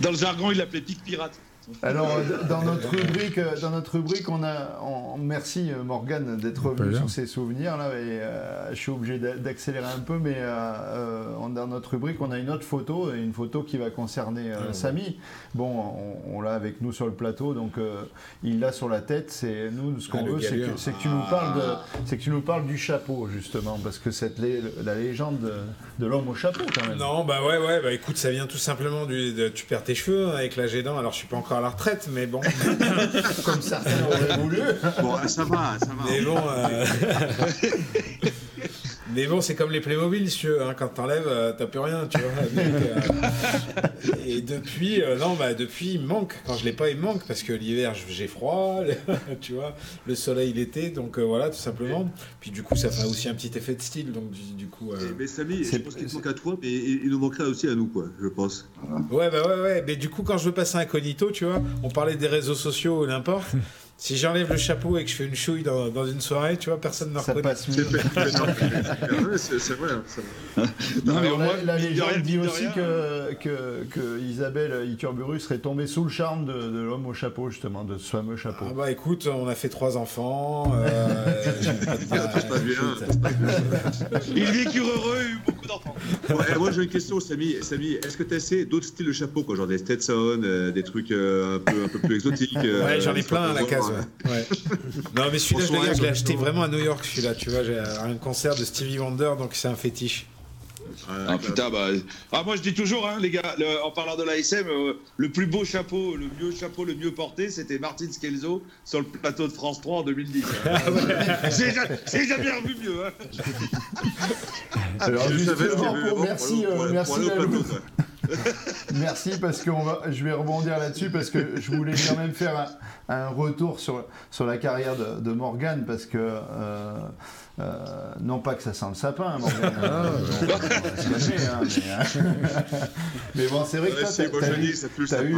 dans, le jargon, il l'appelait pique pirate. Alors, dans notre rubrique, dans notre rubrique on a. merci Morgane d'être revenu sur ces souvenirs. Là, et, euh, je suis obligé d'accélérer un peu, mais euh, euh, dans notre rubrique, on a une autre photo, une photo qui va concerner ah, Samy. Bon, on, l'a avec nous sur le plateau, donc il l'a sur la tête. C'est nous, ce qu'on ah, veut, c'est que, tu nous parles de, c'est que tu nous parles du chapeau justement, parce que cette la légende de, l'homme au chapeau quand même. Non, bah ouais, ouais, bah écoute, ça vient tout simplement du, de, tu perds tes cheveux avec l'âge aidant. Alors je suis pas encore à la retraite, mais bon. Comme certains auraient voulu. Bon, ça va, ça va. Mais bon. Euh, mais bon, c'est comme les Playmobil, veux, hein, quand t'enlèves, euh, t'as plus rien, tu vois. Euh, et depuis, euh, non, bah depuis, il manque. Quand je l'ai pas, il manque parce que l'hiver, j'ai froid, tu vois. Le soleil l'été, donc voilà, tout simplement. Puis du coup, ça fait aussi un petit effet de style, donc du, coup. Mais Samy, je pense qu'il manque à toi, mais il nous manquera aussi à nous, quoi, je pense. Ouais, bah ouais, ouais. Mais du coup, quand je veux passer incognito, tu vois, on parlait des réseaux sociaux ou n'importe. Si j'enlève le chapeau et que je fais une chouille dans, dans une soirée, tu vois, personne ne me reconnaît. Passe mieux. c'est vrai. Non, mais la, la légende dit aussi que, que, que, Isabelle Iturburu serait tombée sous le charme de, de l'homme au chapeau, justement, de ce fameux chapeau. Ah bah écoute, on a fait trois enfants. Euh, pas bien. Il vécu heureux, eu beaucoup d'enfants. moi j'ai une question, Samy. Samy est-ce que tu as essayé d'autres styles de chapeau, quoi, genre des Stetson, euh, des trucs euh, un, peu, un peu plus exotiques Ouais, j'en ai plein à la case. Non, mais celui-là, je l'ai acheté vraiment à New York, celui-là. Tu vois, j'ai un concert de Stevie Wonder, donc c'est un fétiche. Ah putain, bah. Ah, moi je dis toujours, hein, les gars, en parlant de l'ASM, euh, le plus beau chapeau, le mieux chapeau, le mieux porté, c'était Martin Skelzo sur le plateau de France 3 en 2010. Ah j'ai jamais revu mieux. Hein. Alors, justement, merci, euh, merci, Merci parce que je vais rebondir là-dessus parce que je voulais quand même faire un, retour sur, la carrière de, de Morgane parce que euh, euh, non pas que ça sent le sapin, Morgane, ah, hein, mais, bon, c'est vrai que tu as, eu,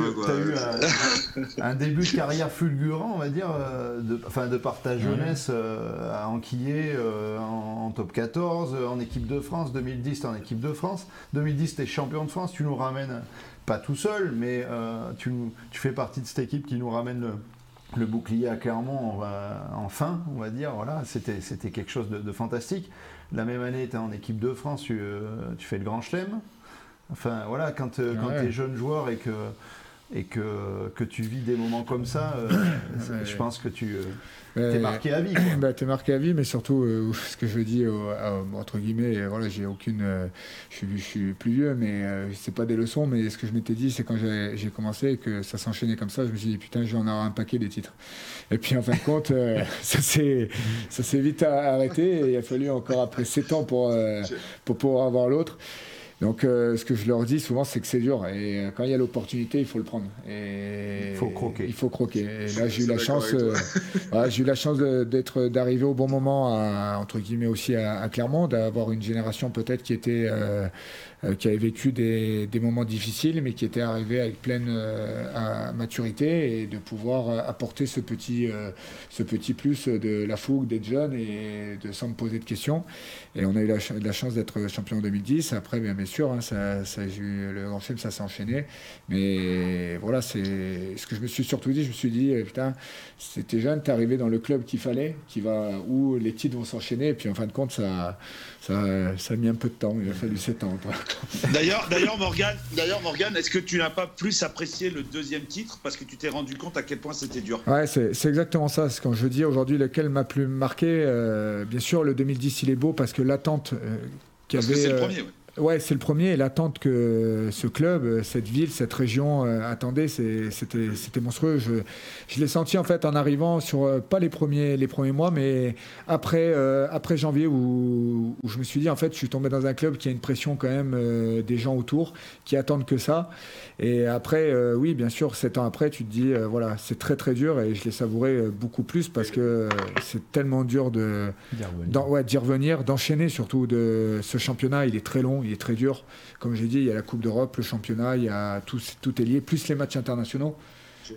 un, début de carrière fulgurant, on va dire, euh, de, enfin, de par ta jeunesse à Anquillé en, en, top 14, en équipe de France, 2010 en équipe de France, 2010 tu es champion de France, tu nous ramène pas tout seul, mais euh, tu, fais partie de cette équipe qui nous ramène le, bouclier à Clermont enfin, on va dire. Voilà, c'était quelque chose de, fantastique. La même année, tu es en équipe de France, tu, euh, fais le Grand Chelem. Enfin, voilà, quand, euh, quand tu es jeune joueur et que et que, que tu vis des moments comme ça, je pense que tu, T'es marqué à vie. Bah, t'es marqué à vie, mais surtout, euh, ce que je dis, entre guillemets, voilà, j'ai aucune. Euh, je, suis plus vieux, mais euh, c'est pas des leçons, mais ce que je m'étais dit, c'est quand j'ai commencé que ça s'enchaînait comme ça, je me suis dit, putain, je vais en avoir un paquet des titres. Et puis en fin de compte, ça s'est vite arrêté, et il a fallu encore après 7 ans pour, pour pouvoir avoir l'autre. Donc, euh, ce que je leur dis souvent, c'est que c'est dur. Et euh, quand il y a l'opportunité, il faut le prendre. Et il faut croquer. Il faut croquer. Et là, j'ai eu la chance, euh, j'ai eu la chance d'être, d'arriver au bon moment, à, entre guillemets aussi à, Clermont, d'avoir une génération peut-être qui était euh, qui avait vécu des, des, moments difficiles, mais qui était arrivé avec pleine euh, maturité et de pouvoir euh, apporter ce petit, ce petit plus de la fougue des jeunes et de sans me poser de questions. Et on a eu la, chance d'être champion en 2010. Après, bien, sûr, hein, ça, ça, le Grand Chelem, ça s'est enchaîné. Mais voilà, c'est ce que je me suis surtout dit. Je me suis dit, euh, putain, c'était jeune, t'es arrivé dans le club qu'il fallait, qui va, où les titres vont s'enchaîner. Et puis en fin de compte, ça, ça, ça a mis un peu de temps. Il a fallu 7 ans. D'ailleurs, d'ailleurs, Morgan, d'ailleurs, Morgan, est-ce que tu n'as pas plus apprécié le deuxième titre parce que tu t'es rendu compte à quel point c'était dur? Ouais, c'est exactement ça. Quand je dis aujourd'hui lequel m'a plus marqué, euh, bien sûr, le 2010, il est beau parce que l'attente euh, qu'il y avait. C'est le premier, Ouais, c'est le premier et l'attente que ce club, cette ville, cette région euh, attendait, c'était monstrueux. Je, je l'ai senti en fait en arrivant sur euh, pas les premiers, les premiers mois, mais après, euh, après janvier où, où, je me suis dit en fait, je suis tombé dans un club qui a une pression quand même des gens autour qui attendent que ça. Et après, oui, bien sûr, sept ans après, tu te dis voilà, c'est très très dur et je l'ai savouré beaucoup plus parce que c'est tellement dur de d'y revenir, d'enchaîner surtout de ce championnat. Il est très long il est très dur. Comme j'ai dit, il y a la Coupe d'Europe, le championnat, il y a tout, tout est lié, plus les matchs internationaux.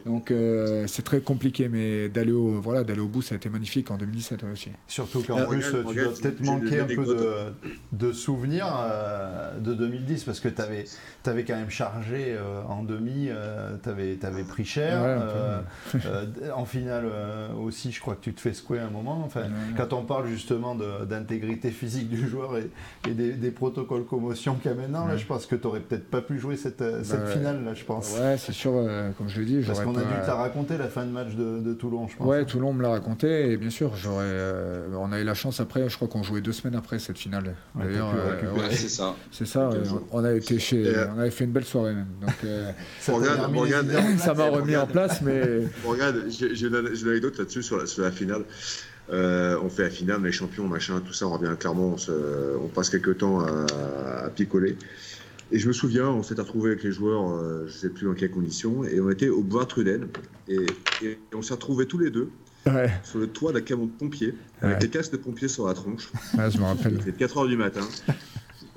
Donc euh, c'est très compliqué, mais d'aller au, voilà, d'aller au bout, ça a été magnifique en 2017 aussi. Surtout qu'en euh, plus, tu dois peut-être manquer un peu de, de souvenirs euh, de 2010, parce que tu avais, avais, quand même chargé en demi, tu avais, avais, pris cher. en finale aussi, je crois que tu te fais secouer un moment. Enfin, quand on parle justement d'intégrité physique du joueur et, des, protocoles commotion qu'il y a maintenant, là, je pense que tu n'aurais peut-être pas pu jouer cette, cette finale, là, je pense. Ouais, c'est sûr, comme je le dis, j'aurais on a dû te raconter la fin de match de, Toulon, je pense. Ouais, Toulon me l'a raconté et bien sûr, j'aurais. Euh, on a eu la chance après. Je crois qu'on jouait deux semaines après cette finale. D'ailleurs, euh, c'est ça. C'est ça. on a été chez. On avait fait une belle soirée même. Donc, euh, ça m'a remis en place, mais. Regarde, j'ai une anecdote là-dessus sur, la finale. on fait la finale, on est champion, machin, tout ça, on revient clairement, on, passe quelques temps à picoler. Et je me souviens, on s'est retrouvé avec les joueurs, euh, je ne sais plus dans quelles conditions, et on était au bois Truden, et, on s'est retrouvés tous les deux sur le toit d'un camion de pompiers, avec des casques de pompiers sur la tronche. je me rappelle. C'était 4 h du matin.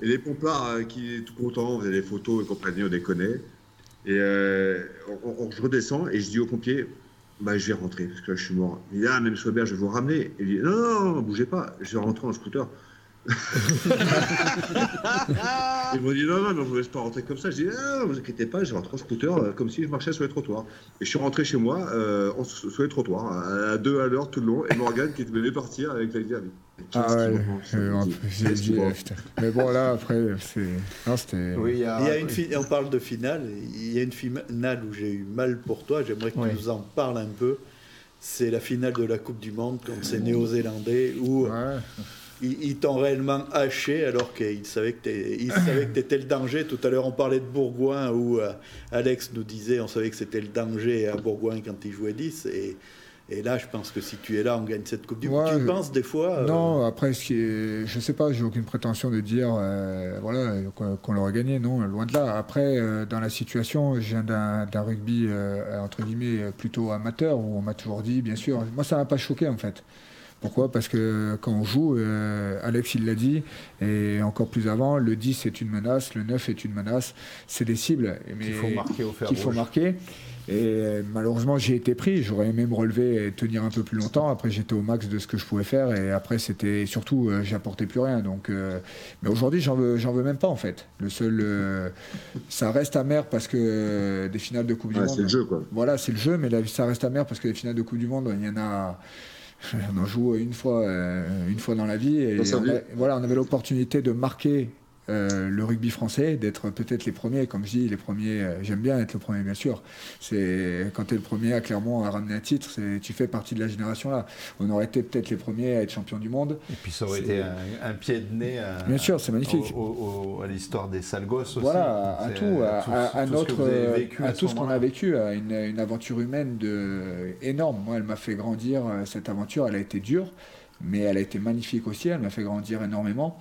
Et les pompards euh, qui étaient tout contents, on faisait des photos et compagnie, on déconnait. Et euh, je redescends et je dis aux pompiers, bah, je vais rentrer parce que là je suis mort. Il dit, ah, même Sober, je vais vous ramener. Il dit, non, non, non, bougez pas, je vais rentrer en scooter. Ils m'ont dit non, non, mais on ne vous laisse pas rentrer comme ça. Je dis ah, ne vous inquiétez pas, je rentre en scooter euh, comme si je marchais sur les trottoirs. Et je suis rentré chez moi euh, sur les trottoirs, à deux à l'heure tout le long, et Morgane qui devait partir avec la idée. Ah ouais, mais bon là après c'est c'était oui, il y a, une on parle de finale il y a une finale où j'ai eu mal pour toi j'aimerais que tu nous en parles un peu c'est la finale de la Coupe du Monde contre ces Néo-Zélandais où ils, t'ont réellement haché alors qu'ils savaient que tu étais le danger. Tout à l'heure, on parlait de Bourgoin où euh, Alex nous disait on savait que c'était le danger à Bourgoin quand il jouait 10. Et, et là, je pense que si tu es là, on gagne cette Coupe du Monde. tu penses des fois euh, Non, après, ce qui est, je sais pas, j'ai aucune prétention de dire euh, voilà, qu'on l'aurait gagné. Non, loin de là. Après, dans la situation, je viens d'un rugby, entre guillemets, plutôt amateur, où on m'a toujours dit, bien sûr, moi, ça m'a pas choqué en fait. Pourquoi? Parce que quand on joue, euh, Alex il l'a dit, et encore plus avant, le 10 est une menace, le 9 est une menace, c'est des cibles. Qu'il faut marquer au fer Qu'il faut marquer. Et euh, malheureusement, j'ai été pris. J'aurais aimé me relever et tenir un peu plus longtemps. Après, j'étais au max de ce que je pouvais faire. Et après, c'était surtout, euh, j'apportais plus rien. Donc, mais aujourd'hui, j'en veux, j'en veux même pas en fait. Le seul, ça reste amer parce que des finales de Coupe du Monde. C'est le jeu, quoi. Voilà, c'est le jeu, mais ça reste amer parce que les finales de Coupe du Monde, il y en a on en joue une fois, euh, une fois dans la vie. Et on, voilà, on avait l'opportunité de marquer euh, le rugby français, d'être peut-être les premiers, comme je dis, les premiers, euh, j'aime bien être le premier bien sûr. C'est quand tu es le premier à Clermont à ramener un titre, tu fais partie de la génération là. On aurait été peut-être les premiers à être champion du monde. Et puis ça aurait été un, pied de nez à, bien sûr, c'est magnifique. à l'histoire des sales gosses aussi. Voilà, à tout, à, notre, à tout ce qu'on a vécu, à une, une, aventure humaine de, énorme. Moi, elle m'a fait grandir, euh, cette aventure, elle a été dure, mais elle a été magnifique aussi, elle m'a fait grandir énormément.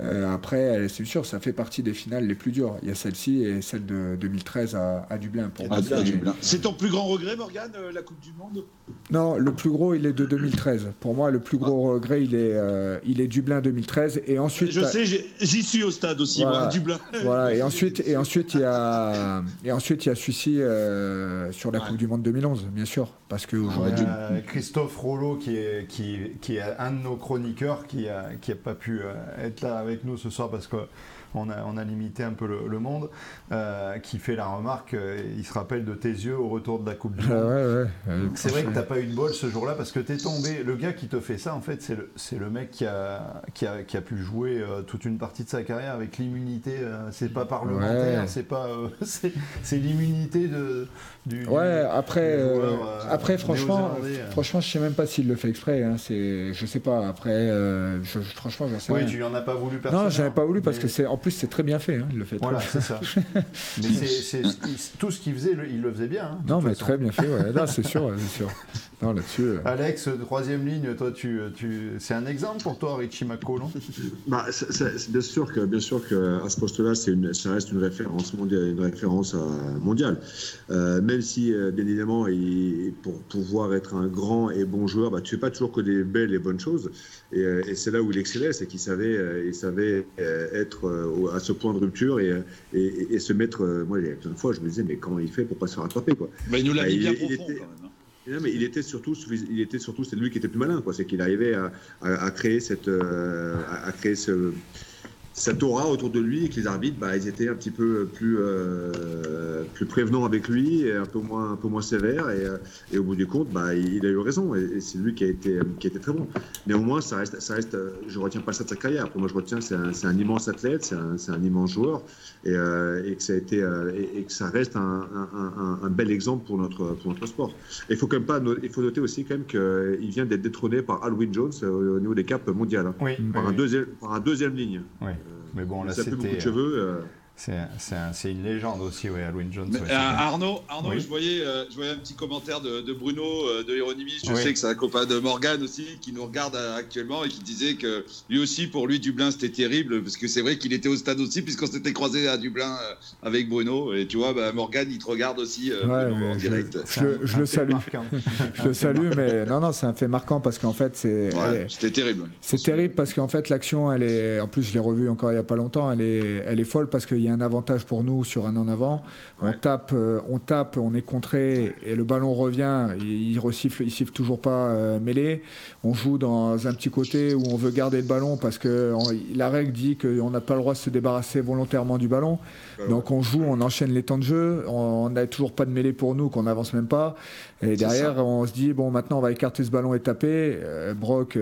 Euh, après, c'est sûr, ça fait partie des finales les plus dures. Il y a celle-ci et celle de 2013 à, Dublin. Pour C'est ton plus grand regret, Morgane, euh, la Coupe du Monde? Non, le plus gros, il est de 2013. Pour moi, le plus gros regret, il est, euh, il est Dublin 2013. Et ensuite, Je sais, j'y suis au stade aussi, voilà, moi, Dublin. Voilà, et ensuite, et ensuite, il y a, et ensuite, il y a celui-ci sur la Coupe du Monde 2011, bien sûr. Parce que aujourd'hui. Christophe Rollo, qui est, qui, qui est un de nos chroniqueurs, qui n'a qui a pas pu être là avec nous ce soir parce que on a, on a limité un peu le, monde, euh, qui fait la remarque, euh, il se rappelle de tes yeux au retour de la Coupe du ah Monde. c'est vrai que t'as pas eu de bol ce jour-là parce que tu es tombé. Le gars qui te fait ça, en fait, c'est le, mec qui a, qui a, qui a pu jouer euh, toute une partie de sa carrière avec l'immunité. c'est pas parlementaire, c'est pas, c'est, l'immunité de, du. Ouais, après, après franchement, franchement, je sais même pas s'il le fait exprès. Hein, c'est, je sais pas. Après, je, franchement, je sais Oui, tu en as pas voulu personnellement. Non, j'avais pas voulu parce que c'est en plus, c'est très bien fait, hein, il le fait. Voilà, c'est ça. mais c'est, tout ce qu'il faisait, il le faisait bien. Hein, non, mais très bien fait, ouais. C'est sûr, c'est sûr. Non, là-dessus. Euh. Alex, troisième ligne, toi, tu, tu... c'est un exemple pour toi, Richie McCall bah, c'est, bien sûr que, bien sûr que à ce poste-là, c'est une, ça reste une référence mondiale, une référence euh, mondiale. Euh, même si, bien évidemment, pour pouvoir être un grand et bon joueur, bah, tu fais pas toujours que des belles et bonnes choses. Et, et c'est là où il excellait, c'est qu'il savait, il savait être à ce point de rupture et, et, se mettre. moi, il y a plein de fois, je me disais, mais comment il fait pour pas se faire attraper quoi? Bah, Il nous l'a bah, bien profond, quand même. Hein. Non, mais il était surtout, il était surtout, c'est lui qui était plus malin, quoi. C'est qu'il arrivait à, à, créer cette, euh, à, créer ce, cette aura autour de lui et que les arbitres, bah, ils étaient un petit peu plus, euh, plus prévenants avec lui et un peu moins, un peu moins sévères. Et, euh, et au bout du compte, bah, il, a eu raison et, c'est lui qui a, été, qui a été très bon. Néanmoins, ça reste, ça reste, je retiens pas ça de sa carrière. Pour moi, je retiens que c'est un, un, immense athlète, c'est un, un, immense joueur et, euh, et, que ça a été, et, que ça reste un, un, bel exemple pour notre, pour notre sport. il faut quand même pas, il faut noter aussi quand même qu'il vient d'être détrôné par Alwyn Jones au niveau des caps mondiales, hein. par, Un deuxième, par un deuxième ligne. Oui. Mais bon, là, c'était. beaucoup de cheveux. C'est une légende aussi, oui, Halloween Jones. Euh, Arnaud, Arnaud je, voyais, euh, je voyais un petit commentaire de, Bruno euh, de Hieronymus. Je sais que c'est un copain de Morgan aussi qui nous regarde actuellement et qui disait que lui aussi, pour lui, Dublin, c'était terrible parce que c'est vrai qu'il était au stade aussi puisqu'on s'était croisé à Dublin avec Bruno. Et tu vois, bah, Morgan, il te regarde aussi en direct. Je, le salue. je le salue, mais non, non, c'est un fait marquant parce qu'en fait, c'est. c'était terrible. C'est terrible parce qu'en fait, l'action, elle est. En plus, je l'ai revue encore il n'y a pas longtemps. Elle est, elle est folle parce qu'il y a un avantage pour nous sur un en avant. On tape, euh, on tape, on est contré et le ballon revient. Il, il il siffle toujours pas euh, mêlé. On joue dans un petit côté où on veut garder le ballon parce que la règle dit qu'on n'a pas le droit de se débarrasser volontairement du ballon. Donc on joue, on enchaîne les temps de jeu. On n'a toujours pas de mêlée pour nous, qu'on n'avance même pas. Et derrière, on se dit bon, maintenant on va écarter ce ballon et taper. Euh, Brock,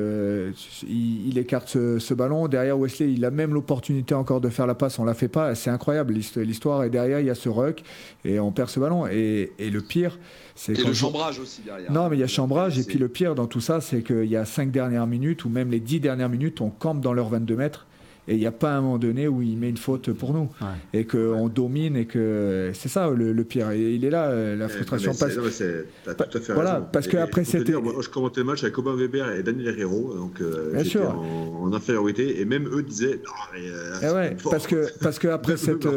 il, écarte ce, ce, ballon. Derrière Wesley, il a même l'opportunité encore de faire la passe. On la fait pas. C'est incroyable l'histoire est derrière, il y a ce ruck et on perd ce ballon. Et, le pire, c'est. Et le chambrage aussi derrière. Non, mais il y a chambrage. Et puis le pire dans tout ça, c'est qu'il y a cinq dernières minutes ou même les dix dernières minutes, on campe dans leurs 22 mètres et il n'y a pas un moment donné où il met une faute pour nous. Et qu'on domine et que. C'est ça le, pire. Et il est là, euh, la frustration. passe. tout à fait voilà, parce qu'après c'était. Je commentais le match avec Aubin Weber et Daniel Herrero, donc euh, Bien sûr. En, infériorité, et même eux disaient. Euh, eh ouais, parce que, parce que après, cette,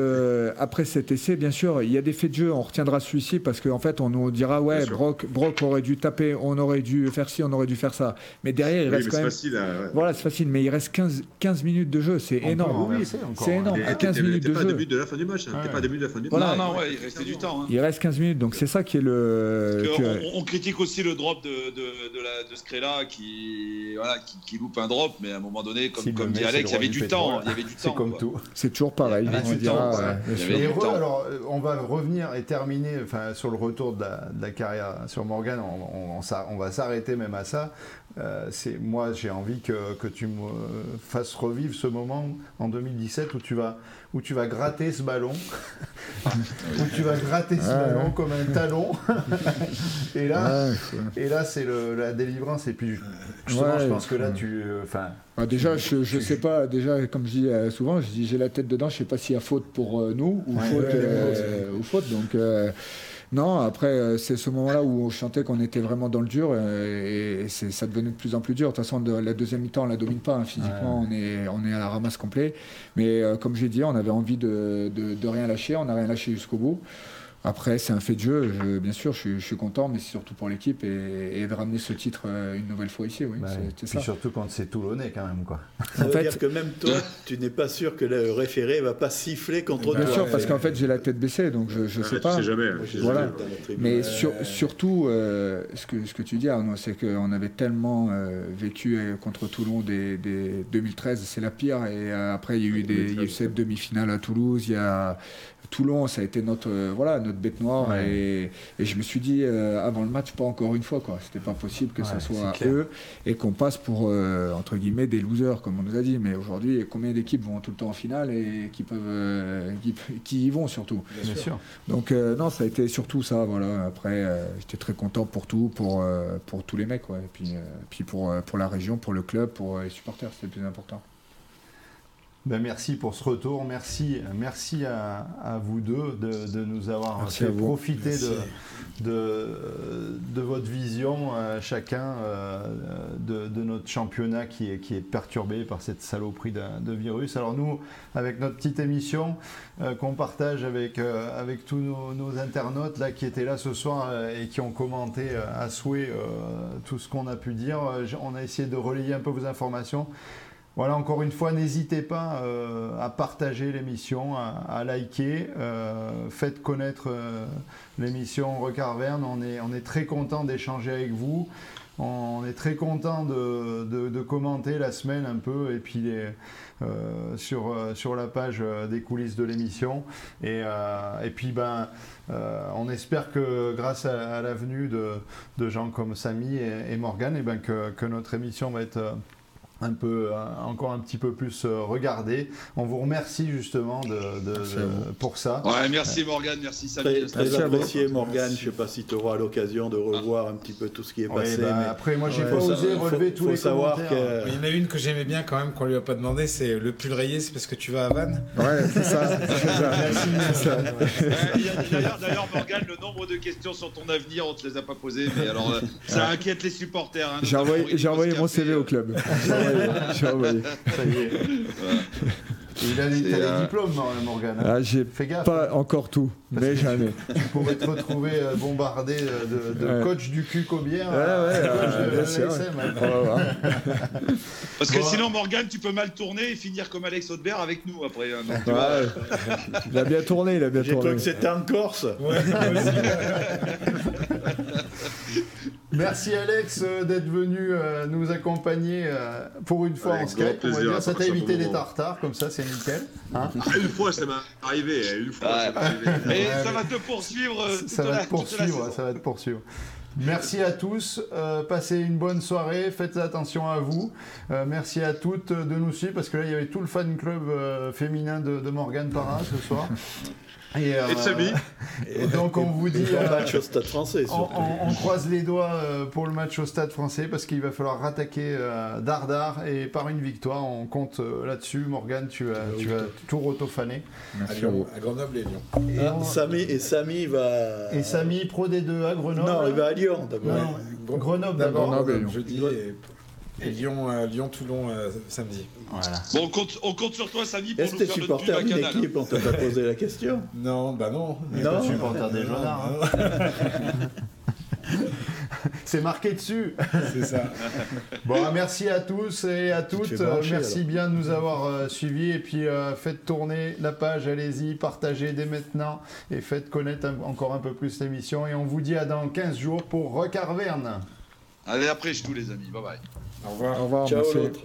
après cet essai, bien sûr, il y a des faits de jeu, on retiendra celui-ci parce qu'en fait, on nous dira, ouais, Brock, Brock, aurait dû taper, on aurait dû faire ci, on aurait dû faire ça. Mais derrière, il reste quand même. Facile, Voilà, c'est facile, mais il reste 15, 15 minutes de jeu c'est énorme. c'est énorme. À 15 minutes de jeu. pas début de la fin du match. Hein. pas début de la fin du match. Non, non, ouais, il restait du temps. Hein. Il reste 15 minutes, donc c'est ça qui est le. On, critique aussi le drop de, de, de, la, de Scrella qui, voilà, qui, loupe un drop, mais à un moment donné, comme, comme dit Alex, il y avait du temps. Il y avait du temps. C'est comme tout. C'est toujours pareil. Alors, on va revenir et terminer sur le retour de la carrière sur Morgan. On va s'arrêter même à ça. Euh, c'est moi j'ai envie que, que, tu me fasses revivre ce moment en 2017 où tu vas où tu vas gratter ce ballon. Où tu vas gratter ce ballon comme un talon. Et là et là c'est la délivrance. Et puis justement je pense que là tu euh, enfin ah, déjà je, je sais pas déjà comme je dis euh, souvent je dis j'ai la tête dedans je sais pas s'il y a faute pour nous ou faute ou faute. Donc non, après, euh, c'est ce moment-là où on chantait qu'on était vraiment dans le dur euh, et, ça devenait de plus en plus dur. De toute façon, de, la deuxième mi-temps, on la domine pas. Hein, physiquement, on, est, on est à la ramasse complet. Mais euh, comme j'ai dit, on avait envie de, de, rien lâcher. On n'a rien lâché jusqu'au bout. Après, c'est un fait de jeu. Je, bien sûr, je, suis content, mais c'est surtout pour l'équipe et, de ramener ce titre euh, une nouvelle fois ici. Oui, bah, c'est surtout quand c'est Toulonnais, quand même. Quoi. Ça veut dire que même toi, tu n'es pas sûr que le référé va pas siffler contre toi. Bien sûr, parce qu'en fait, j'ai la tête baissée, donc je ne sais pas. sais jamais. Voilà. Mais surtout, euh, ce, que, ce que tu dis, Arnaud, c'est qu'on avait tellement euh, vécu contre Toulon des, 2013, c'est la pire. Et après, il y a eu, des, il y a eu cette demi-finale à Toulouse. Il y a Toulon, ça a été notre, euh, voilà, notre bête noire. Et, je me suis dit, euh, avant le match, pas encore une fois. quoi. C'était pas possible que ça soit eux et qu'on passe pour, euh, entre guillemets, des losers, comme on nous a dit. Mais aujourd'hui, combien d'équipes vont tout le temps en finale et qui peuvent qui, y vont surtout? Bien, sûr. Donc, non, ça a été surtout ça. Voilà. Après, j'étais très content pour tout, pour, pour tous les mecs. Et puis, puis pour, pour la région, pour le club, pour les supporters, c'était le plus important. Ben merci pour ce retour. Merci, merci à, vous deux de, nous avoir fait profiter de, de, votre vision, euh, chacun, euh, de, notre championnat qui est, qui est perturbé par cette saloperie de, virus. Alors nous, avec notre petite émission euh, qu'on partage avec, avec tous nos, internautes là, qui étaient là ce soir et qui ont commenté à souhait tout ce qu'on a pu dire, on a essayé de relayer un peu vos informations. Voilà, encore une fois, n'hésitez pas euh, à partager l'émission, à, liker, euh, faites connaître euh, l'émission Recard Verne. On est, très content d'échanger avec vous. On est très content de, commenter la semaine un peu et puis sur, la page des coulisses de l'émission. Et, et, puis ben, on espère que grâce à, la venue de, gens comme Samy et, Morgan, et ben que, que, notre émission va être un peu, euh, encore un petit peu plus euh, regardé. On vous remercie justement de, pour ça. Ouais, merci Morgane, merci Samy. Très, très apprécié Morgane, je ne sais pas si tu auras l'occasion de revoir un petit peu tout ce qui est passé. Bah, mais... Après, moi j'ai pas osé relever tous les savoir commentaires. Il y en a une que j'aimais bien quand même qu'on lui a pas demandé, c'est le pull rayé, c'est parce que tu vas à Vannes Ouais, c'est ça. merci. D'ailleurs, Morgane, le nombre de questions sur ton avenir, on ne te les a pas posées, mais alors euh, ça inquiète les supporters. Hein, j'ai envoyé, envoyé mon CV au club. Ça y est. Il a des, euh... diplômes, Morgan. Hein. Ah, j'ai pas encore tout, mais jamais. Tu, pourrais te retrouver euh, bombardé euh, de, coach du cul Cobière. Ouais, ouais, Parce que sinon, Morgan, tu peux mal tourner et finir comme Alex Audebert avec nous après. Hein, il a bien tourné, il a bien tourné. J'ai cru que c'était en Corse. Merci Alex euh, d'être venu euh, nous accompagner euh, pour une fois en Skype. On va dire. Ça t'a évité des tartares, comme ça c'est nickel. Hein une fois ça m'est arrivé, une fois ça m'est arrivé. Et ça va te poursuivre. Ça va te poursuivre, ça va te poursuivre. Merci à tous, passez une bonne soirée, faites attention à vous. merci à toutes de nous suivre parce que là il y avait tout le fan club féminin de, de Morgane Parra ce soir. Et, euh, et, donc on vous dit euh, match au Stade Français. On, croise les doigts euh, pour le match au Stade Français parce qu'il va falloir rattaquer Dardar et par une victoire on compte là-dessus. Morgan, tu vas, tu vas tout rotofaner. À, Grenoble et Lyon. Et, ah, Samy, et Samy va. Et Samy Pro D2 à Grenoble. Non, il va à Lyon d'abord. Grenoble d'abord. Grenoble, jeudi. Et Lyon, euh, Lyon Toulon euh, samedi. Voilà. Bon, on compte, on compte sur toi, Samy, pour Est-ce que tu supporter une équipe On t'a pas posé la question Non, bah non. Non, supporter des Jaunards. Hein. C'est marqué dessus. C'est ça. Bon, merci à tous et à toutes. merci bien de nous avoir euh, suivis. Et puis, faites tourner la page, allez-y, partagez dès maintenant et faites connaître encore un peu plus l'émission. Et on vous dit à dans 15 jours pour Recarverne. Allez, après, je tous les amis. Bye bye. Au revoir. Au revoir. Ciao l'autre.